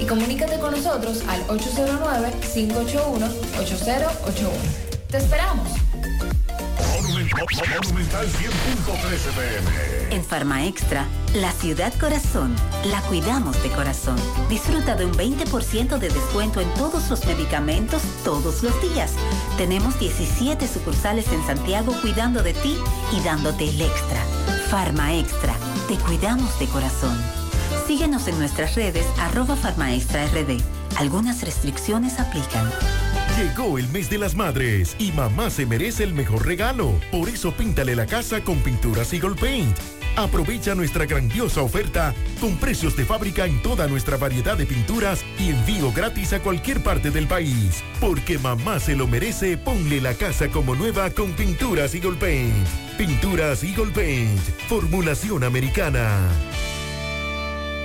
y comunícate con nosotros al 809-581-8081. ¡Te esperamos! Monumental 100.13 pm. En Farma Extra, la ciudad corazón, la cuidamos de corazón. Disfruta de un 20% de descuento en todos los medicamentos todos los días. Tenemos 17 sucursales en Santiago cuidando de ti y dándote el extra. Farma Extra, te cuidamos de corazón. Síguenos en nuestras redes arroba Farmaextra RD. Algunas restricciones aplican. Llegó el mes de las madres y mamá se merece el mejor regalo. Por eso píntale la casa con pinturas Eagle Paint. Aprovecha nuestra grandiosa oferta con precios de fábrica en toda nuestra variedad de pinturas y envío gratis a cualquier parte del país. Porque mamá se lo merece, ponle la casa como nueva con pinturas Eagle Paint. Pinturas Eagle Paint, formulación americana.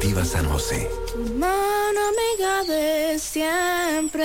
Cooperativa San José. Mano amiga de siempre.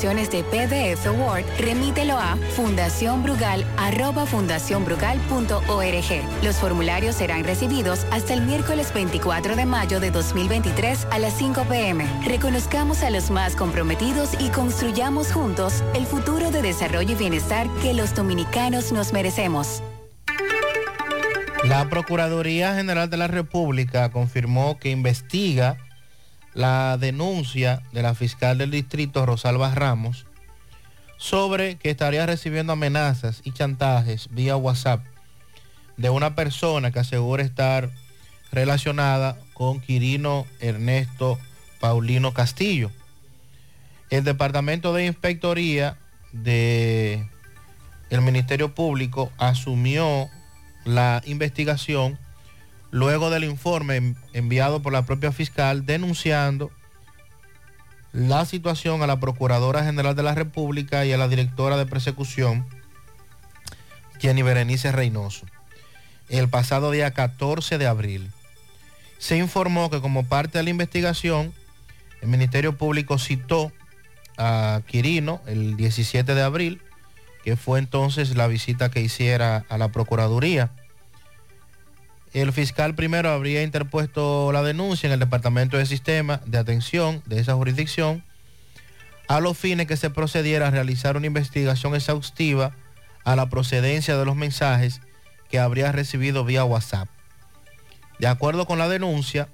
de PDF o Word, remítelo a fundacionbrugal.org. Los formularios serán recibidos hasta el miércoles 24 de mayo de 2023 a las 5 pm. Reconozcamos a los más comprometidos y construyamos juntos el futuro de desarrollo y bienestar que los dominicanos nos merecemos. La Procuraduría General de la República confirmó que investiga la denuncia de la fiscal del distrito Rosalba Ramos sobre que estaría recibiendo amenazas y chantajes vía WhatsApp de una persona que asegura estar relacionada con Quirino Ernesto Paulino Castillo. El Departamento de Inspectoría de Ministerio Público asumió la investigación luego del informe enviado por la propia fiscal denunciando la situación a la Procuradora General de la República y a la directora de persecución, Jenny Berenice Reynoso, el pasado día 14 de abril. Se informó que como parte de la investigación, el Ministerio Público citó a Quirino el 17 de abril, que fue entonces la visita que hiciera a la Procuraduría el fiscal primero habría interpuesto la denuncia en el Departamento de Sistema de Atención de esa jurisdicción a los fines que se procediera a realizar una investigación exhaustiva a la procedencia de los mensajes que habría recibido vía WhatsApp. De acuerdo con la denuncia,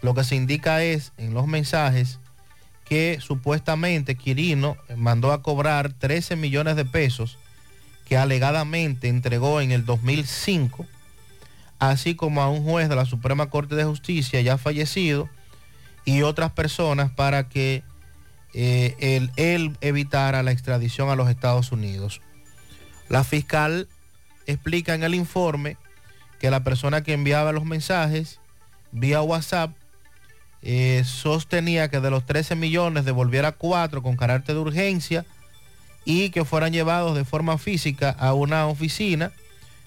lo que se indica es en los mensajes que supuestamente Quirino mandó a cobrar 13 millones de pesos que alegadamente entregó en el 2005 así como a un juez de la Suprema Corte de Justicia ya fallecido y otras personas para que eh, él, evitara la extradición a los Estados Unidos. La fiscal explica en el informe que la persona que enviaba los mensajes vía WhatsApp eh, sostenía que de los 13 millones devolviera 4 con carácter de urgencia y que fueran llevados de forma física a una oficina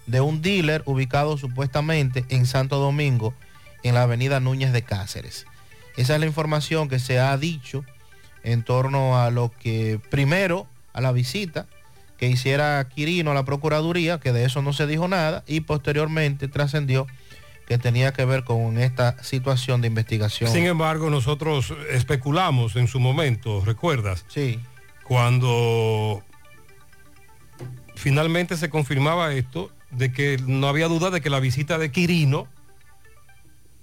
de un dealer ubicado supuestamente en Santo Domingo, en la avenida Núñez de Cáceres. Esa es la información que se ha dicho en torno a lo que primero, a la visita que hiciera Quirino a la Procuraduría, que de eso no se dijo nada, y posteriormente trascendió que tenía que ver con esta situación de investigación. Sin embargo, nosotros especulamos en su momento, ¿recuerdas? Sí. Cuando finalmente se confirmaba esto, de que no había duda de que la visita de Quirino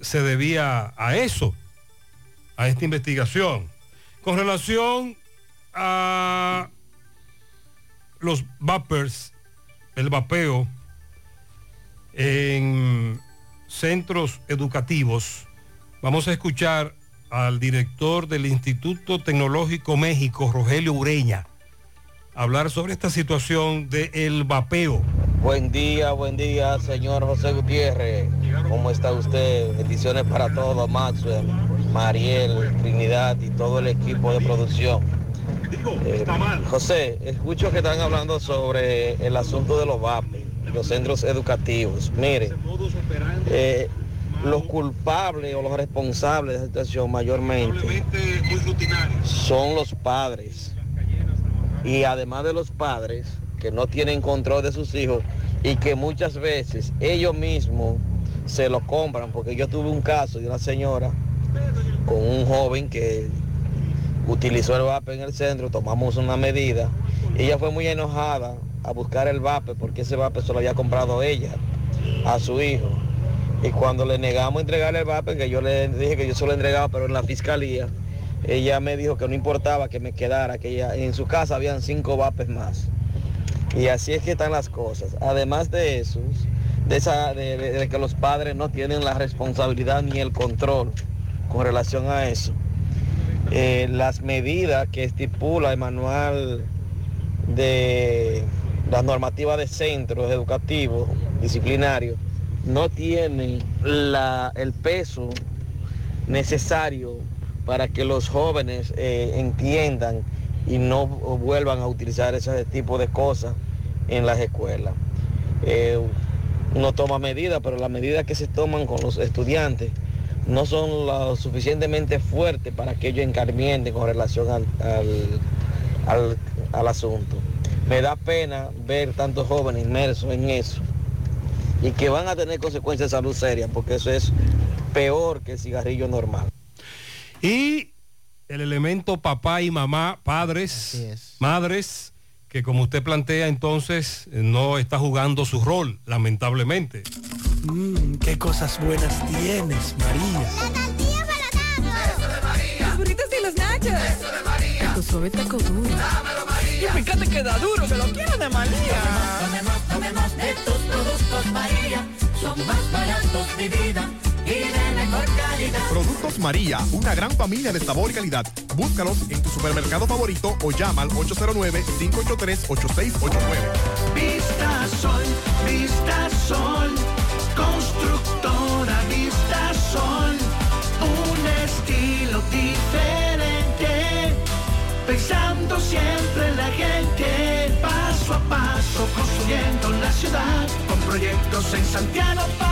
se debía a eso, a esta investigación. Con relación a los vapers el vapeo en centros educativos, vamos a escuchar al director del Instituto Tecnológico México, Rogelio Ureña, hablar sobre esta situación del vapeo. Buen día, buen día, señor José Gutiérrez. ¿Cómo está usted? Bendiciones para todos, Maxwell, Mariel, Trinidad y todo el equipo de producción. Eh, José, escucho que están hablando sobre el asunto de los VAPE, los centros educativos. Mire, eh, los culpables o los responsables de la situación mayormente son los padres. Y además de los padres que no tienen control de sus hijos y que muchas veces ellos mismos se lo compran, porque yo tuve un caso de una señora con un joven que utilizó el vape en el centro, tomamos una medida. Ella fue muy enojada a buscar el vape porque ese vape se lo había comprado ella a su hijo. Y cuando le negamos entregarle el vape, que yo le dije que yo se lo entregaba, pero en la fiscalía, ella me dijo que no importaba que me quedara, que ella, en su casa habían cinco vapes más. Y así es que están las cosas. Además de eso, de, de, que los padres no tienen la responsabilidad ni el control con relación a eso. Eh, las medidas que estipula el manual de la normativa de centros educativos disciplinarios no tienen la- el peso necesario para que los jóvenes eh, entiendan y no vuelvan a utilizar ese tipo de cosas en las escuelas. Eh, toma medidas, pero las medidas que se toman con los estudiantes no son lo suficientemente fuertes para que ellos encarmienten con relación al, al- al- al asunto. Me da pena ver tantos jóvenes inmersos en eso y que van a tener consecuencias de salud serias, porque eso es peor que el cigarrillo normal. Y el elemento papá y mamá, padres, madres, que como usted plantea entonces no está jugando su rol, lamentablemente. Mmm, qué cosas buenas tienes, María. Los burritos y los nachos. Eso de María. Tu suave taco duro. Dámelo, María. Y fíjate que da duro, que lo quiero de María. Tomemos, tomemos de tus productos María, son más baratos de vida Productos María, una gran familia de sabor y calidad. Búscalos en tu supermercado favorito o llama al 809-583-8689. Vista Sol, Vista Sol, constructora Vista Sol, un estilo diferente, pensando siempre en la gente, paso a paso construyendo la ciudad, con proyectos en Santiago vida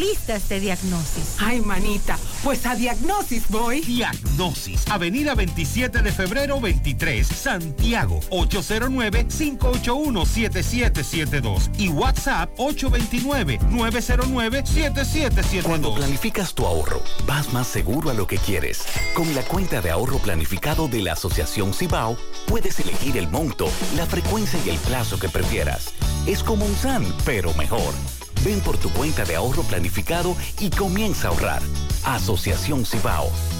de diagnosis. Ay, manita, pues a Diagnosis voy. Diagnosis, Avenida 27 de febrero 23, Santiago, 809-581-7772 y WhatsApp 829-909-7772. Cuando planificas tu ahorro, vas más seguro a lo que quieres. Con la cuenta de ahorro planificado de la Asociación Cibao, puedes elegir el monto, la frecuencia y el plazo que prefieras. Es como un SAN, pero mejor. Ven por tu cuenta de ahorro planificado y comienza a ahorrar. Asociación Cibao.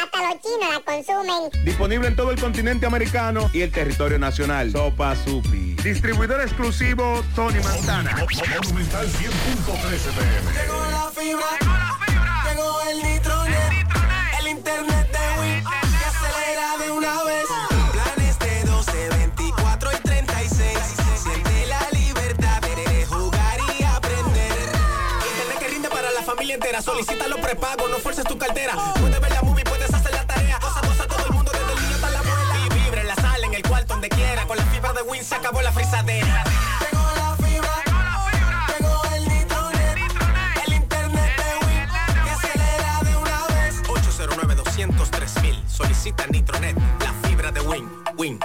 Hasta los chinos la consumen. Disponible en todo el continente americano y el territorio nacional. Sopa Supi. Distribuidor exclusivo Tony Montana. Monumental 100.13 pm. Llegó la fibra. Llegó el nitronet. El internet de Win. Que acelera de una vez. Planes de 12, 24 y 36. Siente la libertad de jugar y aprender. Internet que rinde para la familia entera. Solicita los prepagos, no fuerces tu cartera. Puedes ver la se acabó la frisadera. Llegó la fibra. Llegó el nitronet. El internet de Win. Que acelera de una vez. 809 203 mil. Solicita Nitronet. La fibra de Win. Win.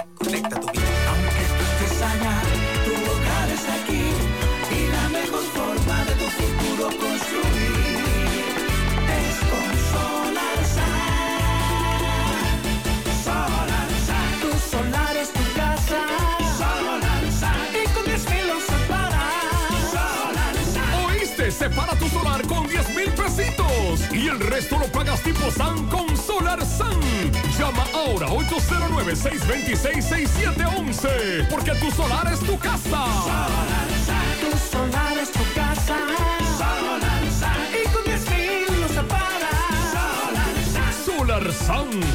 Separa tu solar con 10 mil pesitos y el resto lo pagas tipo SAN con Solar SAN. Llama ahora 809-626-6711 porque tu solar es tu casa. Tu solar es tu casa. Solar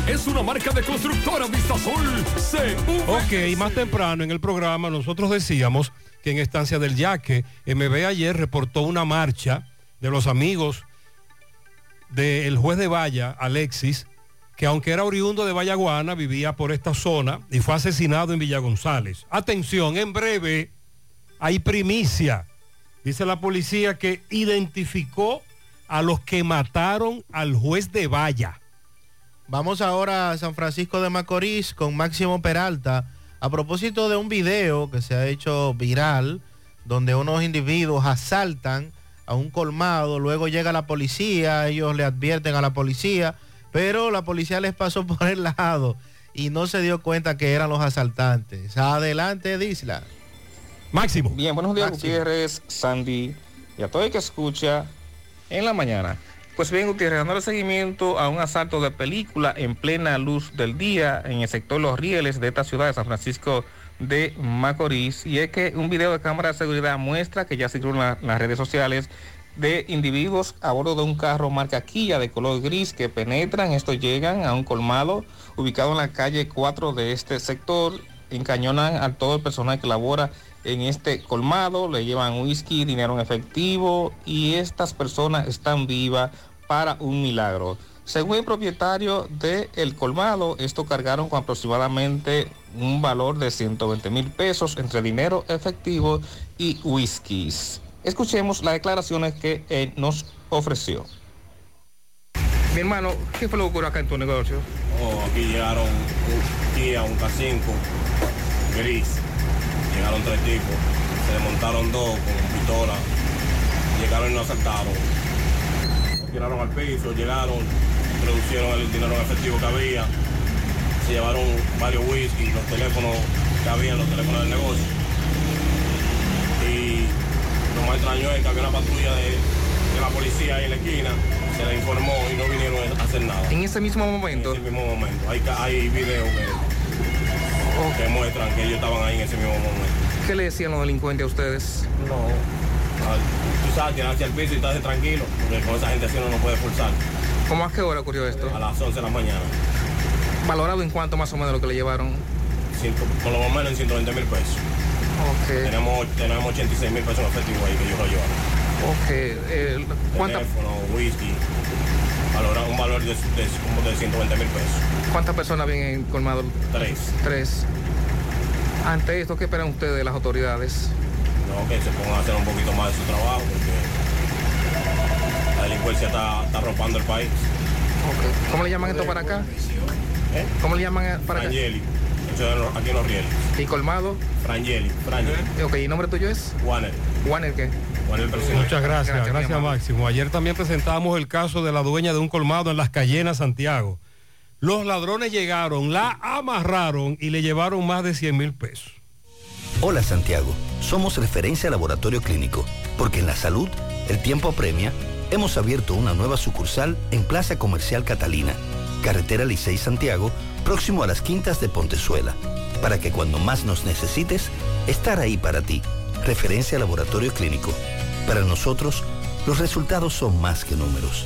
es una marca de constructora Vistasol CV. Ok, más temprano en el programa nosotros decíamos que en Estancia del Yaque, MB ayer reportó una marcha de los amigos del juez de Valla, Alexis, que aunque era oriundo de Vallaguana, vivía por esta zona y fue asesinado en Villa González. Atención, en breve hay primicia. Dice la policía que identificó a los que mataron al juez de Valla. Vamos ahora a San Francisco de Macorís con Máximo Peralta a propósito de un video que se ha hecho viral donde unos individuos asaltan a un colmado, luego llega la policía, ellos le advierten a la policía, pero la policía les pasó por el lado y no se dio cuenta que eran los asaltantes. Adelante, Disla. Máximo. Bien, buenos días, Máximo. Gutiérrez, Sandy y a todo el que escucha en la mañana. Pues bien, Gutiérrez, dándole seguimiento a un asalto de película en plena luz del día en el sector Los Rieles de esta ciudad de San Francisco de Macorís. Y es que un video de cámara de seguridad muestra que ya circulan la- las redes sociales de individuos a bordo de un carro marca Kia de color gris que penetran, estos llegan a un colmado ubicado en la calle 4 de este sector, encañonan a todo el personal que labora en este colmado, le llevan whisky, dinero en efectivo y estas personas están vivas para un milagro. Según el propietario del colmado, esto cargaron con aproximadamente un valor de 120 mil pesos entre dinero efectivo y whiskies. Escuchemos las declaraciones que él nos ofreció. Mi hermano, ¿qué fue lo que ocurrió acá en tu negocio? Oh, aquí llegaron un Kia, un K5 gris. Llegaron tres tipos. Se desmontaron dos con pistola. Llegaron y nos asaltaron. Tiraron al piso, llegaron, reducieron el dinero en efectivo que había. Se llevaron varios whisky, los teléfonos que había, los teléfonos del negocio. Y lo más extraño es que había una patrulla de, de la policía ahí en la esquina. Se le informó y no vinieron a hacer nada. En ese mismo momento. En ese mismo momento. Hay, hay videos que, que muestran que ellos estaban ahí en ese mismo momento. ¿Qué le decían los delincuentes a ustedes? No. Tú sabes, tirarse al piso y estarse tranquilo, porque con esa gente así uno no puede forzar. ¿Cómo a qué hora ocurrió esto? A las 11 de la mañana. ¿Valorado en cuánto más o menos lo que le llevaron? Ciento- por lo menos en 120 mil pesos. Tenemos, tenemos 86 mil pesos en efectivo ahí que ellos lo llevaron. Ok. eh, ¿cuánta- Teléfono, whisky, valora- un valor de, de como de 120 mil pesos. ¿Cuántas personas habían colmado? Tres. Tres. Ante esto, ¿qué esperan ustedes de las autoridades? No, que se pongan a hacer un poquito más de su trabajo, porque la delincuencia está, está arropando el país. Ok. ¿Cómo le llaman esto para acá? ¿Cómo le llaman a- para acá? Frangeli, los- aquí en los rieles. ¿Y colmado? Frangeli, Frangeli. Ok, ¿y el nombre tuyo es? Warner. ¿Warner qué? Warner. Muchas gracias, Gracias. Máximo. Ayer también presentamos el caso de la dueña de un colmado en Las Cayenas, Santiago. Los ladrones llegaron, la amarraron y le llevaron más de 100 mil pesos. Hola Santiago, somos referencia laboratorio clínico, porque en la salud el tiempo apremia. Hemos abierto una nueva sucursal en Plaza Comercial Catalina carretera Licey Santiago, próximo a las quintas de Pontezuela, para que cuando más nos necesites, estar ahí para ti. Referencia Laboratorio Clínico. Para nosotros, los resultados son más que números.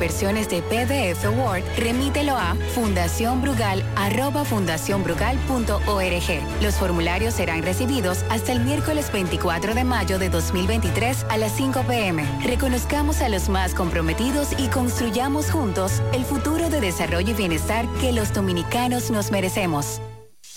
versiones de PDF Word, remítelo a fundacionbrugal.org. Los formularios serán recibidos hasta el miércoles 24 de mayo de 2023 a las 5 pm. Reconozcamos a los más comprometidos y construyamos juntos el futuro de desarrollo y bienestar que los dominicanos nos merecemos.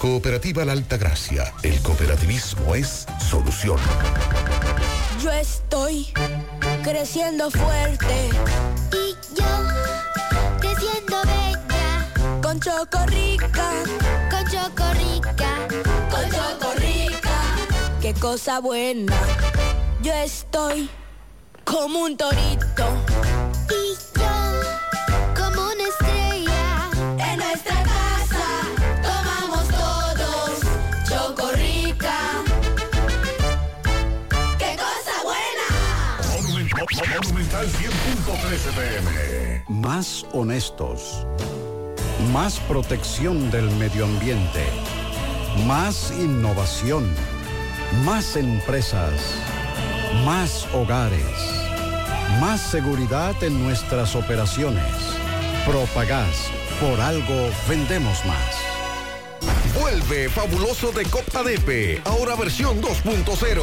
Cooperativa La Alta Gracia. El cooperativismo es solución. Yo estoy creciendo fuerte. Y yo creciendo bella. Con Chocorrica. Con Chocorrica. Con Chocorrica. Qué cosa buena. Yo estoy como un torito. Monumental 100.13 pm. Más honestos. Más protección del medio ambiente. Más innovación. Más empresas. Más hogares. Más seguridad en nuestras operaciones. Propagás. Por algo vendemos más. Vuelve fabuloso de Copa Depe, ahora versión 2.0.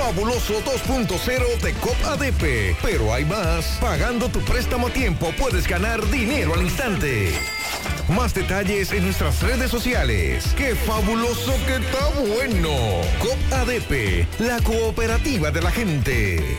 Fabuloso 2.0 de COP ADP. Pero hay más. Pagando tu préstamo a tiempo puedes ganar dinero al instante. Más detalles en nuestras redes sociales. ¡Qué fabuloso que está bueno! COP ADP, la cooperativa de la gente.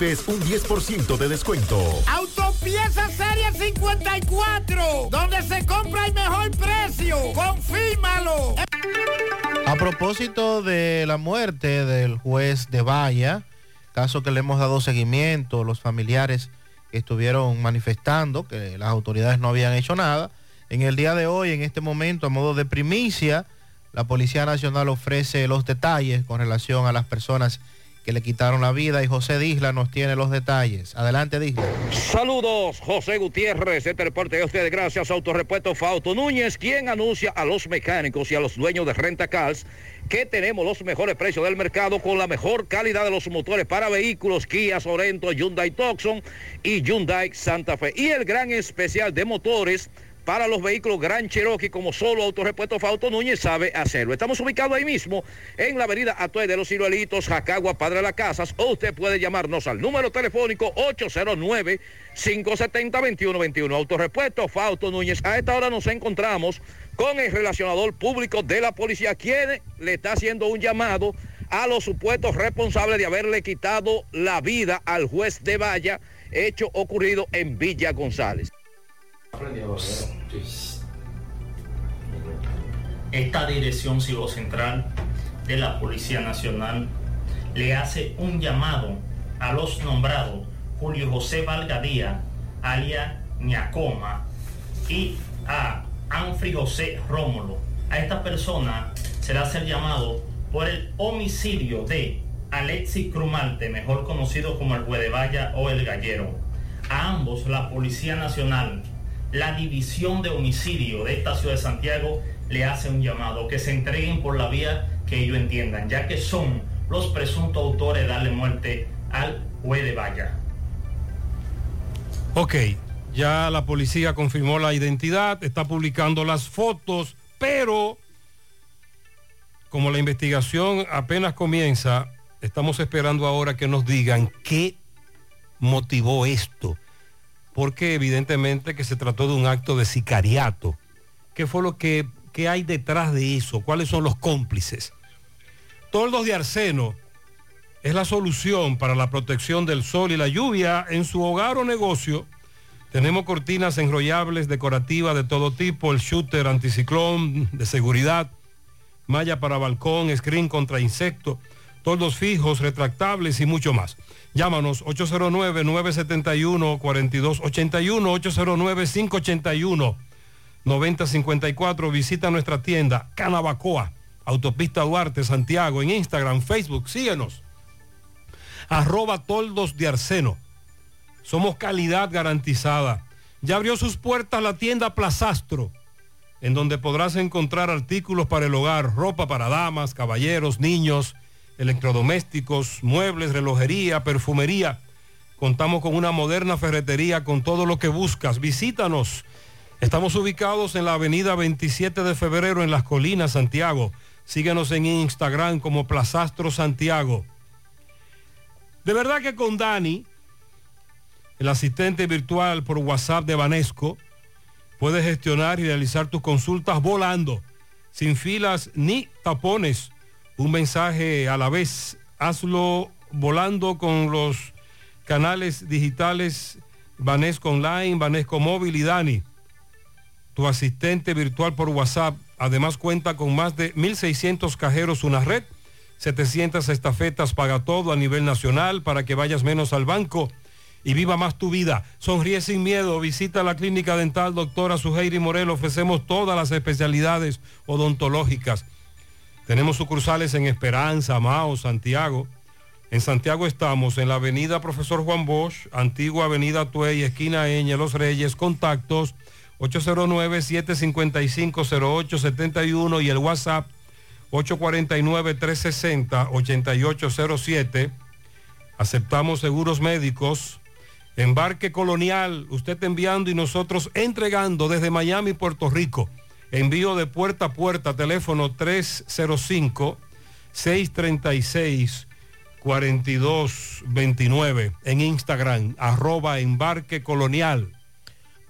recibes un 10% de descuento. Autopieza Serie 54, donde se compra el mejor precio. Confírmalo. A propósito de la muerte del juez de Valla, caso que le hemos dado seguimiento, los familiares que estuvieron manifestando que las autoridades no habían hecho nada. En el día de hoy, en este momento, a modo de primicia, la Policía Nacional ofrece los detalles con relación a las personas que le quitaron la vida y José Disla nos tiene los detalles. Adelante, Disla. Saludos, José Gutiérrez, este reporte de ustedes gracias a Autorepuesto Fausto Núñez, quien anuncia a los mecánicos y a los dueños de Renta Cars que tenemos los mejores precios del mercado con la mejor calidad de los motores para vehículos Kia Sorento, Hyundai Tucson y Hyundai Santa Fe. Y el gran especial de motores para los vehículos Gran Cherokee como solo Autorepuesto Fausto Núñez sabe hacerlo. Estamos ubicados ahí mismo en la avenida Atuey de los Ciruelitos, Jacagua, Padre de las Casas, o usted puede llamarnos al número telefónico 809-570-2121. Autorepuesto Fausto Núñez. A esta hora nos encontramos con el relacionador público de la policía, quien le está haciendo un llamado a los supuestos responsables de haberle quitado la vida al juez de Valla, hecho ocurrido en Villa González. Esta dirección Central de la Policía Nacional le hace un llamado a los nombrados Julio José Valgadía, alia Ñacoma, y a Anfri José Rómulo. A esta persona será hacer llamado por el homicidio de Alexis Crumalte, mejor conocido como el Guedevalla o el Gallero. A ambos la Policía Nacional, la División de Homicidio de esta ciudad de Santiago, le hace un llamado que se entreguen por la vía que ellos entiendan, ya que son los presuntos autores de darle muerte al Guedevalla. Ok, ya la policía confirmó la identidad, está publicando las fotos, pero como la investigación apenas comienza, estamos esperando ahora que nos digan qué motivó esto. Porque evidentemente que se trató de un acto de sicariato. ¿Qué fue lo que hay detrás de eso? ¿Cuáles son los cómplices? Toldos de arseno es la solución para la protección del sol y la lluvia en su hogar o negocio. Tenemos cortinas enrollables, decorativas de todo tipo, el shooter anticiclón de seguridad, malla para balcón, screen contra insectos, toldos fijos, retractables y mucho más. Llámanos 809-971-4281, 809-581-9054. Visita nuestra tienda Canabacoa, Autopista Duarte, Santiago, en Instagram, Facebook, síguenos. Arroba toldos de arseno. Somos calidad garantizada. Ya abrió sus puertas la tienda Plazastro, en donde podrás encontrar artículos para el hogar, ropa para damas, caballeros, niños, electrodomésticos, muebles, relojería, perfumería. Contamos con una moderna ferretería con todo lo que buscas. Visítanos. Estamos ubicados en la avenida 27 de febrero en Las Colinas, Santiago. Síguenos en Instagram como Plazastro Santiago. De verdad que con Dani, el asistente virtual por WhatsApp de Banesco, puedes gestionar y realizar tus consultas volando, sin filas ni tapones. Un mensaje a la vez. Hazlo volando con los canales digitales Banesco Online, Banesco Móvil y Dani. Tu asistente virtual por WhatsApp. Además cuenta con más de 1.600 cajeros, una red, 700 estafetas, paga todo a nivel nacional para que vayas menos al banco y viva más tu vida. Sonríe sin miedo, visita la clínica dental doctora Suheiri Morel, ofrecemos todas las especialidades odontológicas. Tenemos sucursales en Esperanza, Mao, Santiago. En Santiago estamos en la avenida Profesor Juan Bosch, antigua avenida Tuey, esquina Eñe, Los Reyes, contactos 809-755-0871 y el WhatsApp 849-360-8807. Aceptamos seguros médicos. Embarque colonial, usted enviando y nosotros entregando desde Miami, Puerto Rico. Envío de puerta a puerta, teléfono 305-636-4229 en Instagram, arroba embarque colonial.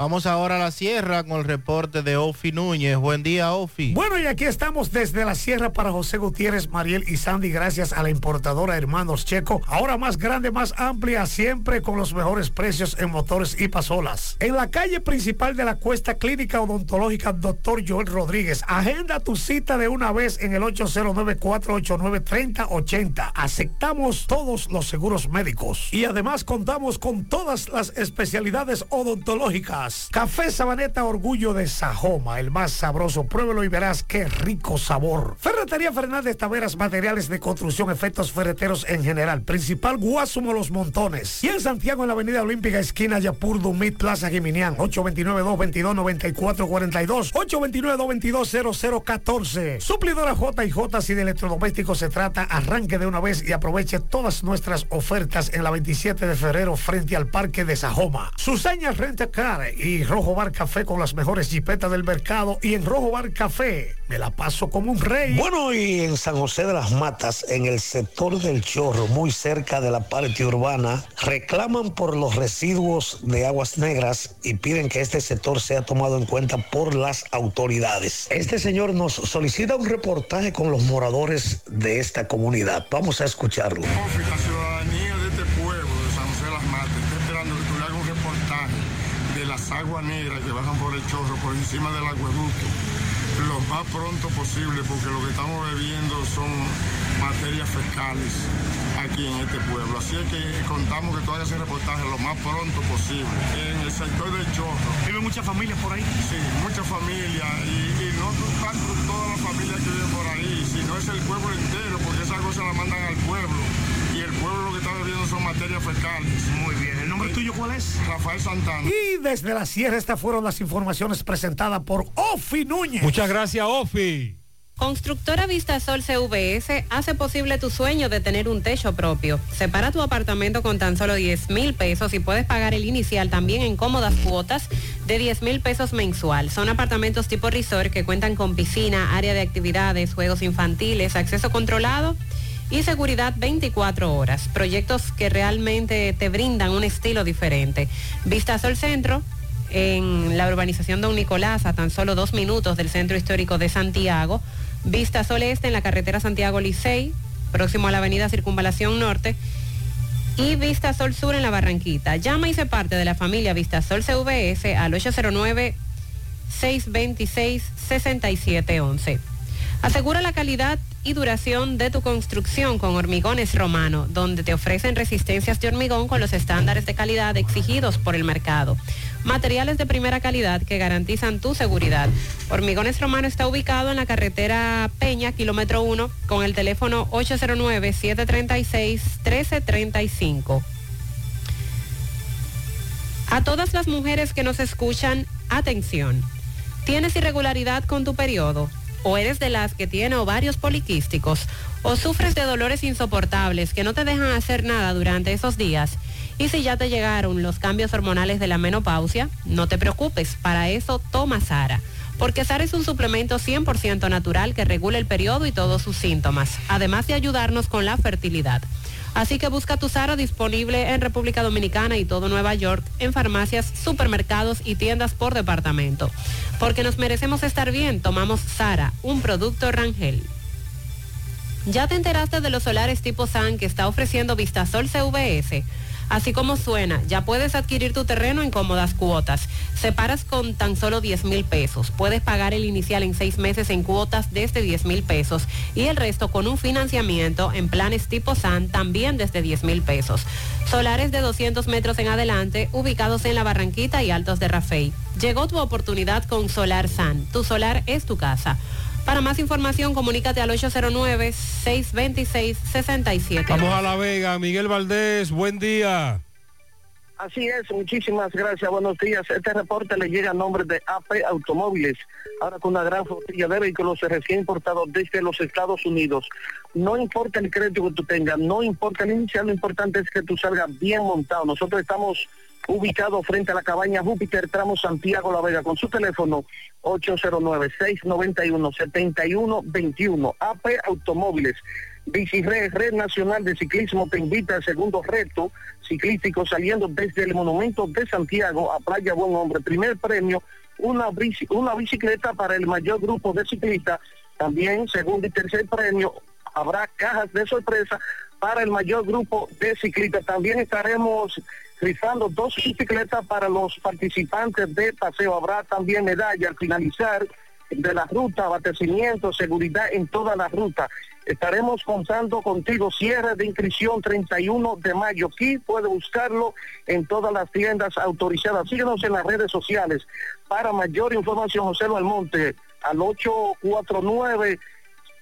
Vamos ahora a la sierra con el reporte de Ofi Núñez. Buen día, Ofi. Bueno, y aquí estamos desde la sierra para José Gutiérrez, Mariel y Sandy, gracias a la importadora Hermanos Checo. Ahora más grande, más amplia, siempre con los mejores precios en motores y pasolas. En la calle principal de la Cuesta Clínica Odontológica, doctor Joel Rodríguez. Agenda tu cita de una vez en el 809-489-3080. Aceptamos todos los seguros médicos. Y además contamos con todas las especialidades odontológicas. Café Sabaneta Orgullo de Sajoma, el más sabroso. Pruébelo y verás qué rico sabor. Ferretería Fernández Taveras, materiales de construcción, efectos ferreteros en general. Principal Guasumo Los Montones. Y en Santiago, en la Avenida Olímpica, esquina Yapur Dumit, Plaza Guiminián. 829-222-9442. 829-222-0014. Suplidora J y J, si de electrodomésticos se trata, arranque de una vez y aproveche todas nuestras ofertas en la 27 de febrero frente al Parque de Sajoma. Suseña Renta Car y Rojo Bar Café con las mejores jipetas del mercado y en Rojo Bar Café me la paso como un rey. Bueno, y en San José de las Matas, en el sector del Chorro, muy cerca de la parte urbana, reclaman por los residuos de aguas negras y piden que este sector sea tomado en cuenta por las autoridades. Este señor nos solicita un reportaje con los moradores de esta comunidad. Vamos a escucharlo. Ciudadanía de este pueblo, de San José de las Matas, está esperando que tú le hagas un reportaje de las aguas negras que bajan por el chorro, por encima del acueducto, lo más pronto posible, porque lo que estamos bebiendo son materias fecales aquí en este pueblo. Así es que contamos que hagas ese reportaje lo más pronto posible. En el sector del chorro. ¿Viven muchas familias por ahí? Sí, muchas familias. Y, y no tanto todas las familias que viven por ahí, sino es el pueblo entero, porque esa cosa la mandan al pueblo. Lo que está bebiendo son materias fecales. Muy bien. ¿El nombre tuyo cuál es? Rafael Santana. Y desde la sierra estas fueron las informaciones presentadas por Ofi Núñez. Muchas gracias, Ofi. Constructora Vistasol CVS hace posible tu sueño de tener un techo propio. Separa tu apartamento con tan solo 10 mil pesos y puedes pagar el inicial también en cómodas cuotas de 10 mil pesos mensual. Son apartamentos tipo resort que cuentan con piscina, área de actividades, juegos infantiles, acceso controlado y seguridad 24 horas. Proyectos que realmente te brindan un estilo diferente. Vistasol Centro en la urbanización Don Nicolás, a tan solo dos minutos del centro histórico de Santiago. Vista Sol Este en la carretera Santiago Licey, próximo a la avenida Circunvalación Norte. Y Vista Sol Sur en la Barranquita. Llama y se parte de la familia Vista Sol CVS al 809-626-6711. Asegura la calidad y duración de tu construcción con Hormigones Romano, donde te ofrecen resistencias de hormigón con los estándares de calidad exigidos por el mercado. Materiales de primera calidad que garantizan tu seguridad. Hormigones Romano está ubicado en la carretera Peña, kilómetro 1, con el teléfono 809-736-1335. A todas las mujeres que nos escuchan, atención. ¿Tienes irregularidad con tu periodo? ¿O eres de las que tiene ovarios poliquísticos? ¿O sufres de dolores insoportables que no te dejan hacer nada durante esos días? Y si ya te llegaron los cambios hormonales de la menopausia, no te preocupes, para eso toma Sara. Porque Sara es un suplemento 100% natural que regula el periodo y todos sus síntomas, además de ayudarnos con la fertilidad. Así que busca tu Sara disponible en República Dominicana y todo Nueva York, en farmacias, supermercados y tiendas por departamento. Porque nos merecemos estar bien, tomamos Sara, un producto Rangel. ¿Ya te enteraste de los solares tipo SAN que está ofreciendo Vistasol CVS? Así como suena, ya puedes adquirir tu terreno en cómodas cuotas. Separas con tan solo 10 mil pesos. Puedes pagar el inicial en seis meses en cuotas desde 10 mil pesos y el resto con un financiamiento en planes tipo SAN también desde 10 mil pesos. Solares de 200 metros en adelante, ubicados en la Barranquita y Altos de Rafey. Llegó tu oportunidad con Solar SAN. Tu solar es tu casa. Para más información, comunícate al 809-626-67. Vamos a La Vega. Miguel Valdés, buen día. Así es, muchísimas gracias, buenos días. Este reporte le llega a nombre de AP Automóviles, ahora con una gran flotilla de vehículos recién importados desde los Estados Unidos. No importa el crédito que tú tengas, no importa el inicial, lo importante es que tú salgas bien montado. Nosotros estamos ubicados frente a la cabaña Júpiter, tramo Santiago La Vega, con su teléfono 809-691-7121. AP Automóviles. Bicirred, Red Nacional de Ciclismo te invita al segundo reto ciclístico saliendo desde el Monumento de Santiago a Playa Buen Hombre. Primer premio, una bicicleta para el mayor grupo de ciclistas. También, segundo y tercer premio, habrá cajas de sorpresa para el mayor grupo de ciclistas. También estaremos rifando dos bicicletas para los participantes de paseo. Habrá también medalla al finalizar de la ruta, abastecimiento, seguridad en toda la ruta. Estaremos contando contigo cierre de inscripción 31 de mayo. Aquí puede buscarlo en todas las tiendas autorizadas. Síguenos en las redes sociales. Para mayor información, José Almonte al 849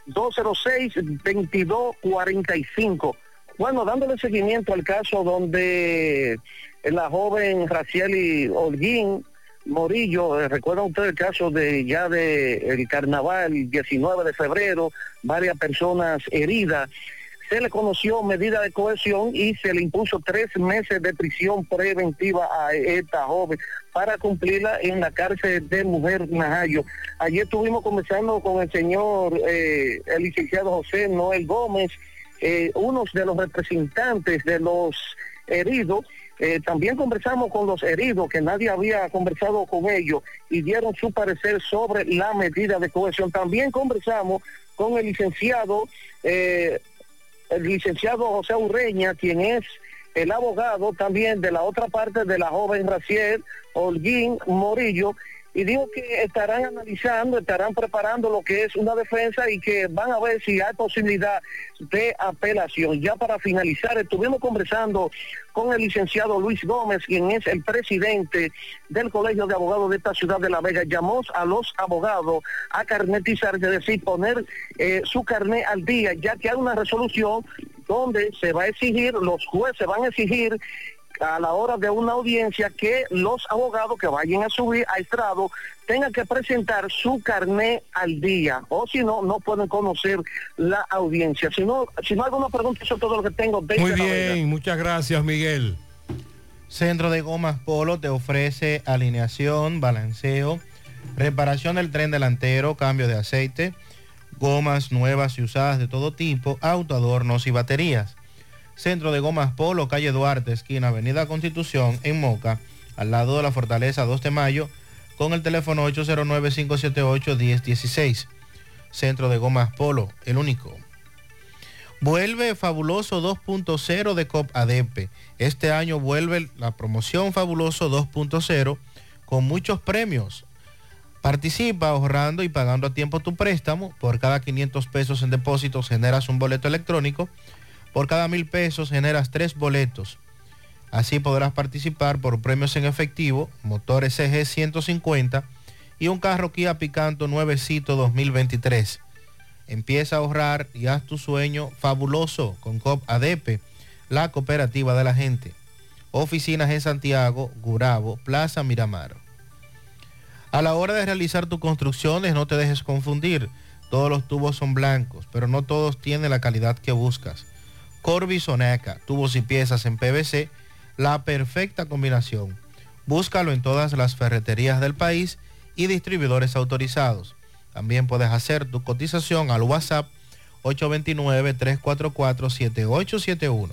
206-2245. Bueno, dándole seguimiento al caso donde la joven Racieli Holguín Morillo, eh, ¿recuerdan ustedes el caso de ya de el carnaval 19 de febrero, varias personas heridas? se le conoció medida de cohesión y se le impuso tres meses de prisión preventiva a esta joven para cumplirla en la cárcel de Mujer Najayo. Ayer estuvimos conversando con el señor, eh, el licenciado José Noel Gómez, eh, unos de los representantes de los heridos. Eh, también conversamos con los heridos, que nadie había conversado con ellos, y dieron su parecer sobre la medida de cohesión. También conversamos con el licenciado, eh, el licenciado José Urreña, quien es el abogado también de la otra parte de la joven Raciel Holguín Morillo, y dijo que estarán analizando, estarán preparando lo que es una defensa y que van a ver si hay posibilidad de apelación. Ya para finalizar, estuvimos conversando con el licenciado Luis Gómez, quien es el presidente del Colegio de Abogados de esta ciudad de La Vega. Llamó a los abogados a carnetizar, es decir, poner eh, su carnet al día, ya que hay una resolución donde se va a exigir, los jueces van a exigir a la hora de una audiencia que los abogados que vayan a subir a estrado tengan que presentar su carné al día o si no, no pueden conocer la audiencia. Si no, si no hay alguna pregunta, eso es todo lo que tengo. desde Muy bien, muchas gracias Miguel. Centro de Gomas Polo te ofrece alineación, balanceo, reparación del tren delantero, cambio de aceite, gomas nuevas y usadas de todo tipo, autoadornos y baterías. Centro de Gomas Polo, calle Duarte, esquina Avenida Constitución, en Moca, al lado de la Fortaleza 2 de Mayo, con el teléfono 809-578-1016. Centro de Gomas Polo, el único. Vuelve Fabuloso 2.0 de COP ADP. Este año vuelve la promoción Fabuloso 2.0 con muchos premios. Participa ahorrando y pagando a tiempo tu préstamo. Por cada 500 pesos en depósitos generas un boleto electrónico. Por cada mil pesos generas tres boletos. Así podrás participar por premios en efectivo, motor SG 150 y un carro Kia Picanto nuevecito 2023. Empieza a ahorrar y haz tu sueño fabuloso con COP ADP, la cooperativa de la gente. Oficinas en Santiago, Gurabo, Plaza Miramar. A la hora de realizar tus construcciones no te dejes confundir. Todos los tubos son blancos, pero no todos tienen la calidad que buscas. Corby Soneca, tubos y piezas en PVC, la perfecta combinación. Búscalo en todas las ferreterías del país y distribuidores autorizados. También puedes hacer tu cotización al WhatsApp 829-344-7871.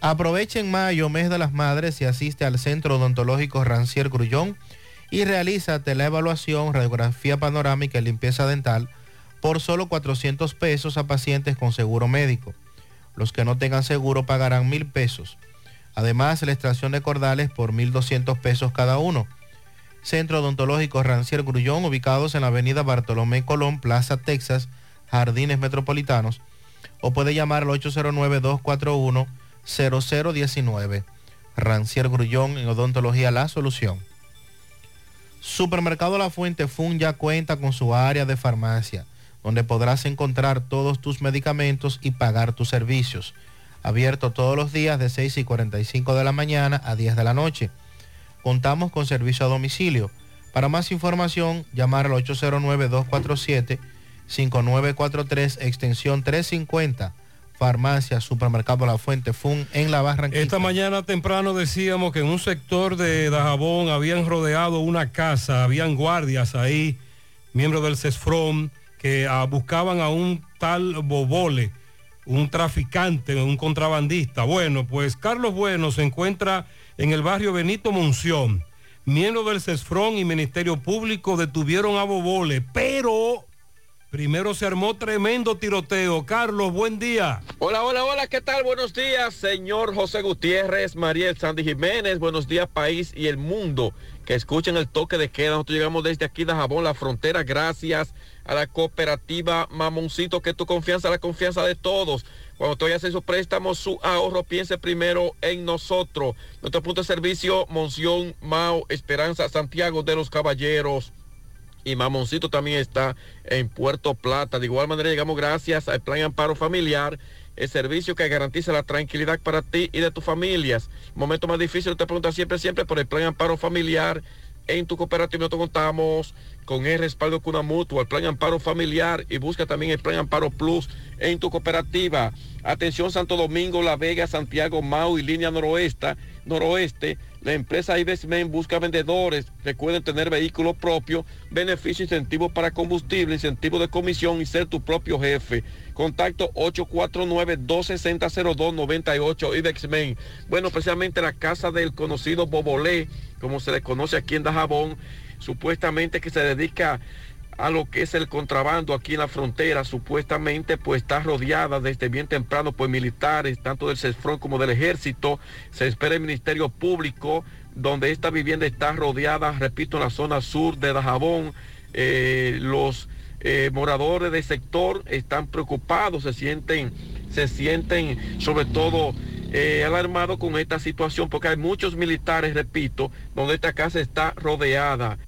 Aprovecha en mayo, mes de las madres, y asiste al Centro Odontológico Rancier Grullón y realízate la evaluación, radiografía panorámica y limpieza dental por solo 400 pesos a pacientes con seguro médico. Los que no tengan seguro pagarán mil pesos. Además, la extracción de cordales por 1.200 pesos cada uno. Centro Odontológico Rancier Grullón, ubicados en la avenida Bartolomé Colón, Plaza Texas, Jardines Metropolitanos, o puede llamar al 809-241-0019. Rancier Grullón en Odontología La Solución. Supermercado La Fuente Fun ya cuenta con su área de farmacia, donde podrás encontrar todos tus medicamentos y pagar tus servicios. Abierto todos los días de 6 y 45 de la mañana a 10 de la noche. Contamos con servicio a domicilio. Para más información, llamar al 809-247-5943, extensión 350. Farmacia, Supermercado La Fuente Fun en La Barranquilla. Esta mañana temprano decíamos que en un sector de Dajabón habían rodeado una casa, habían guardias ahí, miembros del CESFROM, que ah, buscaban a un tal Bobole, un traficante, un contrabandista. Bueno, pues Carlos Bueno se encuentra en el barrio Benito Monción. Miembros del CESFRON y Ministerio Público detuvieron a Bobole, pero primero se armó tremendo tiroteo. Carlos, buen día. Hola, hola, hola, ¿qué tal? Buenos días, señor José Gutiérrez, Mariel Sandy Jiménez, buenos días, país y el mundo que escuchen el toque de queda. Nosotros llegamos desde aquí de Jabón, la frontera, gracias a la cooperativa Mamoncito, que tu confianza, la confianza de todos. Cuando tú hacer su préstamo, su ahorro, piense primero en nosotros. Nuestro punto de servicio, Monción, Mao, Esperanza, Santiago de los Caballeros. Y Mamoncito también está en Puerto Plata. De igual manera, llegamos gracias al Plan Amparo Familiar, el servicio que garantiza la tranquilidad para ti y de tus familias. Momento más difícil, te preguntas siempre, siempre por el Plan Amparo Familiar. En tu cooperativa nosotros contamos con el respaldo con una mutua, el plan amparo familiar y busca también el plan amparo plus en tu cooperativa. Atención Santo Domingo, La Vega, Santiago, Mau y línea noroeste. noroeste la empresa Ibexmen busca vendedores que pueden tener vehículo propio, beneficio, incentivo para combustible, incentivo de comisión y ser tu propio jefe. Contacto 849-260-0298 Ibexmen. Bueno, precisamente la casa del conocido Bobolé, como se le conoce aquí en Dajabón, supuestamente que se dedica a lo que es el contrabando aquí en la frontera, supuestamente pues está rodeada desde bien temprano por militares, tanto del CESFRON como del ejército. Se espera el Ministerio Público, donde esta vivienda está rodeada, repito, en la zona sur de Dajabón. Eh, los eh, moradores del sector están preocupados, se sienten, se sienten sobre todo eh, alarmados con esta situación, porque hay muchos militares, repito, donde esta casa está rodeada.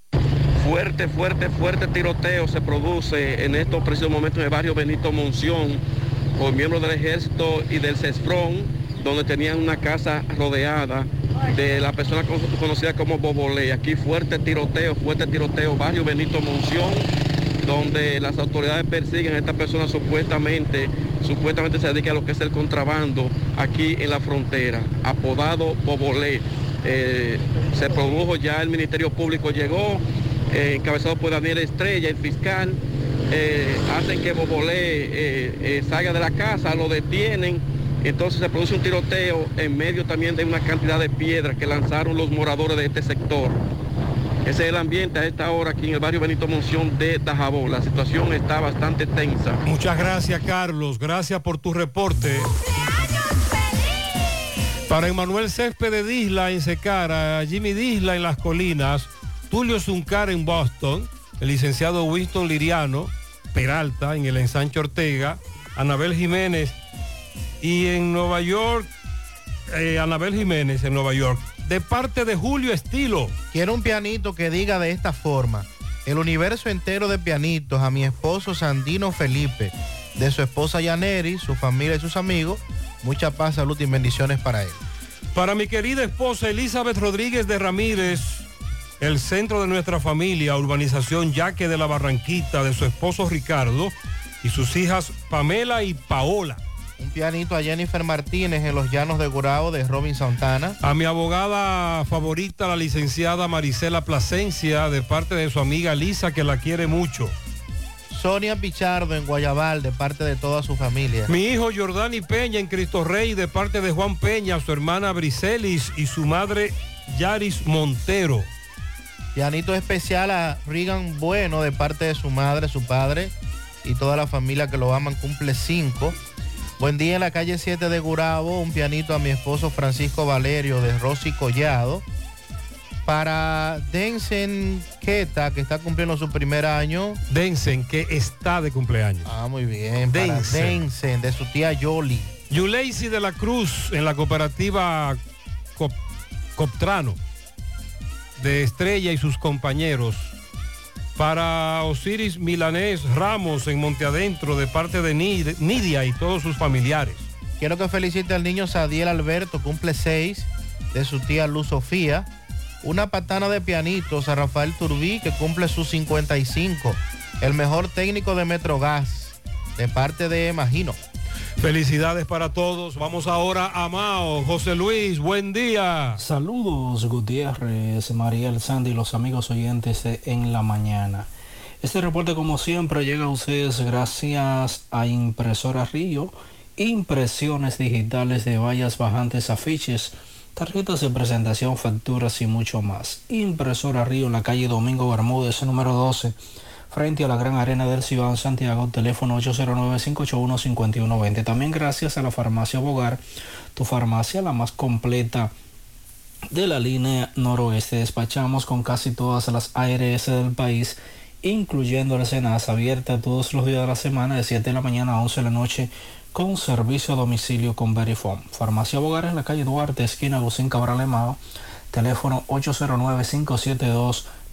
Fuerte, fuerte, fuerte tiroteo se produce en estos precisos momentos en el barrio Benito Monción por miembros del ejército y del CESFRON, donde tenían una casa rodeada de la persona con- conocida como Bobolé. Aquí fuerte tiroteo, fuerte tiroteo, barrio Benito Monción, donde las autoridades persiguen a esta persona supuestamente, supuestamente se dedica a lo que es el contrabando aquí en la frontera, apodado Bobolé. Eh, se produjo ya el Ministerio Público llegó, eh, encabezado por Daniel Estrella, el fiscal, eh, hacen que Bobolé eh, eh, salga de la casa, lo detienen, entonces se produce un tiroteo en medio también de una cantidad de piedras que lanzaron los moradores de este sector. Ese es el ambiente a esta hora aquí en el barrio Benito Monción de Dajabón. La situación está bastante tensa. Muchas gracias, Carlos. Gracias por tu reporte. Para Emanuel Césped de Isla en Secara, Jimmy Disla en Las Colinas, Tulio Zuncar en Boston, el licenciado Winston Liriano, Peralta en el ensanche Ortega, Anabel Jiménez y en Nueva York, eh, Anabel Jiménez en Nueva York, de parte de Julio Estilo. Quiero un pianito que diga de esta forma. El universo entero de pianitos a mi esposo Sandino Felipe, de su esposa Yaneri, su familia y sus amigos. Mucha paz, salud y bendiciones para él. Para mi querida esposa Elizabeth Rodríguez de Ramírez, el centro de nuestra familia, urbanización Yaque de la Barranquita, de su esposo Ricardo y sus hijas Pamela y Paola. Un pianito a Jennifer Martínez en los llanos de Gurao de Robin Santana. A mi abogada favorita, la licenciada Marisela Plasencia, de parte de su amiga Lisa, que la quiere mucho. Sonia Pichardo en Guayabal de parte de toda su familia. Mi hijo Jordani Peña en Cristo Rey, de parte de Juan Peña, su hermana Briselis y su madre Yaris Montero. Pianito especial a Regan Bueno de parte de su madre, su padre y toda la familia que lo aman, cumple cinco. Buen día en la calle 7 de Gurabo, un pianito a mi esposo Francisco Valerio de Rosy Collado. Para Densen Queta, que está cumpliendo su primer año. Densen, que está de cumpleaños. Ah, muy bien. Para. Densen, de su tía Yoli. Yuleisi de la Cruz en la cooperativa Cop- Coptrano de Estrella y sus compañeros. Para Osiris Milanés Ramos en Monte Adentro de parte de Nid- Nidia y todos sus familiares. Quiero que felicite al niño Sadiel Alberto, cumple seis, de su tía Luz Sofía. Una patana de pianitos a Rafael Turbí, que cumple sus 55. El mejor técnico de Metrogas, de parte de Imagino. Felicidades para todos. Vamos ahora a Mao. José Luis, buen día. Saludos Gutiérrez, Mariel Sandy y los amigos oyentes de En la Mañana. Este reporte como siempre llega a ustedes gracias a Impresora Río, impresiones digitales de vallas bajantes, afiches, tarjetas de presentación, facturas y mucho más. Impresora Río en la calle Domingo Bermúdez, número 12, frente a la Gran Arena del en Santiago, teléfono 809-581-5120. También gracias a la farmacia Bogar, tu farmacia la más completa de la línea noroeste. Despachamos con casi todas las ARS del país, incluyendo la Senasa, abierta todos los días de la semana de 7 de la mañana a 11 de la noche con servicio a domicilio con Verifone. Farmacia Bogar en la calle Duarte, esquina Lucín Cabral Emao, teléfono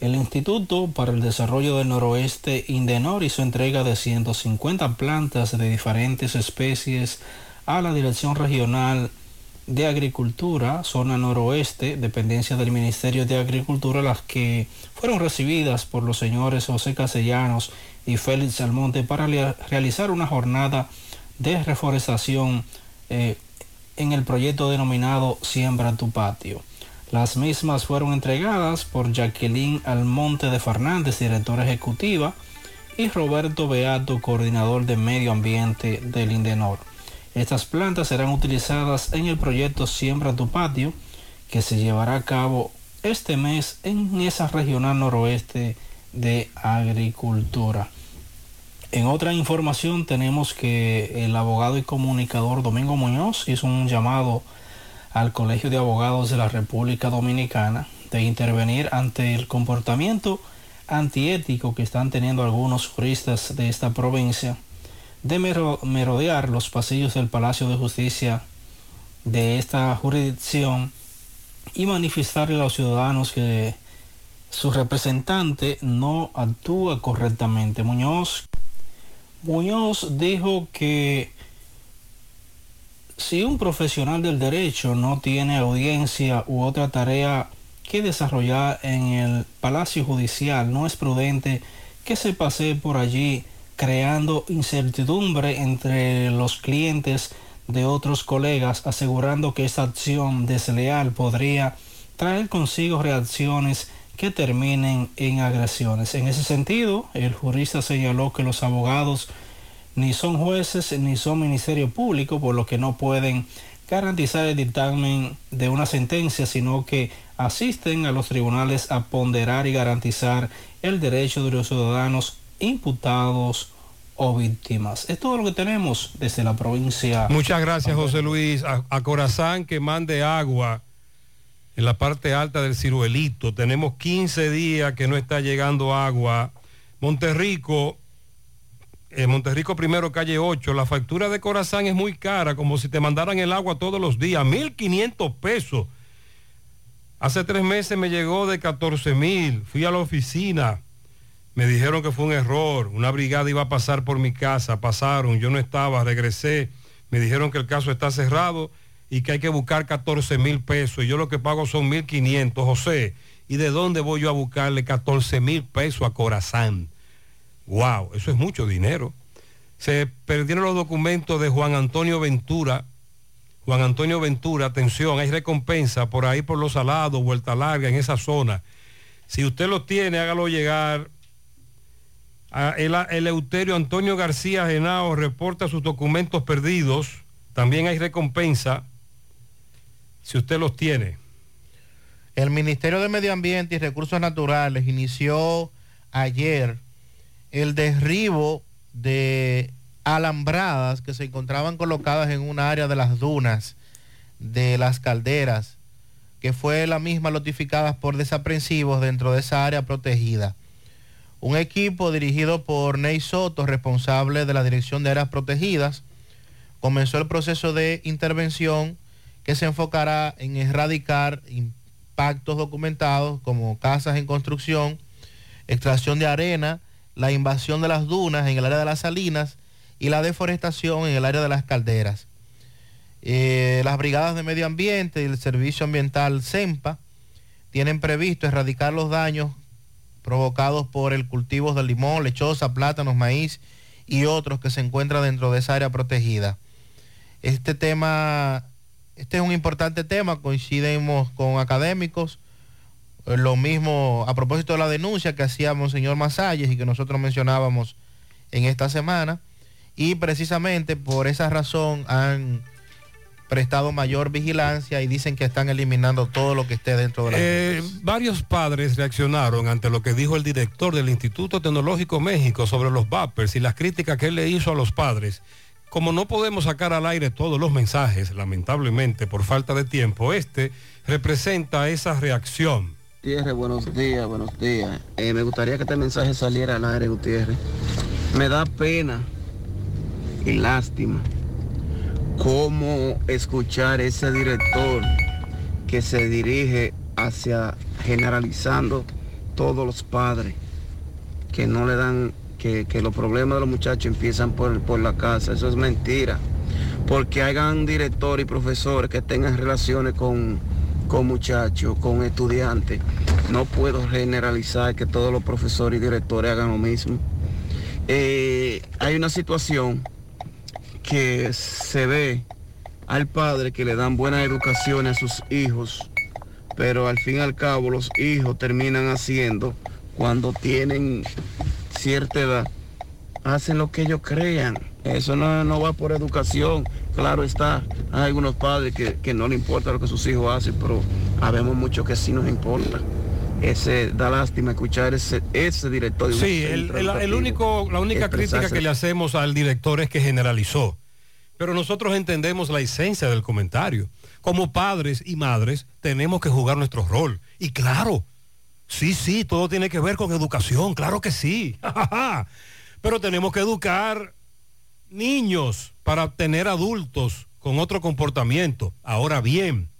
el Instituto para el Desarrollo del Noroeste Indenor hizo entrega de 150 plantas de diferentes especies a la Dirección Regional de Agricultura, zona noroeste, dependencia del Ministerio de Agricultura, las que fueron recibidas por los señores José Castellanos y Félix Almonte para realizar una jornada de reforestación eh, en el proyecto denominado Siembra tu patio. Las mismas fueron entregadas por Jacqueline Almonte de Fernández, directora ejecutiva, y Roberto Beato, coordinador de medio ambiente del Indenor. Estas plantas serán utilizadas en el proyecto Siembra tu patio, que se llevará a cabo este mes en esa regional noroeste de agricultura. En otra información tenemos que el abogado y comunicador Domingo Muñoz hizo un llamado al Colegio de Abogados de la República Dominicana de intervenir ante el comportamiento antiético que están teniendo algunos juristas de esta provincia de merodear los pasillos del Palacio de Justicia de esta jurisdicción y manifestarle a los ciudadanos que su representante no actúa correctamente. Muñoz, Muñoz dijo que si un profesional del derecho no tiene audiencia u otra tarea que desarrollar en el Palacio Judicial, no es prudente que se pase por allí creando incertidumbre entre los clientes de otros colegas, asegurando que esta acción desleal podría traer consigo reacciones que terminen en agresiones. En ese sentido, el jurista señaló que los abogados ni son jueces ni son ministerio público, por lo que no pueden garantizar el dictamen de una sentencia, sino que asisten a los tribunales a ponderar y garantizar el derecho de los ciudadanos imputados o víctimas. Es todo lo que tenemos desde la provincia. Muchas gracias, José Luis. A, Corazán que mande agua en la parte alta del ciruelito. Tenemos 15 días que no está llegando agua. Monterrico, en Monterrico primero, calle 8, la factura de Corazán es muy cara, como si te mandaran el agua todos los días, 1.500 pesos. Hace tres meses me llegó de 14 mil, fui a la oficina, me dijeron que fue un error, una brigada iba a pasar por mi casa, pasaron, yo no estaba, regresé, me dijeron que el caso está cerrado y que hay que buscar 14 mil pesos, y yo lo que pago son 1.500, José, ¿y de dónde voy yo a buscarle 14 mil pesos a Corazán? Wow, eso es mucho dinero. Se perdieron los documentos de Juan Antonio Ventura. Juan Antonio Ventura, atención, hay recompensa por ahí por los salados, vuelta larga en esa zona. Si usted los tiene, hágalo llegar. El, Eleuterio Antonio García Genao reporta sus documentos perdidos. También hay recompensa si usted los tiene. El Ministerio de Medio Ambiente y Recursos Naturales inició ayer el derribo de alambradas que se encontraban colocadas en un área de las dunas de las calderas, que fue la misma notificada por desaprensivos dentro de esa área protegida. Un equipo dirigido por Ney Soto, responsable de la Dirección de Áreas Protegidas, comenzó el proceso de intervención que se enfocará en erradicar impactos documentados como casas en construcción, extracción de arena, la invasión de las dunas en el área de las salinas y la deforestación en el área de las calderas. Eh, las brigadas de medio ambiente y el servicio ambiental CEMPA tienen previsto erradicar los daños provocados por el cultivo de limón, lechosa, plátanos, maíz y otros que se encuentran dentro de esa área protegida. Este tema, este es un importante tema, coincidimos con académicos, lo mismo a propósito de la denuncia que hacía Monseñor Masalles y que nosotros mencionábamos en esta semana. Y precisamente por esa razón han prestado mayor vigilancia y dicen que están eliminando todo lo que esté dentro de la... Eh, varios padres reaccionaron ante lo que dijo el director del Instituto Tecnológico México sobre los vapers y las críticas que él le hizo a los padres. Como no podemos sacar al aire todos los mensajes, lamentablemente por falta de tiempo, este representa esa reacción Gutiérrez, buenos días, buenos días. Eh, me gustaría que este mensaje saliera al aire, Gutiérrez. Me da pena y lástima cómo escuchar ese director que se dirige hacia generalizando todos los padres, que no le dan, que, que los problemas de los muchachos empiezan por, por la casa. Eso es mentira. Porque hagan directores y profesores que tengan relaciones con, con muchachos, con estudiantes. No puedo generalizar que todos los profesores y directores hagan lo mismo. Eh, hay una situación que se ve al padre que le dan buena educación a sus hijos, pero al fin y al cabo los hijos terminan haciendo cuando tienen cierta edad, hacen lo que ellos crean. Eso no, no va por educación. Claro está, hay algunos padres que, que no le importa lo que sus hijos hacen, pero habemos muchos que sí nos importa. Ese da lástima escuchar ese, ese director. Sí, el, el- único, la única crítica que le hacemos al director es que generalizó. Pero nosotros entendemos la esencia del comentario. Como padres y madres tenemos que jugar nuestro rol. Y claro, sí, sí, todo tiene que ver con educación, claro que sí. Pero tenemos que educar niños para tener adultos con otro comportamiento. Ahora bien,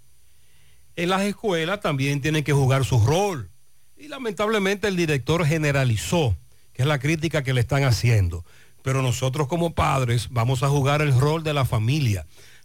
en las escuelas también tienen que jugar su rol. Y lamentablemente el director generalizó, que es la crítica que le están haciendo. Pero nosotros como padres vamos a jugar el rol de la familia.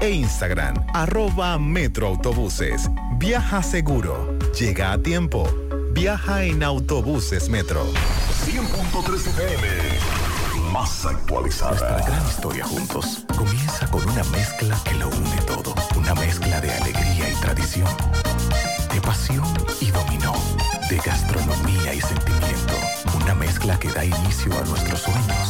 e Instagram, arroba Metroautobuses. Viaja seguro, llega a tiempo, viaja en autobuses Metro. 100.3 FM. Más actualizada. Nuestra gran historia juntos comienza con una mezcla que lo une todo. Una mezcla de alegría y tradición. De pasión y dominó. De gastronomía y sentimiento. Una mezcla que da inicio a nuestros sueños.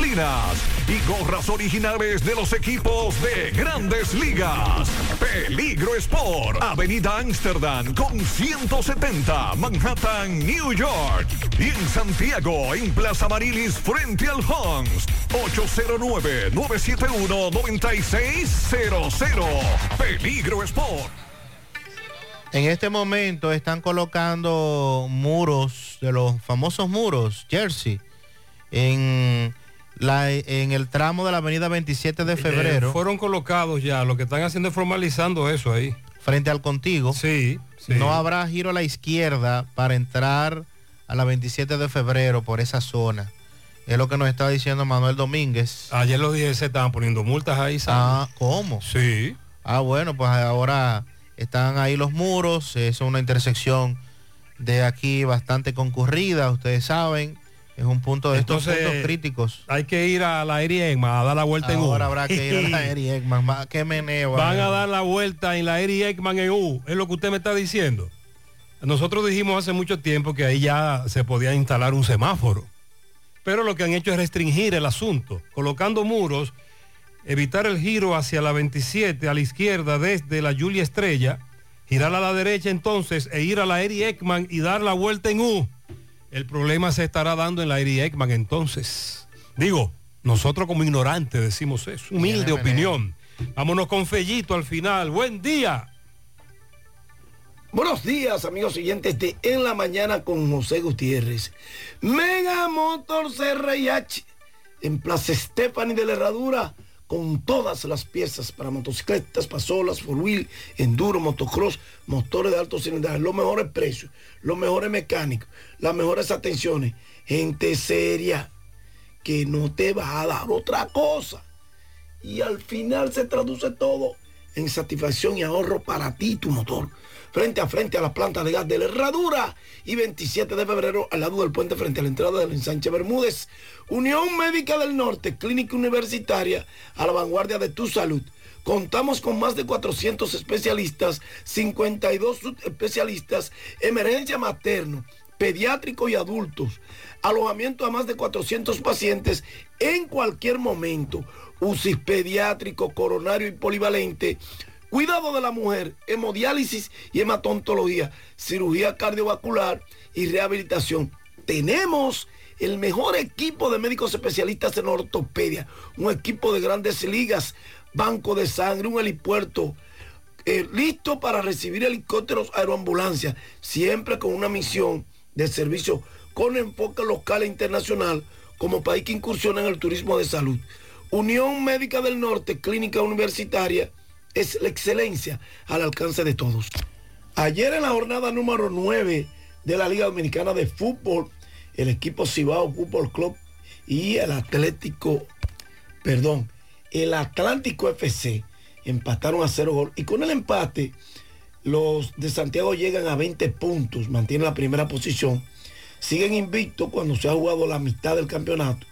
y gorras originales de los equipos de grandes ligas. Peligro Sport, Avenida Amsterdam con 170, Manhattan, New York. Y en Santiago, en Plaza Marilis, frente al Hans, 809-971-9600. Peligro Sport. En este momento están colocando muros de los famosos muros, Jersey, en, la, en el tramo de la avenida 27 de febrero. Eh, fueron colocados ya, lo que están haciendo es formalizando eso ahí. Frente al contigo. Sí, sí. No habrá giro a la izquierda para entrar a la 27 de febrero por esa zona. Es lo que nos está diciendo Manuel Domínguez. Ayer los se estaban poniendo multas ahí. ¿sabes? Ah, ¿cómo? Sí. Ah, bueno, pues ahora están ahí los muros. Es una intersección de aquí bastante concurrida, ustedes saben. Es un punto de Entonces, estos puntos críticos. Hay que ir a la Eri Ekman a dar la vuelta en U. Ahora habrá que ir a la Eri Ekman. Ma- Qué meneo. Van eh. a dar la vuelta en la Eri Ekman en U. Es lo que usted me está diciendo. Nosotros dijimos hace mucho tiempo que ahí ya se podía instalar un semáforo. Pero lo que han hecho es restringir el asunto, colocando muros, evitar el giro hacia la 27 a la izquierda desde la Julia Estrella, girar a la derecha entonces e ir a la Eri Ekman y dar la vuelta en U. El problema se estará dando en la Eri Ekman entonces. Digo, nosotros como ignorantes decimos eso. Humilde opinión. Vámonos con Fellito al final. Buen día. Buenos días, amigos oyentes de En la Mañana con José Gutiérrez. Mega Motors RIH en Plaza Stephanie de la Herradura con todas las piezas para motocicletas, pasolas, four wheel, enduro, motocross, motores de alto cilindraje, los mejores precios, los mejores mecánicos, las mejores atenciones. Gente seria que no te va a dar otra cosa. Y al final se traduce todo en satisfacción y ahorro para ti tu motor. Frente a frente a la planta de gas de la Herradura y 27 de febrero al lado del puente frente a la entrada del ensanche Bermúdez. Unión Médica del Norte, clínica universitaria a la vanguardia de tu salud. Contamos con más de 400 especialistas, 52 especialistas, emergencia materno, pediátrico y adultos. Alojamiento a más de 400 pacientes en cualquier momento. UCI pediátrico, coronario y polivalente. Cuidado de la mujer, hemodiálisis y hematontología, cirugía cardiovascular y rehabilitación. Tenemos el mejor equipo de médicos especialistas en ortopedia, un equipo de grandes ligas, banco de sangre, un helipuerto, eh, listo para recibir helicópteros aeroambulancia, siempre con una misión de servicio con enfoque local e internacional como país que incursiona en el turismo de salud. Unión Médica del Norte, Clínica Universitaria, es la excelencia al alcance de todos. Ayer en la jornada número 9 de la Liga Dominicana de Fútbol, el equipo Cibao Fútbol Club y el Atlético, perdón, el Atlántico FC empataron a cero gol y con el empate los de Santiago llegan a 20 puntos, mantienen la primera posición, siguen invictos cuando se ha jugado la mitad del campeonato